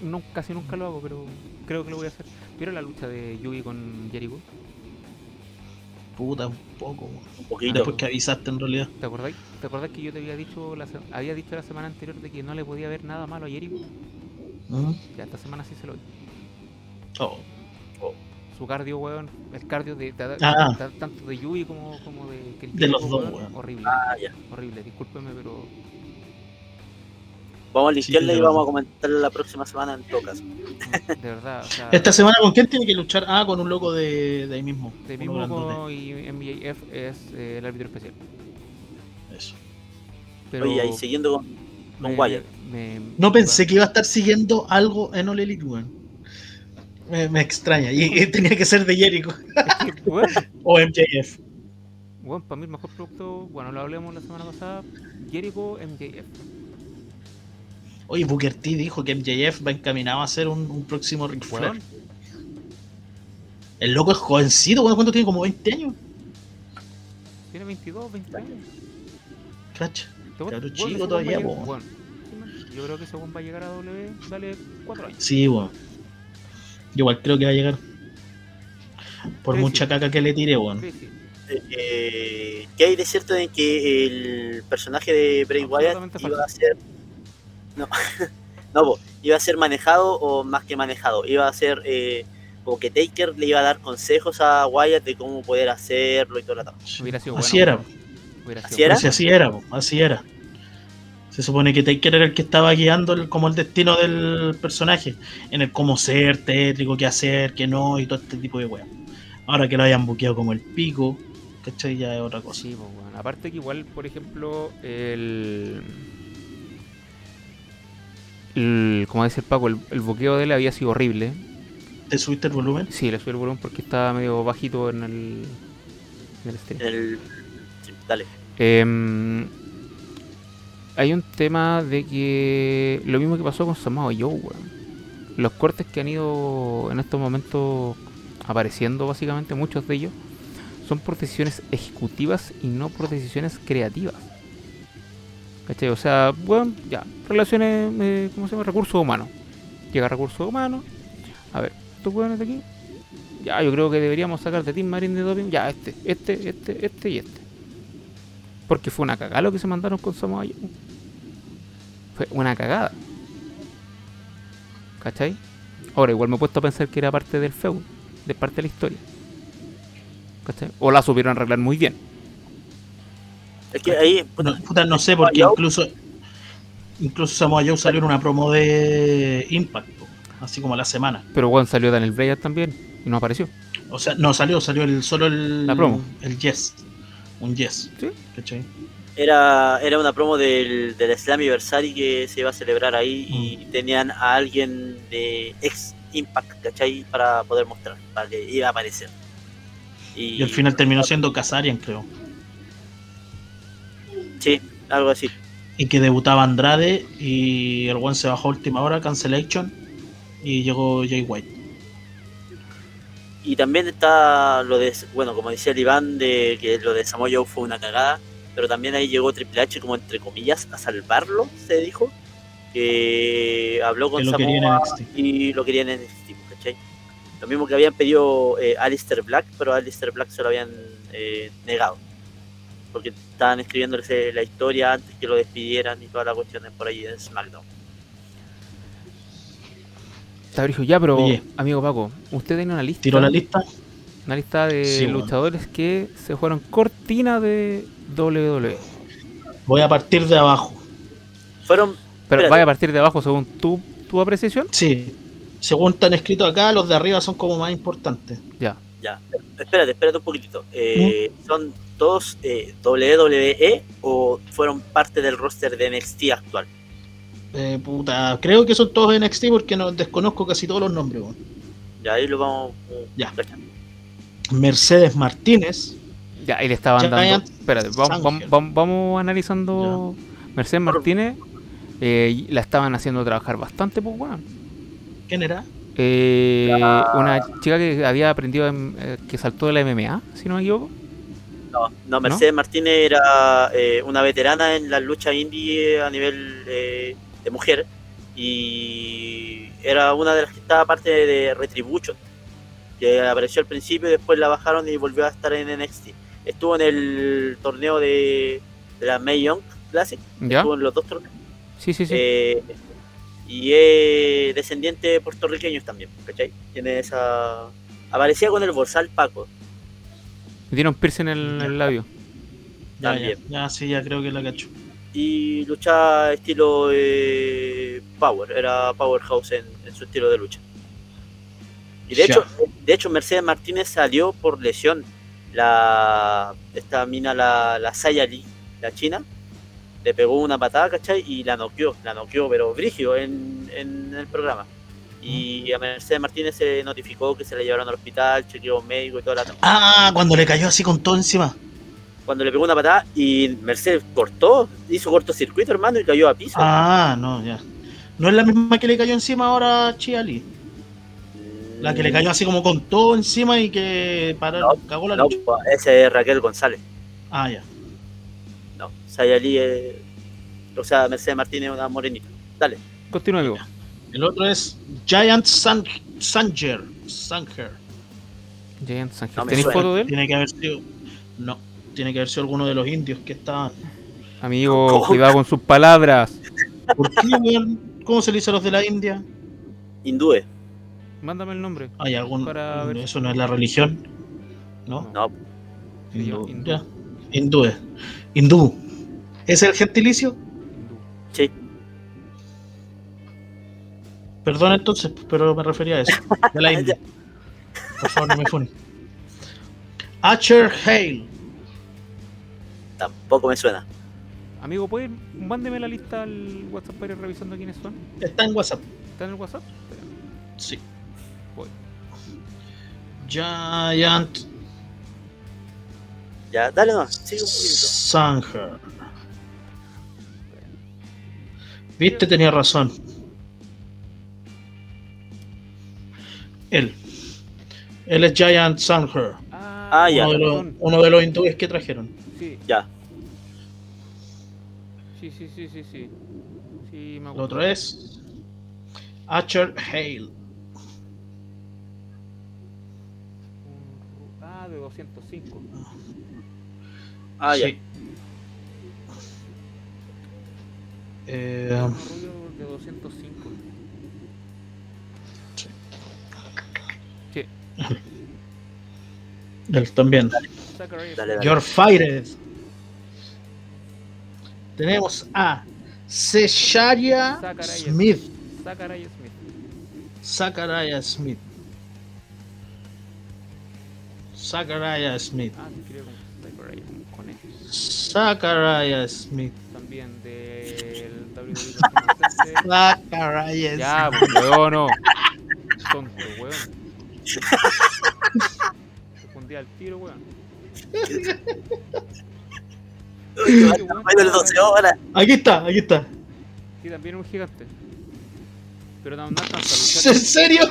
No, casi nunca lo hago, pero creo que lo voy a hacer. ¿Vieron la lucha de Yugi con Jericho? Puta, un poco. Un poquito. Después que avisaste en realidad. ¿Te acordáis? ¿Te acordás que yo te había dicho la, se- había dicho la semana anterior de que no le podía ver nada malo a Jericho? ¿Mm? Ya esta semana sí se lo vi. Oh. Su cardio, weón, el cardio de, de- de- Ah. de- tanto de Yugi como, como de De los dos, weón. Horrible, Ah, ya. horrible, discúlpeme, pero Vamos a limpiarla Sí, y vamos a comentarla la próxima semana en todo caso. de verdad, o sea, Esta semana con quién tiene que luchar? Ah, con un loco de, de ahí mismo. de mismo como y MJF es eh, el árbitro especial. Eso. Pero Oye, ahí siguiendo con, con me- Wyatt. me- No pensé que iba a estar siguiendo algo en All Elite, weón. Me, me extraña. Y, y tenía que ser de Jericho <laughs> o MJF. weón, para mí el mejor producto, bueno, lo hablamos la semana pasada, Jericho MJF. Oye, Booker T dijo que MJF va encaminado a ser un, un próximo Ric Flair. El loco es jovencito, weón. ¿Cuánto tiene? Como 20 años. tiene 22, 20 años. Cacha. Te voy- Cabro weón, chico todavía, po. weón, sí, man, Yo creo que ese weón va a llegar a W, dale 4 años. Sí, weón. Yo igual creo que va a llegar. Por Sí, mucha sí. caca que le tire, weón. Sí, sí. Eh, ¿Qué hay de cierto en que el personaje de Bray Wyatt iba a ser. No, <laughs> no po, iba a ser manejado o más que manejado. Iba a ser eh, como que Taker le iba a dar consejos a Wyatt de cómo poder hacerlo y todo lo demás. Hubiera sido Así bueno, era. ¿Así sido era? Pues sí, así era, po, así era. Se supone que Taker era el que estaba guiando el- como el destino del personaje, en el cómo ser, tétrico, qué hacer, qué no, y todo este tipo de weas. Ahora que lo hayan buqueado como el pico, ¿cachai? Ya es otra cosa. Sí, pues, weón. Aparte que igual, por ejemplo, el... el como dice el Paco, el, el boqueo de él había sido horrible. ¿Te subiste el volumen? Sí, le subí el volumen porque estaba medio bajito en el, en el stream. El- sí, dale. Em, hay un tema de que lo mismo que pasó con Samoa Joe, weón. Los cortes que han ido en estos momentos apareciendo, básicamente, muchos de ellos, son por decisiones ejecutivas y no por decisiones creativas. ¿Cachai? O sea, bueno, ya, relaciones, eh, ¿cómo se llama? Recursos humanos. Llega recursos humanos. A ver, estos weones de aquí. Ya, yo creo que deberíamos sacar de Team Marine de Doping. Ya, este, este, este, este y este. Porque fue una cagada lo que se mandaron con Samoa Joe. Fue una cagada. ¿Cachai? Ahora, igual me he puesto a pensar que era parte del feud, de parte de la historia. ¿Cachai? O la supieron arreglar muy bien. Es que ahí, puta, No, puta, no sé, porque incluso incluso Samoa Joe salió en una promo de Impact, así como la semana. Pero Juan salió Daniel Bryan también y no apareció. O sea, no salió, salió el, solo el, La promo. el Yes. Un Yes. Sí. ¿Cachai? era, era una promo del, del Slam Anniversary que se iba a celebrar ahí y Mm. tenían a alguien de ex Impact, ¿cachai? Para poder mostrar, para que iba a aparecer. Y al final terminó siendo Kazarian, creo. Sí, algo así. Y que debutaba Andrade y el one se bajó a última hora, Cancellation. Y llegó Jay White. Y también está lo de, bueno, como decía el Iván, de que lo de Samoa Joe fue una cagada, pero también ahí llegó Triple H como entre comillas a salvarlo, se dijo, que habló con Que Samoa y lo querían en NXT, ¿cachai? Lo mismo que habían pedido eh, Alistair Black, pero a Alistair Black se lo habían eh, negado. Porque estaban escribiéndole la historia antes que lo despidieran y todas las cuestiones por ahí en SmackDown. Está brillo ya, pero Oye. amigo Paco, usted tiene una lista. Tiró la lista. Una lista de Sí, bueno. luchadores que se fueron cortina de WWE. Voy a partir de abajo. Fueron, Pero Espérate. vaya a partir de abajo según tu, tu apreciación. Sí. Según están escritos acá, los de arriba son como más importantes. Ya. Ya, espérate, espérate un poquitito. Eh, ¿Son todos eh, WWE o fueron parte del roster de NXT actual? Eh, puta, creo que son todos NXT porque no desconozco casi todos los nombres. Ya ahí lo vamos Ya. Mercedes Martínez, Ya, ahí le estaban dando. Espérate, vamos, vamos, vamos- vamos analizando. Mercedes Martínez eh, la estaban haciendo trabajar bastante, pues, weón. ¿quién era? Eh, Una chica que había aprendido, en- eh, que saltó de la MMA, si no me equivoco. No, no, Mercedes Martínez era eh, una veterana en la lucha indie a nivel eh, de mujer y era una de las que estaba parte de Retribution, que apareció al principio y después la bajaron y volvió a estar en NXT. Estuvo en el torneo de, de la Mae Young Classic, ¿Ya? estuvo en los dos torneos. Sí, sí, sí. Y es descendiente de puertorriqueños también, ¿cachai? Tiene esa... Aparecía con el borsal Paco. Me dieron piercing en el, en el labio. Ya, ya, También. ya, sí, ya creo que la cacho. y luchaba estilo eh, Power, era Powerhouse en, en su estilo de lucha. Y de Ya. hecho, de hecho Mercedes Martínez salió por lesión. La esta mina la, la Saya Lee, la china, le pegó una patada, ¿cachai? Y la noqueó, la noqueó, pero brigio en, en el programa. Y a Mercedes Martínez se notificó que se la llevaron al hospital, chequeo médico y toda la Ah, cuando le cayó así con todo encima. cuando le pegó una patada y Mercedes cortó, hizo cortocircuito hermano y cayó a piso. Ah, no, ya. No es la misma que le cayó encima ahora a Chiali. La que le cayó así como con todo encima y que para, No, cagó la No, lucha. ese es Raquel González. Ah, ya. Sayali es. O sea, Mercedes Martínez es una morenita. Dale. Continúa, amigo. El otro es Giant San Sanger. Sanger. Giant Sanger. No ¿Tenéis foto de él? Tiene que haber sido. No, tiene que haber sido alguno de los indios que estaban. Amigo, <laughs> ¿Cómo? cuidado con sus palabras. ¿Por qué, weón? ¿Cómo se le dice a los de la India? Hindúe. Mándame el nombre. ¿Hay algún.? Para ver. Eso no es la religión. ¿No? No, Hindú. Hindú. Hindú. ¿Es el gentilicio? sí. Perdón entonces, pero me refería a eso. De la <laughs> India. Por favor, no me funen. Archer Hale. Tampoco me suena. Amigo, ¿puede? Mándeme la lista al WhatsApp para ir revisando quiénes son. Está en WhatsApp. ¿Está en el WhatsApp? Sí. Voy. Giant Ya, dale no, sigue un poquito. Sanger. Viste, tenía razón. Él. Él es Giant Sunher. Ah, ya. Uno de, los, razón. uno de los hindúes que trajeron. Sí, Ya. sí, sí, sí, sí, sí. Sí, me El acuerdo. otro es. Archer Hale. Ah, de 205. Ah, ya. Eh, de 205. Sí. él también. Dale, dale. You're fired. Tenemos a Sesharia Zacharias. Smith. Zacharias Smith. Zachariah Smith. Zachariah Smith. Ah, E. Zachariah Smith. También del Zachariah Ya, pues, weón, no. Tonto, weón. Se fundía al tiro, weón. Bueno, el 12 horas. Aquí está, aquí está. Sí, también un gigante. Pero no, no alcanza a <laughs> ¿En serio?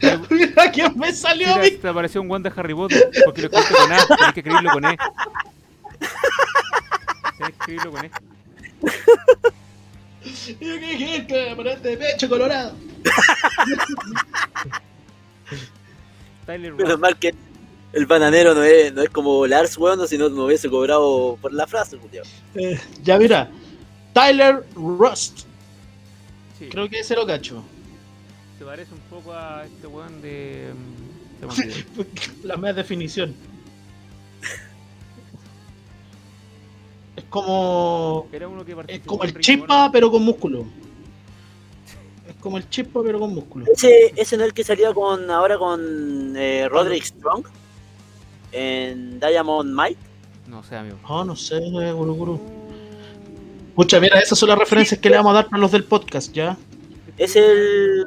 <laughs> Mira quién me salió a mí. te apareció un guante de Harry Potter. Porque lo escribiste con A. Tenés que escribirlo con E. Tenés que escribirlo con E. Yo qué aparente de pecho colorado. Tyler Menos mal que el bananero no es, no es como Lars, weón, si no me hubiese cobrado por la frase, culiao. Eh, ya mira. Tyler Rust. Sí, Creo que ese lo cacho. se parece un poco a este weón de. mm. <laughs> La más definición. Es como. Era uno que Es como el chispa, pero con músculo. Es como el chispa, pero con músculo. Ese, ese no es el que salía con ahora con eh, Roderick Strong en Diamond Mike. No sé, amigo. Oh, no sé, eh, guru, guru. Pucha, mira, esas son las referencias que le vamos a dar para los del podcast, ¿ya? Es el.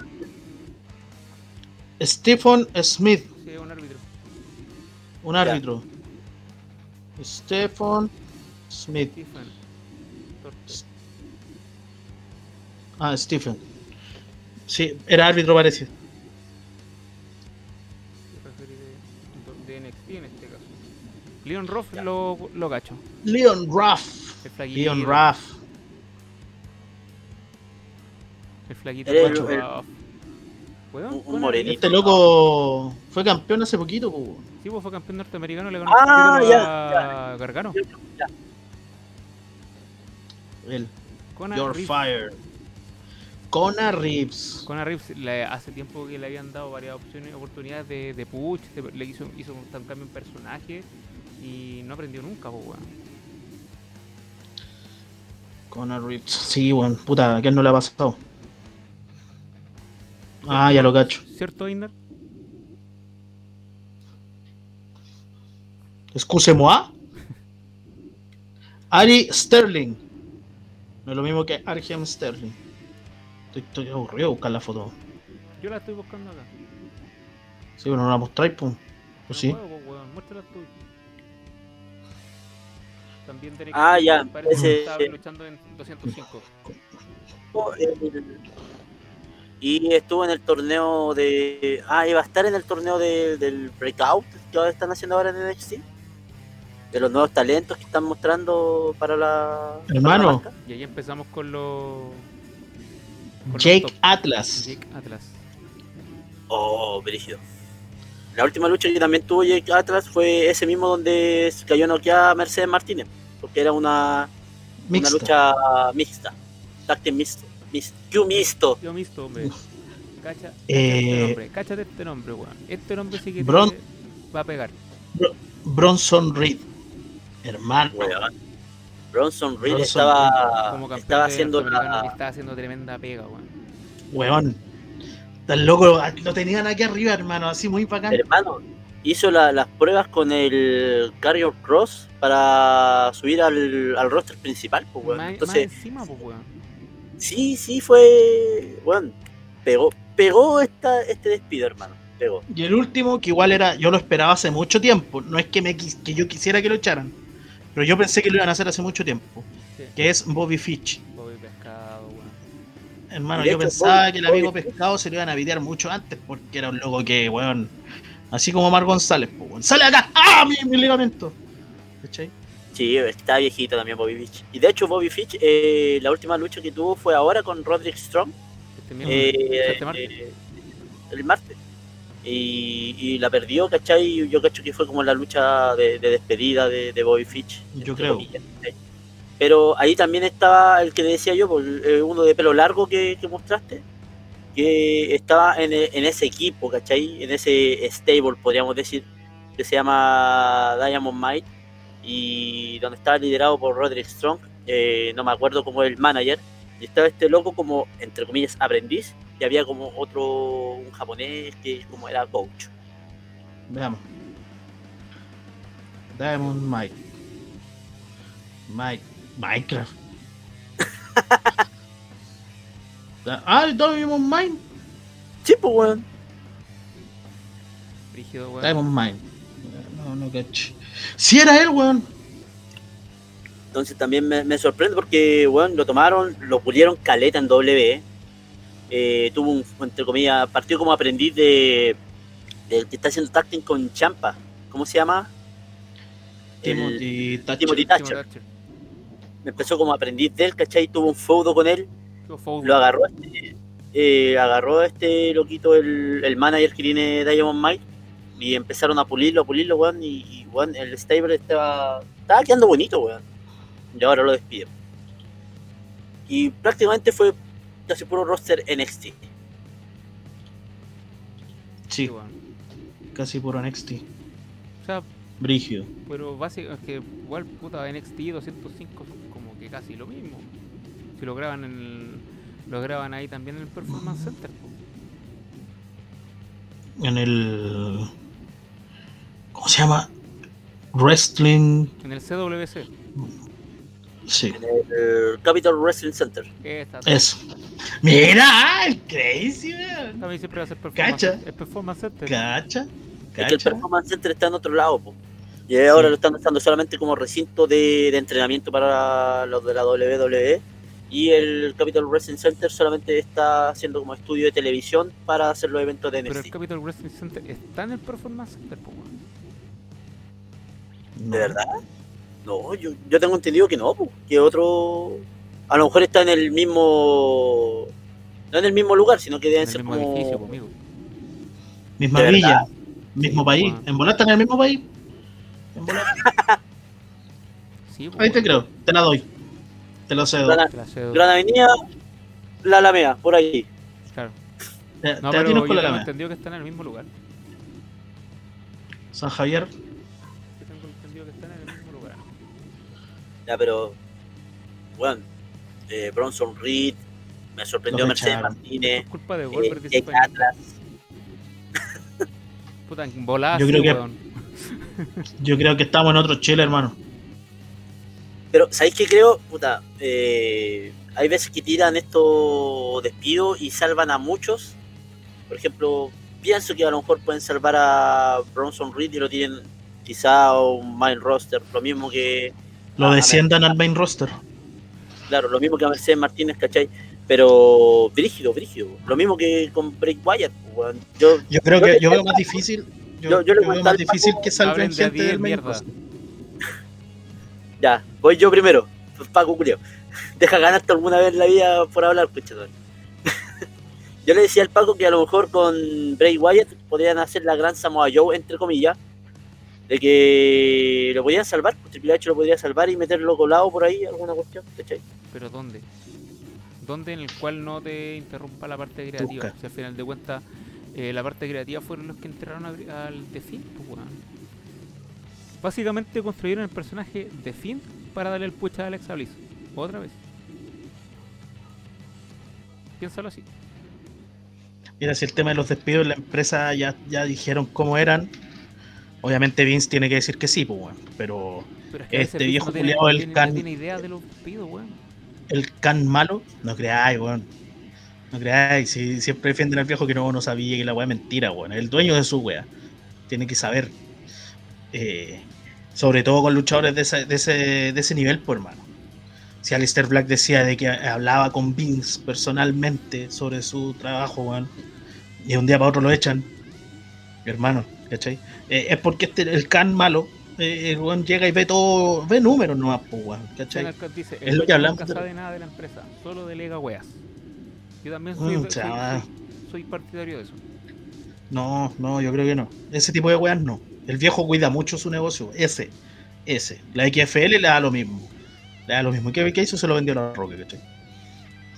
Stephen Smith, Sí, un árbitro. un árbitro. Stephen Smith. Stephen. Ah, Stephen. Sí, era árbitro, parece. De, de NXT en este caso. Leon Ruff lo, lo gacho. Leon Ruff. El. Leon Ruff. El flaquito. El- el- Ruff. Weón, un morenito. Este loco fue campeón hace poquito, Sí, pues fue campeón norteamericano. Le ganó Ah, el título ya, a Gargano. Él. Conor You're Reeves. fired. Conor Reeves. Conor Reeves le- hace tiempo que le habían dado varias opciones, oportunidades de, de push, de- le hizo, hizo un cambio en personaje y no aprendió nunca, pues weón. Conor Reeves. Sí, weón. Puta, ¿a quién no le ha pasado? Ah, ya lo cacho. ¿Cierto, Inder? Excuse-moi. <laughs> Ari Sterling. No es lo mismo que Arkham Sterling. Estoy, estoy aburrido de buscar la foto. Yo la estoy buscando acá. Sí, pero no la mostráis, pues. No sí? puedo, weón, muéstrala tú. También tenés Ah, ya, Parece que ese- estaba luchando en 205. Y estuvo en el torneo de. Ah, iba a estar en el torneo de- del Breakout que ahora están haciendo ahora en NXT. De los nuevos talentos que están mostrando para la. para la Hermano. marca. Y ahí empezamos con los. con Jake. Atlas. Jake Atlas. Oh, brígido. La última lucha que también tuvo Jake Atlas fue ese mismo donde se cayó noqueada Mercedes Martínez. Porque era una, una lucha mixta. Tag team mixto. Q mixto. Yo visto, hombre. Cacha, cacha Eh, este nombre, cáchate este nombre, weón. Este nombre sí que te Bron- va a pegar. Bronson Reed. Hermano. Weón. Bronson Reed Bronson estaba, Como campeón estaba haciendo la, Estaba haciendo tremenda pega, weón. Weón. Tan loco. Lo tenían aquí arriba, hermano. Así muy bacán. hermano. Hizo la- las pruebas con el Carrier Cross para subir al, al roster principal, pues, weón. Más, más Entonces, encima, pues, weón. sí, sí fue. Bueno, pegó, pegó esta, este despido, hermano. Pegó. Y el último, que igual era, yo lo esperaba hace mucho tiempo. No es que, me, que yo quisiera que lo echaran. Pero yo pensé que lo iban a hacer hace mucho tiempo. Sí. Que es Bobby Fitch. Bobby Pescado, weón. Hermano, yo hecho, pensaba Bobby- que el amigo Bobby- pescado se lo iban a videar mucho antes porque era un loco que, weón. Así como Mar González, pues, weón. ¡Sale acá! ¡Ah! Mi, mi ligamento. ¿Cachai? Sí, está viejito también Bobby Fitch. Y de hecho, Bobby Fitch, eh, la última lucha que tuvo fue ahora con Roderick Strong, Este miércoles, eh, este martes. eh, el martes. Y, y la perdió, ¿cachai? Yo cacho que fue como la lucha de, de despedida de, de Bobby Fitch. Yo creo. comillas, ¿cachai? Pero ahí también estaba el que decía yo, pues, uno de pelo largo que, que mostraste, que estaba en, en ese equipo, ¿cachai? En ese stable, podríamos decir, que se llama Diamond Might, y donde estaba liderado por Roderick Strong, eh, no me acuerdo cómo el manager, y estaba este loco como, entre comillas, aprendiz, y había como otro, un japonés que como era coach. Veamos. Diamond Mike. Mike. Minecraft. <laughs> ah, el Diamond Mine. Sí, pues, weón. Rígido, weón. Diamond Mine. No, no cacho. Si era él, weón. Entonces también me, me sorprende porque, bueno, lo tomaron, lo pulieron caleta en W. Eh, tuvo un, entre comillas, partido como aprendiz de del que está haciendo tacting con Champa. ¿Cómo se llama? El- Timothy Thatcher. Timothy Thatcher. Thatcher. Empezó como aprendiz de él, ¿cachai? Tuvo un feudo con él. Lo agarró este, eh, agarró a este loquito, el, el manager que tiene Diamond Mike. Y empezaron a pulirlo, a pulirlo, weón. Y, y, weón, el stable estaba, estaba quedando bonito, weón. Y ahora lo despiden. Y prácticamente fue casi puro roster NXT. Sí, Sí, weón. casi puro NXT. O sea, Brigio. pero básicamente, es que igual, puta, NXT 205 son como que casi lo mismo. Si lo graban en el, lo graban ahí también en el Performance Center. En el. ¿Cómo se llama? Wrestling. En el CWC. Sí, En el Capital Wrestling Center. Eso. Mira, el crazy, weón. También siempre va a ser Performance Cacha. Es Performance Center. Cacha. Es que el. Performance Center está en otro lado, po. Y ahora Sí. lo están usando solamente como recinto de, de entrenamiento para los de la WWE. Y el Capital Wrestling Center solamente está haciendo como estudio de televisión para hacer los eventos de Pero el NXT. Capital Wrestling Center está en el Performance Center, po. ¿De verdad? No, yo, yo tengo entendido que no, po, que otro. A lo mejor está en el mismo. No en el mismo lugar, sino que deben En el ser mismo como. edificio, po, amigo. Misma ¿De villa. Mismo Sí, país. weón. ¿En volata en el mismo país? En. <laughs> Sí, po, Ahí te creo. Te la doy. Te lo cedo. Gran, Te la cedo. Gran Avenida, La Alameda, por ahí. Claro. Te, No, te pero yo con la entendido que están en el mismo lugar. San Javier. Ya, pero. Bueno, eh, Bronson Reed, me sorprendió Mercedes echaron. Martínez, Por culpa de eh, dice. Atlas. <laughs> Puta, en volada, Yo creo que- weón. <laughs> Yo creo que estamos en otro Chile, hermano. Pero, ¿sabéis qué creo? Puta, eh, hay veces que tiran estos despidos y salvan a muchos. Por ejemplo, pienso que a lo mejor pueden salvar a Bronson Reed y lo tienen quizá a un main roster. Lo mismo que, Lo Ah, desciendan al main roster. claro, lo mismo que a Mercedes Martínez, ¿cachai? Pero brígido, brígido. Lo mismo que con Break Wyatt. Yo, Yo creo Yo que yo veo más difícil. Yo, yo- yo le veo más difícil Paco, que de a gente 10 del main roster. <laughs> ya, voy yo primero. Paco Culeo. Deja ganarte alguna vez en la vida por hablar, puchetón. <laughs> Yo le decía al Paco que a lo mejor con Bray Wyatt podrían hacer la gran Samoa Joe, entre comillas, de que lo podían salvar, pues Triple H lo podría salvar y meterlo colado por ahí, alguna cuestión, ¿cachai? Pero ¿dónde? ¿Dónde en el cual no te interrumpa la parte creativa? Busca. Si al final de cuentas eh, la parte creativa fueron los que entraron a- al The Fiend, pues, weón. Básicamente construyeron el personaje The Fiend para darle el push a Alexa Bliss. Otra vez. Piénsalo así. Mira, si el tema de los despidos, la empresa ya, ya dijeron cómo eran. Obviamente Vince tiene que decir que sí, pues, weón. Pero Pero es que a veces Este viejo no tiene, culiao, no can- tiene idea de los pidos, weón. el can malo, no creáis, weón. No creáis, si siempre defienden al viejo que no, no sabía que la weá es mentira, weón. El dueño de su weá. Tiene que saber. eh, sobre todo con luchadores de ese, de ese, de ese nivel, pues, hermano. Si Alistair Black decía de que hablaba con Vince personalmente sobre su trabajo, weón, y de un día para otro lo echan, hermano, ¿cachai? Eh, es porque este, el can malo, eh, el weón llega y ve todo, ve números nomás, pues, weón, ¿cachai? Dice, Es lo que hablamos nunca de- sabe nada de la empresa, solo delega weas. Yo también soy, Mm, soy- chaval. soy- soy partidario de eso. No, no, yo creo que no. Ese tipo de weas no. El viejo cuida mucho su negocio. Ese, ese. La XFL le da lo mismo. Le da lo mismo. ¿Qué, qué hizo? Se lo vendió a la Roca, ¿cachai?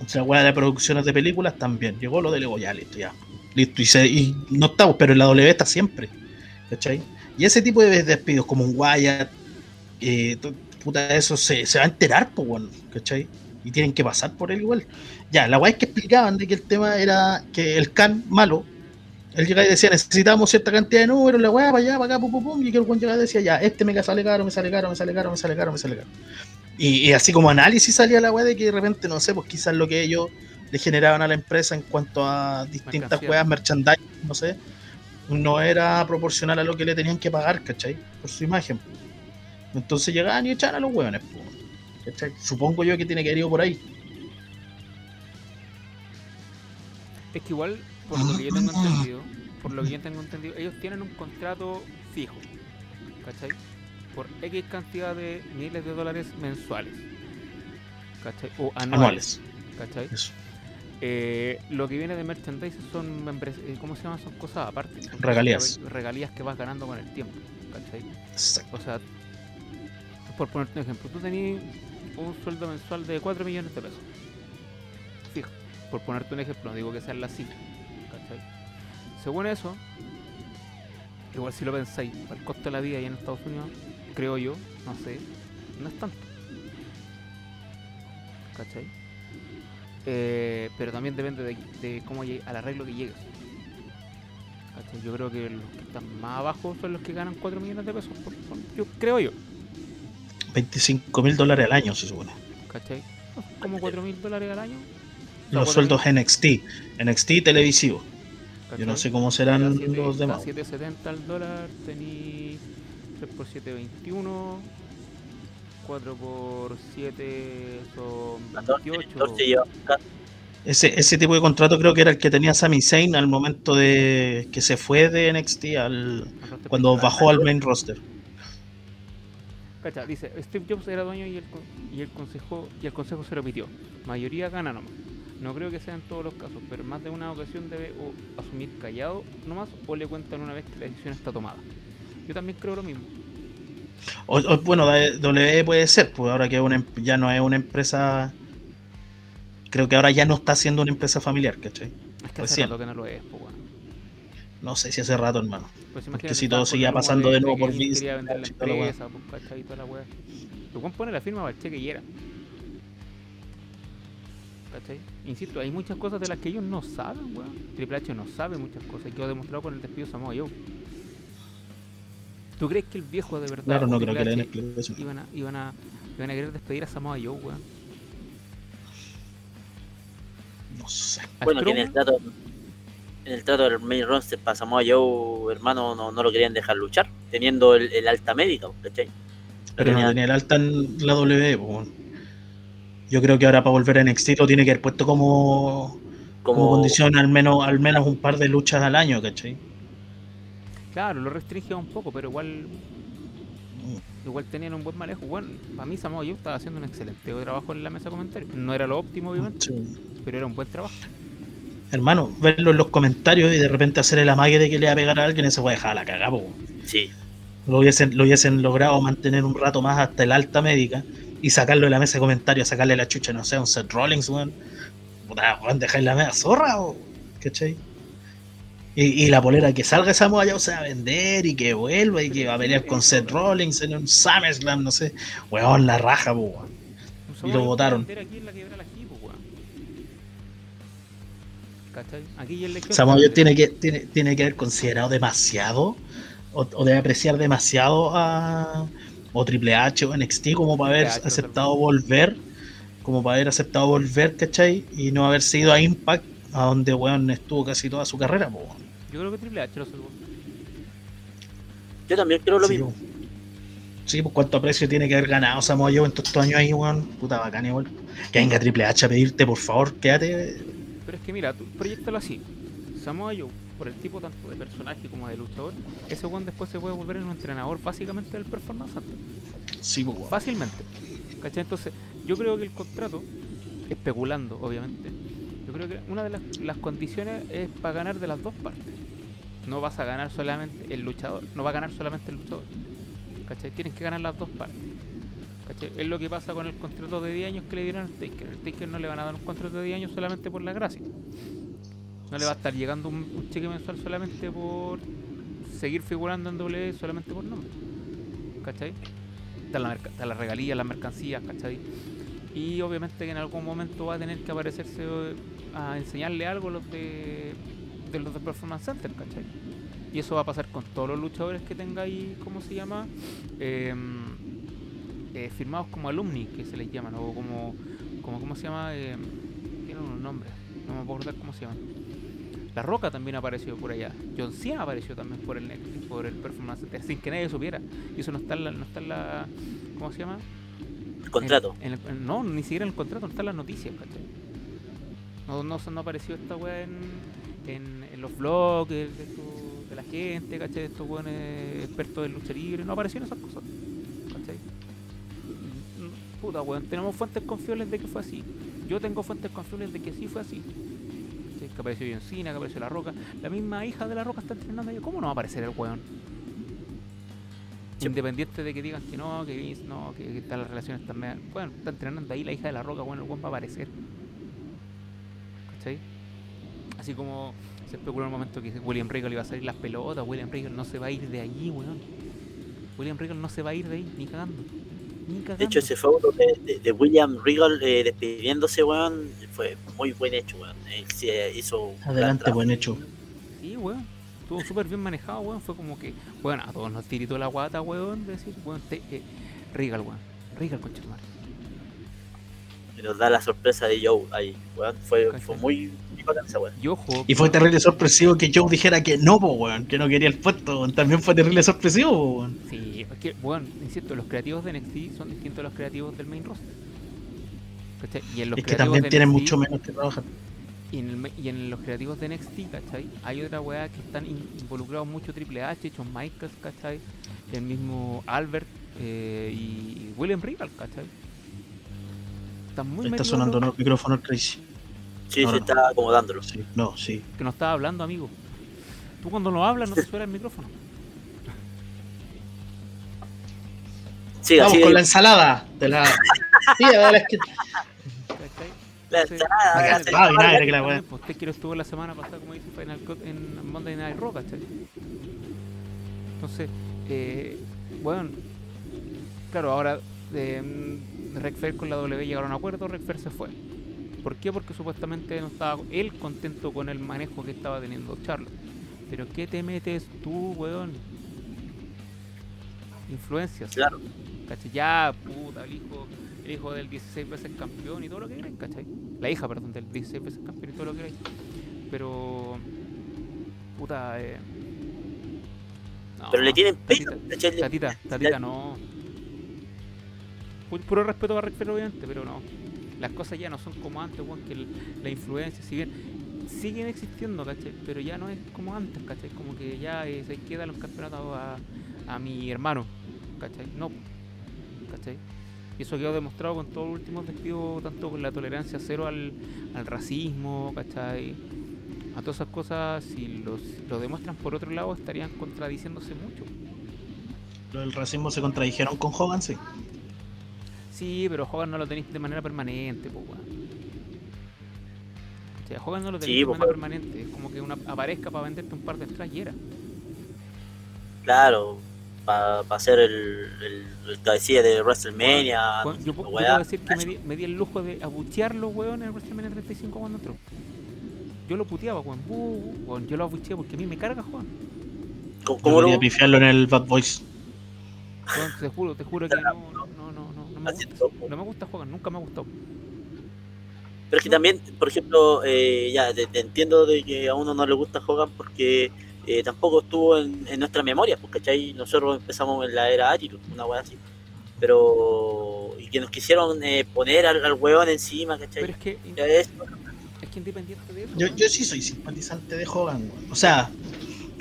O sea, wea de producciones de películas también. Llegó lo de Lego, ya, listo, ya. Listo. Y, se- y no estamos, pero en la W está siempre. ¿Cachai? Y ese tipo de despidos, como un Wyatt, eh, puta, eso se, se va a enterar, pues, bueno, ¿cachai? Y tienen que pasar por él igual. Ya, la weá es que explicaban de que el tema era que el can malo él llegaba y decía, necesitamos cierta cantidad de números, la weá, para allá, para acá, pum, pum, pum, y que el buen llegaba y decía, ya, este me sale caro, me sale caro, me sale caro, me sale caro, me sale caro. Y, y así como análisis salía la weá de que de repente, no sé, pues quizás lo que ellos le generaban a la empresa en cuanto a distintas weas, merchandising, no sé, no era proporcional a lo que le tenían que pagar, ¿cachai? Por su imagen. Entonces llegaban y echaban a los hueones, ¿cachai? Supongo yo que tiene que haber ido por ahí. Es que igual, por lo que yo tengo <clears throat> entendido, por lo que yo tengo entendido, ellos tienen un contrato fijo, ¿cachai? Por X cantidad de miles de dólares mensuales, ¿cachai? O anuales, Anuales. ¿cachai? Eso. Eh, lo que viene de merchandising son, eh, ¿cómo se llama? Son cosas aparte. son Regalías. cosas- Regalías que vas ganando con el tiempo, ¿cachai? Exacto. O sea, por ponerte un ejemplo, tú tenías un sueldo mensual de 4 millones de pesos. Fijo. Por ponerte un ejemplo, no digo que sea la cifra. ¿cachai? Según eso, igual si lo pensáis, el costo de la vida ahí en Estados Unidos, creo yo, no sé, no es tanto. ¿Cachai? Eh, pero también depende de, de cómo llegue, al arreglo que llegues. ¿Cachai? Yo creo que los que están más abajo son los que ganan 4 millones de pesos. por- por- yo creo yo. 25 mil dólares al año, se supone. ¿Cachai? Como 4 mil dólares al año. Los sueldos NXT, NXT televisivo. Yo no ¿cachai? sé cómo serán los demás. 7.70 al dólar, tení 3 por 7, 21. 4 por 7 son 14, 28. 14 lleva acá. Ese, ese tipo de contrato creo que era el que tenía Sami Zayn al momento de que se fue de NXT al, cuando bajó al main roster. Cacha, dice, Steve Jobs era dueño y el, y el consejo y el consejo se repitió. Mayoría gana nomás. No creo que sea en todos los casos, pero más de una ocasión debe o asumir callado nomás o le cuentan una vez que la decisión está tomada. Yo también creo lo mismo. O, o, bueno, WWE puede ser, pues ahora que una em- ya no es una empresa. Creo que ahora ya no está siendo una empresa familiar, ¿cachai? Es que hace rato que no lo es, pues bueno. No sé si hace rato, hermano. Pues Porque si todo seguía pasando de nuevo que por Vince, Quería vender la empresa, pues, ¿cachai? Y toda la weá. Lu Juan pone la firma para el cheque y era. ¿Cachai? Insisto, hay muchas cosas de las que ellos no saben, weón. Triple H no sabe muchas cosas y quedó demostrado con el despido de Samoa Joe. ¿Tú crees que el viejo de verdad Claro, no creo que le den H explicación. iban a, iban a, iban a querer despedir a Samoa Joe, weón? No sé. Bueno, que en el trato en el trato del main roster para Samoa Joe, hermano, no, no lo querían dejar luchar, teniendo el, el alta médica, ¿cachai? Pero no tenía- tenía el alta en la W, pues. Yo creo que ahora para volver a NXT lo tiene que haber puesto como, como Como, condición al menos, al menos un par de luchas al año, ¿cachai? Claro, lo restringía un poco, pero igual igual tenían un buen manejo. Bueno, para mí Samoa Joe estaba haciendo un excelente trabajo en la mesa de comentarios. No era lo óptimo, obviamente, Sí. pero era un buen trabajo. Hermano, verlo en los comentarios y de repente hacer el amague de que le va a pegar a alguien, eso puede dejar la cagada, po. sí, Lo hubiesen, lo hubiesen logrado mantener un rato más hasta el alta médica y sacarlo de la mesa de comentarios, sacarle la chucha, no sé, a un Seth Rollins, weón. Puta, weón, dejáis la media zorra, o, ¿cachai? Y, y la polera que salga esa moda ya se va a vender y que vuelva y que va a pelear con Seth Rollins en un SummerSlam, no sé. Weón, la raja, po, weón. Samoa lo votaron. y Joe tiene que, tiene, tiene que haber considerado demasiado o, o debe apreciar demasiado a o Triple H o NXT como para haber aceptado volver como para haber aceptado volver, ¿cachai? Y no haber sido a Impact a donde weón estuvo casi toda su carrera, po, weón. Yo creo que Triple H lo salvó. yo también creo lo Sí, mismo. weón. Sí, pues cuánto precio tiene que haber ganado Samoa Joe en todos estos años ahí, weón. Puta bacán igual. Que venga Triple H a pedirte, por favor, quédate. Pero es que mira, tú proyectalo así. Samoa Joe, por el tipo tanto de personaje como de luchador, ese weón después se puede volver en un entrenador básicamente del performance. Sí, pues, weón. Fácilmente. ¿Cachai? Entonces, yo creo que el contrato, especulando, obviamente, yo creo que una de las, las condiciones es para ganar de las dos partes. No vas a ganar solamente el luchador, no va a ganar solamente el luchador. ¿Cachai? Tienen que ganar las dos partes. ¿Cachai? Es lo que pasa con el contrato de 10 años que le dieron al Taker. El Taker no le van a dar un contrato de 10 años solamente por la gracia. No le va a estar llegando un, cheque mensual solamente por seguir figurando en doble solamente por nombre. ¿Cachai? Están las las regalías, las mercancías, ¿cachai? Y obviamente que en algún momento va a tener que aparecerse eh, a enseñarle algo a los de, de los de Performance Center, ¿cachai? Y eso va a pasar con todos los luchadores que tenga ahí, ¿cómo se llama? Em, eh, firmados como alumni, que se les llaman, o como, como ¿cómo se llama? Em, tienen unos nombres, no me puedo acordar cómo se llaman. La Roca también apareció por allá. John Cena apareció también por el Next- por el Performance Center, sin que nadie supiera. Y eso no está no está en la ¿cómo se llama? El contrato. No, ni siquiera en el contrato, no están las noticias, ¿cachai? No, no, no apareció esta weá en, los blogs de, de de la gente, ¿cachai? Estos weones expertos en lucha libre, no aparecieron esas cosas, ¿cachai? Mm, Puta weón, tenemos fuentes confiables de que fue así. Yo tengo fuentes confiables de que sí fue así. ¿cachai? Que apareció John Cena, que apareció La Roca. La misma hija de La Roca está entrenando ahí. ¿Cómo no va a aparecer el weón? Sí. Independiente de que digan que no, que Vince no, que, que están las relaciones también. Bueno, está entrenando ahí la hija de la roca, bueno, el buen va a aparecer. ¿Cachai? Así como se especuló en un momento que William Regal iba a salir las pelotas, William Regal no se va a ir de allí, weón. William Regal no se va a ir de ahí, ni cagando. Ni cagando. De hecho, ese feudo de, de- de William Regal eh, despidiéndose, weón, fue muy buen hecho, weón. Él eh, hizo un gran Adelante, buen hecho. Sí, weón. Estuvo súper bien manejado, weón. Fue como que, bueno, a todos nos tiritó la guata, weón, de decir, weón, te, eh, Regal, weón. Regal, concha tu madre. Y nos da la sorpresa de Joe ahí, weón. Fue, fue muy, esa weón. Y ojo, Y fue terrible sorpresivo que Joe dijera que no, po, weón, que no quería el puesto, weón. También fue terrible sorpresivo, po, weón. Sí, es que, bueno, insisto, los creativos de NXT son distintos a los creativos del main roster. ¿Cachai? Y en los Es que también tienen NXT mucho menos que trabajar. Y en, el y en los creativos de NXT, ¿cachai? Hay otra weá que están in- involucrados mucho Triple H, Shawn Michaels, ¿cachai? El mismo Albert eh, y William Regal, ¿cachai? Están muy Está sonando los- ¿no? el micrófono el Crazy. Sí, No, se no. está acomodándolo. Sí, no, sí. que nos estaba hablando, amigo. Tú cuando no hablas no te suena el micrófono. Siga, Vamos con la ensalada de la. <laughs> Sí, a ver, es que- ¿cachai? La Entonces, ensalada, Venga, la ensalada. vinagre, que la weá. pues, usted quiero estuvo la semana pasada, como dice Final Cut, en Monday Night Raw, ¿cachai? Entonces, eh, bueno, claro, ahora eh, Ric Flair con la W llegaron a acuerdo, Ric Flair se fue. ¿Por qué? Porque supuestamente no estaba él contento con el manejo que estaba teniendo Charlotte. Pero ¿qué te metes tú, weón? Influencias. Claro. ¿Cachai? Ya, puta, el hijo, el hijo del 16 veces campeón y todo lo que queráis, ¿cachai? La hija, perdón, del 16 veces campeón y todo lo que queráis. Pero, puta, eh. no, Pero le tienen tatita, ¿cachai? Le- Tatita, tatita, no. Pu- Puro respeto a Ric Flair, obviamente, pero no. Las cosas ya no son como antes, weón, que la influencia, si bien siguen existiendo, ¿cachai? Pero ya no es como antes, ¿cachai? Como que ya eh, se queda los campeonatos a, a mi hermano, ¿cachai? No, ¿cachai? Y eso quedó demostrado con todos los últimos despidos, tanto con la tolerancia cero al, al racismo, ¿cachai? A todas esas cosas, si los, lo demuestran por otro lado, estarían contradiciéndose mucho. Lo del racismo se contradijeron con Hogan, sí. Sí, pero Hogan no lo tenéis de manera permanente, pues, weón. O sea, Hogan no lo tenéis Sí, de pues, manera permanente. Es como que una, aparezca para venderte un par de entradas y era. Claro, para hacer el, el, el cabecilla de WrestleMania. Yo, puedo decir que me di, me di el lujo de abuchearlo, weón, en el WrestleMania 35 cuando entró. Yo lo puteaba, weón. Yo lo abucheaba porque a mí me carga, Juan. ¿Cómo, lo pifiarlo en el Bad Boys. Te juro, te juro que no, no, no, no, no, no me gusta. No me gusta Hogan, nunca me ha gustado. Pero es que también, por ejemplo, eh, ya te, te entiendo de que a uno no le gusta Hogan porque eh, tampoco estuvo en, en nuestra memoria, pues, ¿cachai? Nosotros empezamos en la era Attitude, una weá así. Pero. Y que nos quisieron eh, poner al, al weón encima, ¿cachai? Pero es que, es- es que independiente de eso. Yo, yo sí soy simpatizante de Hogan, weón. O sea,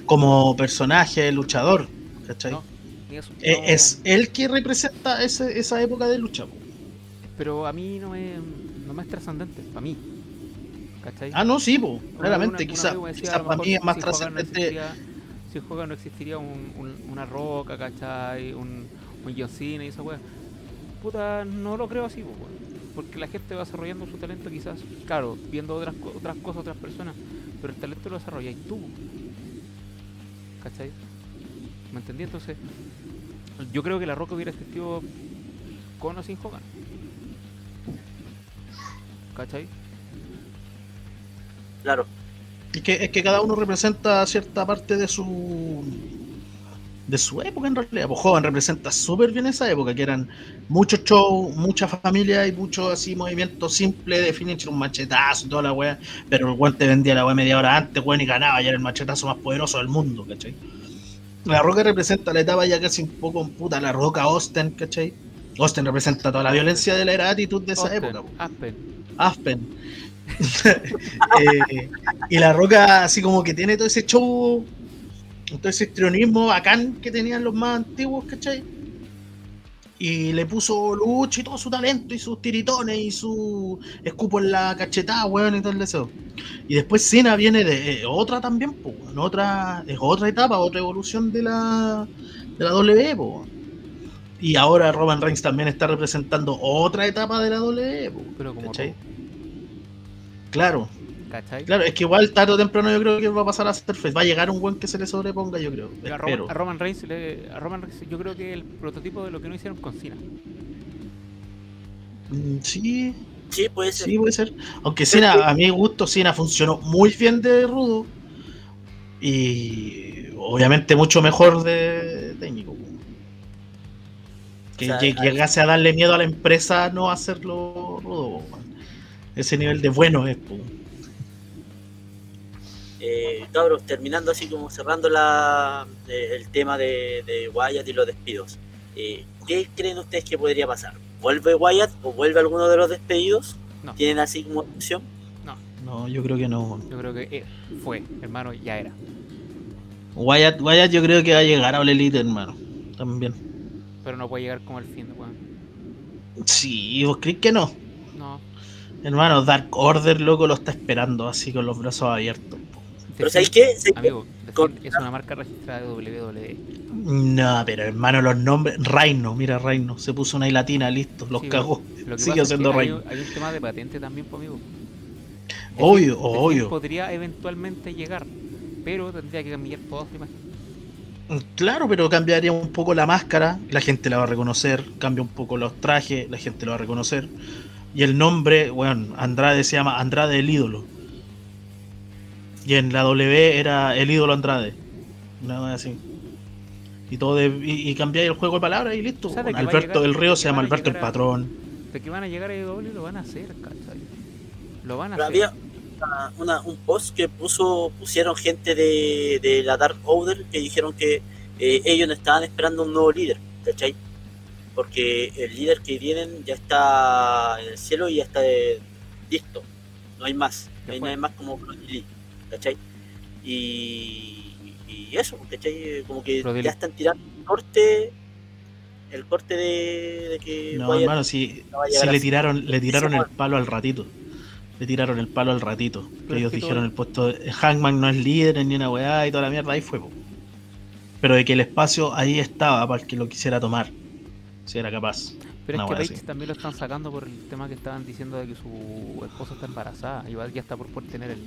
como personaje, luchador, ¿cachai? No, ni eso, Eh, no, Es él que representa ese- esa época de lucha. Pero a mí no me, no me es trascendente, para mí. ¿Cachai? Ah, no, sí, po, claramente, quizás lo para mí es más si no trascendente. existiría- Si Hogan no existiría un, un- una roca, ¿cachai? Un, un John Cena y esa weá. Puta, no lo creo así, po. Porque la gente va desarrollando su talento quizás, claro, viendo otras, otras cosas, otras personas. Pero el talento lo desarrolláis tú. ¿Cachai? ¿Me entendí? Entonces, yo creo que la roca hubiera existido con o sin Hogan. ¿Cachai? Claro. Es que, es que cada uno representa cierta parte de su de su época en realidad. Pues Hogan representa súper bien esa época, que eran muchos shows, mucha familia y muchos así movimientos simples de finisher, un machetazo y toda la weá. Pero el weón te vendía la weá media hora antes, weón, y ganaba, y era el machetazo más poderoso del mundo, ¿cachai? La Roca representa la etapa ya casi un poco en puta, la Roca Austin, ¿cachai? Austin representa toda la violencia de la era actitud de esa Austin, época. po. Aspen. Aspen. <laughs> Eh, y la roca así como que tiene todo ese show, todo ese histrionismo bacán que tenían los más antiguos, ¿cachai? Y le puso lucha y todo su talento y sus tiritones y su escupo en la cachetada, weón, y todo el deseo. Y después Cena viene de eh, otra también, pues, otra, es otra etapa, otra evolución de la, de la W, po. Y ahora Roman Reigns también está representando otra etapa de la W, po, Pero como Claro, ¿cachai? claro, es que igual tarde o temprano yo creo que va a pasar a ser face. Va a llegar un buen que se le sobreponga, yo creo. A. Roman, a Roman Reigns, le- a Roman Reigns yo creo que el prototipo de lo que no hicieron con Cena. Mm, Sí, Sí, puede ser. sí, puede ser. Aunque Cena, a mi gusto, Cena funcionó muy bien de rudo. Y obviamente mucho mejor de técnico. Que O sea, lleg- hay- llegase a darle miedo a la empresa no hacerlo rudo. Ese nivel de bueno es. Eh, cabros, terminando así como cerrando la, eh, el tema de, de Wyatt y los despidos. Eh, ¿Qué creen ustedes que podría pasar? ¿Vuelve Wyatt o vuelve alguno de los despedidos? No. ¿Tienen así como opción? No, yo creo que no. Yo creo que eh, fue, hermano, ya era. Wyatt, Wyatt yo creo que va a llegar a All Elite, hermano. También. Pero no puede llegar como el fin, weón. Sí, ¿vos crees que no? No. Hermano, Dark Order, loco, lo está esperando así con los brazos abiertos. po. Pero The ¿sabéis Fiend, qué? Amigo, Con- es una marca registrada de WWE. No, pero hermano, los nombres. Reino, mira, Reino. Se puso una I latina, listo, los Sí, cagó. Lo que Sigue es siendo que Reino. hay un tema de patente también, pues, amigo. Obvio, obvio. podría eventualmente llegar, pero tendría que cambiar toda su imagen. Claro, pero cambiaría un poco la máscara, la gente la va a reconocer, cambia un poco los trajes, la gente lo va a reconocer. Y el nombre, bueno, Andrade se llama Andrade el ídolo. Y en la W era el ídolo Andrade. Una cosa así. Y todo de, y, y cambiáis el juego de palabras y listo. O sea, de Bueno, que va a Alberto del Río se llama Alberto el a- patrón. De que van a llegar a WWE lo van a hacer, ¿cachai? Lo van a Pero hacer. había una- una- un post que puso pusieron gente de, de la Dark Order que dijeron que eh, ellos no estaban esperando un nuevo líder, ¿cachai? Porque el líder que tienen ya está en el cielo y ya está eh, listo. No hay más. No hay, hay más como Brody Lee, ¿cachai? Y, y eso, ¿cachai? Como que Brody ya están tirando el corte el corte de, de que No, hermano, si, no si le tiraron, le tiraron el palo al ratito. Le tiraron el palo al ratito. Pero ellos dijeron todo- el puesto de Hangman no es líder ni una weá y toda la mierda, ahí fue. po. Pero de que el espacio ahí estaba para el que lo quisiera tomar. Si era capaz. Pero es que Paige así. también lo están sacando por el tema que estaban diciendo de que su esposa está embarazada. Igual ya está por, por tener el,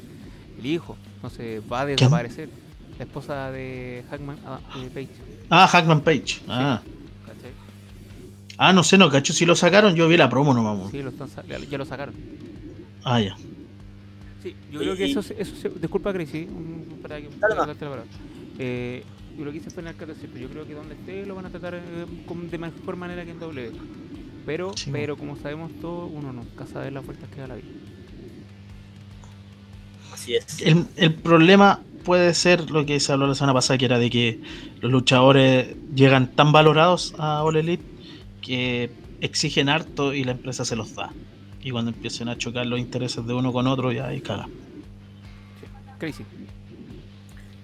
el hijo. Entonces va a desaparecer. La esposa de Hackman, ah, de Paige. Ah, Hackman Page. Ah. ¿cachai? ah, no sé, no cacho si lo sacaron. Yo vi la promo nomás. mo. Sí, lo están, sa- ya lo sacaron. Ah, ya. Sí, yo creo que eso, se- eso se- disculpa Gracie, un- para que Dale, para. Eh, yo lo quise fue en el pero yo creo que donde esté lo van a tratar eh, de mejor manera que en W. Pero, Sí, pero como sabemos todos, uno nunca sabe las vueltas que da la vida. Así es. El, el problema puede ser lo que se habló la semana pasada, que era de que los luchadores llegan tan valorados a All Elite que exigen harto y la empresa se los da. Y cuando empiecen a chocar los intereses de uno con otro, ya ahí caga. Crazy.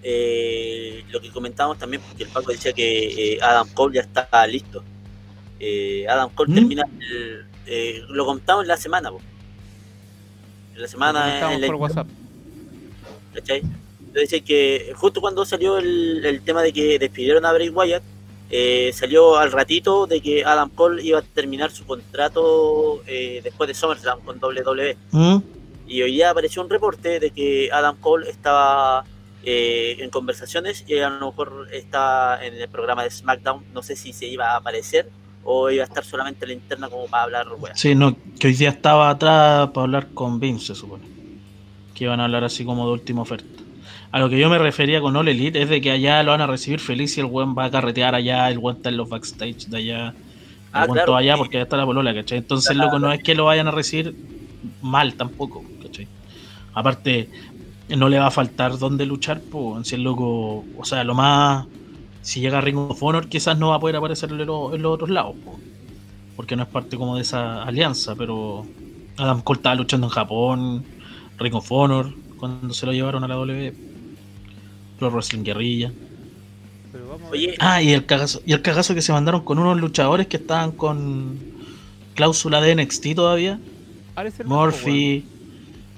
Eh, lo que comentábamos también, porque el Paco decía que eh, Adam Cole ya está listo. Eh, Adam Cole ¿Mm? termina. el- lo contamos en la semana, po. En la semana. En la- por WhatsApp. ¿cachai? Entonces que justo cuando salió el, el tema de que despidieron a Bray Wyatt, salió al ratito de que Adam Cole iba a terminar su contrato después de SummerSlam con WWE. ¿Mm? Y hoy día apareció un reporte de que Adam Cole estaba eh, en conversaciones y a lo mejor está en el programa de SmackDown. No sé si se iba a aparecer o iba a estar solamente en la interna como para hablar, weá. Sí, no, que hoy día estaba atrás para hablar con Vince, se supone. Que iban a hablar así como de última oferta. A lo que yo me refería con All Elite es de que allá lo van a recibir feliz y el buen va a carretear allá, el buen está en los backstage de allá. El Ah, buen claro, todo allá sí. porque allá está la polola, ¿cachai? Entonces, Claro. loco, no es que lo vayan a recibir mal tampoco, ¿cachai? Aparte, no le va a faltar dónde luchar, pues, si el loco, o sea, lo más. Si llega a Ring of Honor, quizás no va a poder aparecer en, lo- en los otros lados, po, porque no es parte como de esa alianza, pero Adam Cole estaba luchando en Japón, Ring of Honor, cuando se lo llevaron a la W, Pro Wrestling Guerrilla. Pero vamos a Oye, ver. Ah, y el cagazo, y el cagazo que se mandaron con unos luchadores que estaban con cláusula de NXT todavía. Pues,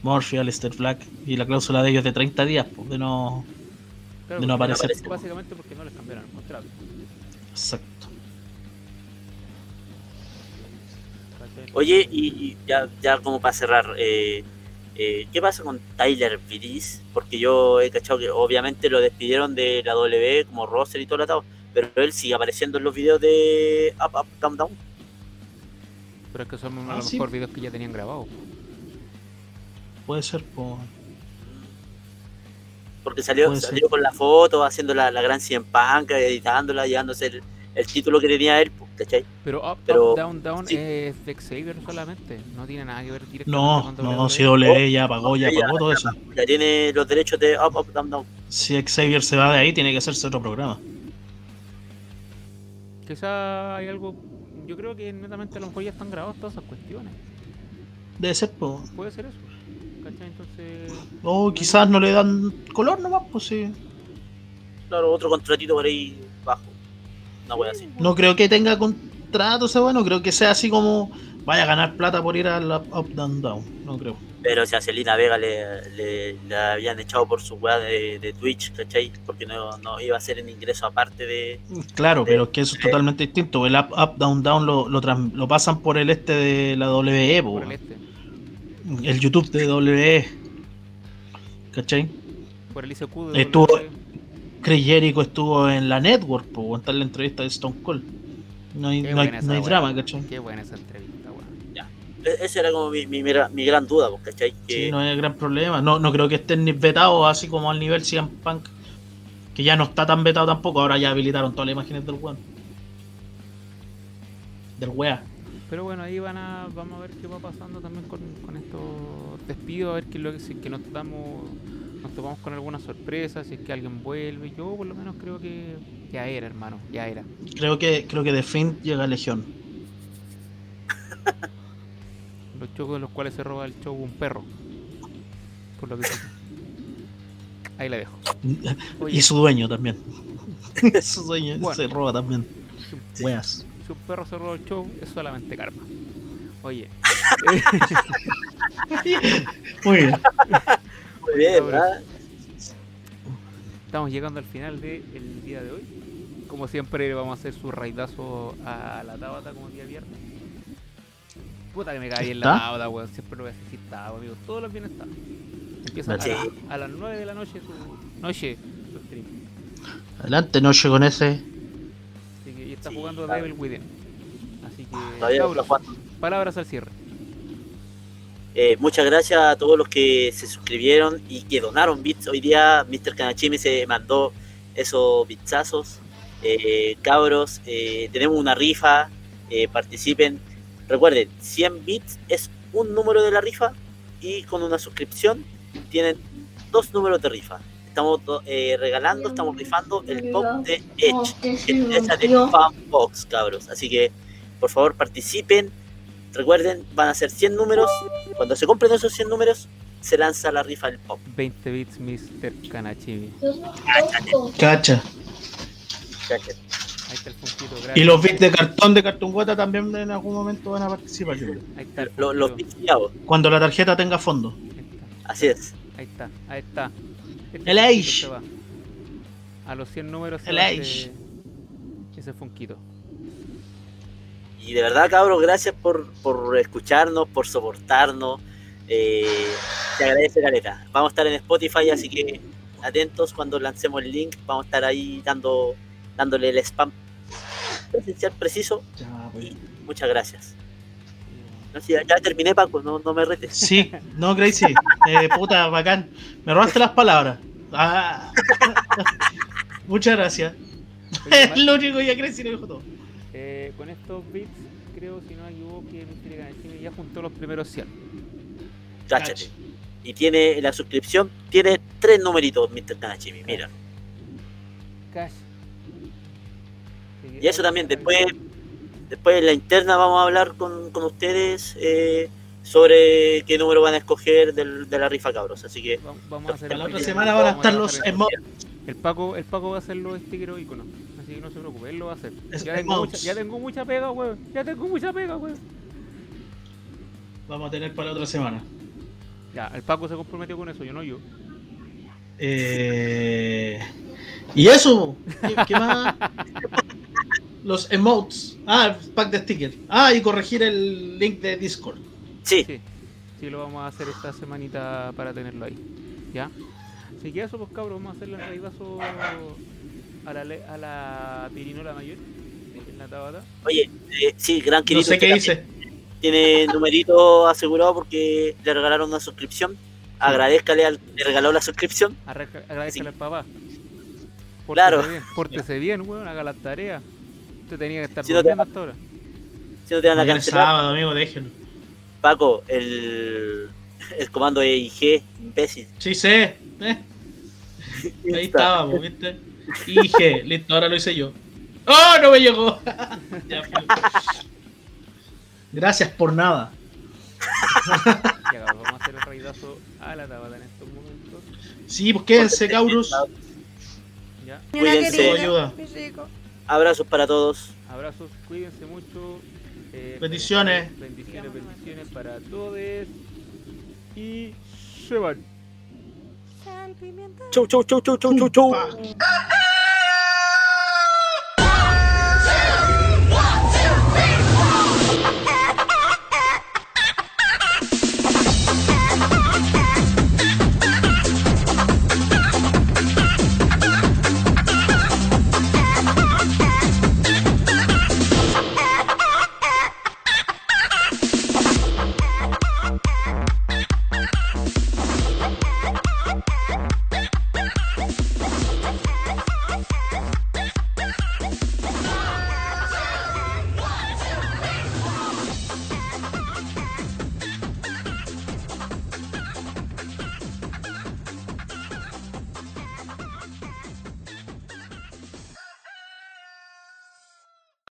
Murphy, Murphy, Alistair Black y la cláusula de ellos de 30 días, pues, de no. Claro, de no aparecer. Básicamente porque no les cambiaron el contrato. Exacto. Oye, y, y ya, ya como para cerrar, eh, eh, ¿qué pasa con Tyler Breeze? Porque yo he cachado que obviamente lo despidieron de la W como roster y todo el atado, pero él sigue apareciendo en los videos de Up, Up, Down, Down. Pero es que son a Ah, lo sí. mejor videos que ya tenían grabados. Puede ser, pues. Porque salió, Puede ser. salió con la foto, haciendo la, la gran 100 panca, editándola, llevándose el, el título que tenía él, ¿cachai? Pero Up, Pero- Up, Down, Down sí. es de Xavier solamente. No tiene nada que ver directamente No, con no, WWE. si W ya pagó, ya pagó todo eso. Ya tiene los derechos de Up, Up, Down, Down. Si Xavier se va de ahí, tiene que hacerse otro programa. Quizá hay algo. Yo creo que netamente a lo mejor ya están grabadas todas esas cuestiones. Debe ser, pues. Puede ser eso. ¿Cachai? Entonces. O quizás no le dan color nomás, pues sí. Claro, otro contratito por ahí bajo. Una wea así. No creo que tenga contrato ese bueno, creo que sea así como vaya a ganar plata por ir al up, up, down, down. No creo. Pero si a Celina Vega le, le, le habían echado por su weá de, de Twitch, ¿cachai? Porque no, no iba a ser un ingreso aparte de. Claro, pero es que eso es totalmente distinto. El up, up, down, down lo, lo, lo pasan por el este de la WE, po, Por el este. El YouTube de WE. ¿Cachai? Por el ICQ de Estuvo- WWE. Chris Jericho estuvo en la network, por aguantar la entrevista de Stone Cold. No hay, no hay, buena esa no hay weá. drama, ¿cachai? Qué buena esa entrevista, weón. E- Esa era como mi, mi, mi gra- mi gran duda, ¿cachai? Que, Sí, no hay gran problema. No, no creo que estén ni vetados así como al nivel CM Punk. Que ya no está tan vetado tampoco. Ahora ya habilitaron todas las imágenes del weón. Del wea. Pero bueno, ahí van a, vamos a ver qué va pasando también con, con estos despidos, a ver qué es lo que, si es que nos topamos, nos topamos con alguna sorpresa, si es que alguien vuelve. Yo por lo menos creo que ya era, hermano, ya era. Creo que, creo que de Finn llega Legión. Los chocos de los cuales se roba el show un perro. Por lo que. Ahí la dejo. Oye, Y su dueño también. <laughs> su dueño Bueno. se roba también. Weas. Si un perro se roba el show, es solamente karma. Oye, <laughs> Muy bien. Muy bien, ¿verdad? estamos llegando al final del día de hoy. Como siempre, vamos a hacer su raidazo a la Tabata como día viernes. Puta que me caí en la. Tabata, weón. Siempre lo voy a decir, está, amigo. Todos los viernes está. Empieza a, la- a las 9 de la noche su noche su stream. Adelante, noche con ese. Está Sí, jugando claro. Devil Within. Así que, jugando. palabras al cierre. Eh, muchas gracias a todos los que se suscribieron y que donaron bits. Hoy día Mr. Kanachimi se mandó esos bitsazos. Eh, cabros, eh, tenemos una rifa. participen. Recuerden, 100 bits es un número de la rifa y con una suscripción tienen dos números de rifa. Estamos eh, regalando, estamos rifando el pop de Edge. Oh, que se que es de. Fanbox, cabros. Así que, por favor, participen. Recuerden, van a ser 100 números. Cuando se compren esos 100 números, se lanza la rifa del pop. 20 bits Mr. Kanachimi. Cacha. Ahí está el puntito Y los bits de cartón de cartón guata también en algún momento van a participar, yo creo. Ahí está Los viciados. Cuando la tarjeta tenga fondo. Ahí está. Así es. Ahí está, ahí está. Este El Age. se va. A los 100 números El Age. ese, ese funquito. Y de verdad, cabros, gracias por, por escucharnos, por soportarnos. Eh, te agradece, Caleta. Vamos a estar en Spotify, así que atentos cuando lancemos el link. Vamos a estar ahí dando dándole el spam presencial preciso. Ya, pues. Y muchas gracias. Ya, ya terminé, Paco, no, no me retes. Sí, no, Crazy. <laughs> Eh, puta, bacán. Me robaste las palabras. Ah. <laughs> Muchas gracias. <laughs> Es lo único que Crazy lo dijo todo. Eh, con estos bits, creo, si no me equivoco, que Mr. Kanachimi ya juntó los primeros 100. Cáchate. Y tiene la suscripción, tiene tres numeritos, Mr. Kanachimi, mira. Cash. Y eso también, después, después en la interna vamos a hablar con, con ustedes eh, sobre qué número van a escoger del- de la rifa cabros. Así que Va- Vamos a hacer La otra semana van a estar los El Paco, el Paco va a hacer los stickers iconos. Así que no se preocupe, él lo va a hacer. Es- Ya tengo, mucha, ya tengo mucha pega, weón. Ya tengo mucha pega, weón. Vamos a tener para la otra semana. Ya, el Paco se comprometió con eso, yo no yo. Eh, y eso, ¿qué, qué más? <laughs> Los emotes. Ah, el pack de stickers. Ah, y corregir el link de Discord. sí, Sí, sí, lo vamos a hacer esta semanita para tenerlo ahí. ¿Ya? Así que eso, pues cabros, vamos a hacerle el raidazo a la, le- a la pirinola mayor en la tabata. oye, eh, sí, gran No Kirito sé qué hice. tiene numerito asegurado porque le regalaron una suscripción. Agradezcale al que le regaló la suscripción. Agradezcale al papá. Pórtese Claro. Bien, pórtese bien, weón, haga las tareas. Usted tenía que estar Si no te- hasta ahora. Si no te van a cancelar, sábado, amigo, déjenlo. Paco, el, el comando EIG, imbécil. Sí sé. eh, Ahí estábamos, ¿viste? IG, listo, ahora lo hice yo. ¡Oh, no me llegó! <laughs> Ya, fue. Gracias por nada. Ya, cabros, vamos a hacer el raidazo a la tabata en estos momentos. Sí, pues quédense, Caurus. ¿Ya? Cuídense. Ayuda. Abrazos para todos. Abrazos, cuídense mucho. eh, Bendiciones. Bendiciones, bendiciones para todos. Y se van. Chau, chau, chau, chau, chau, chau, chau.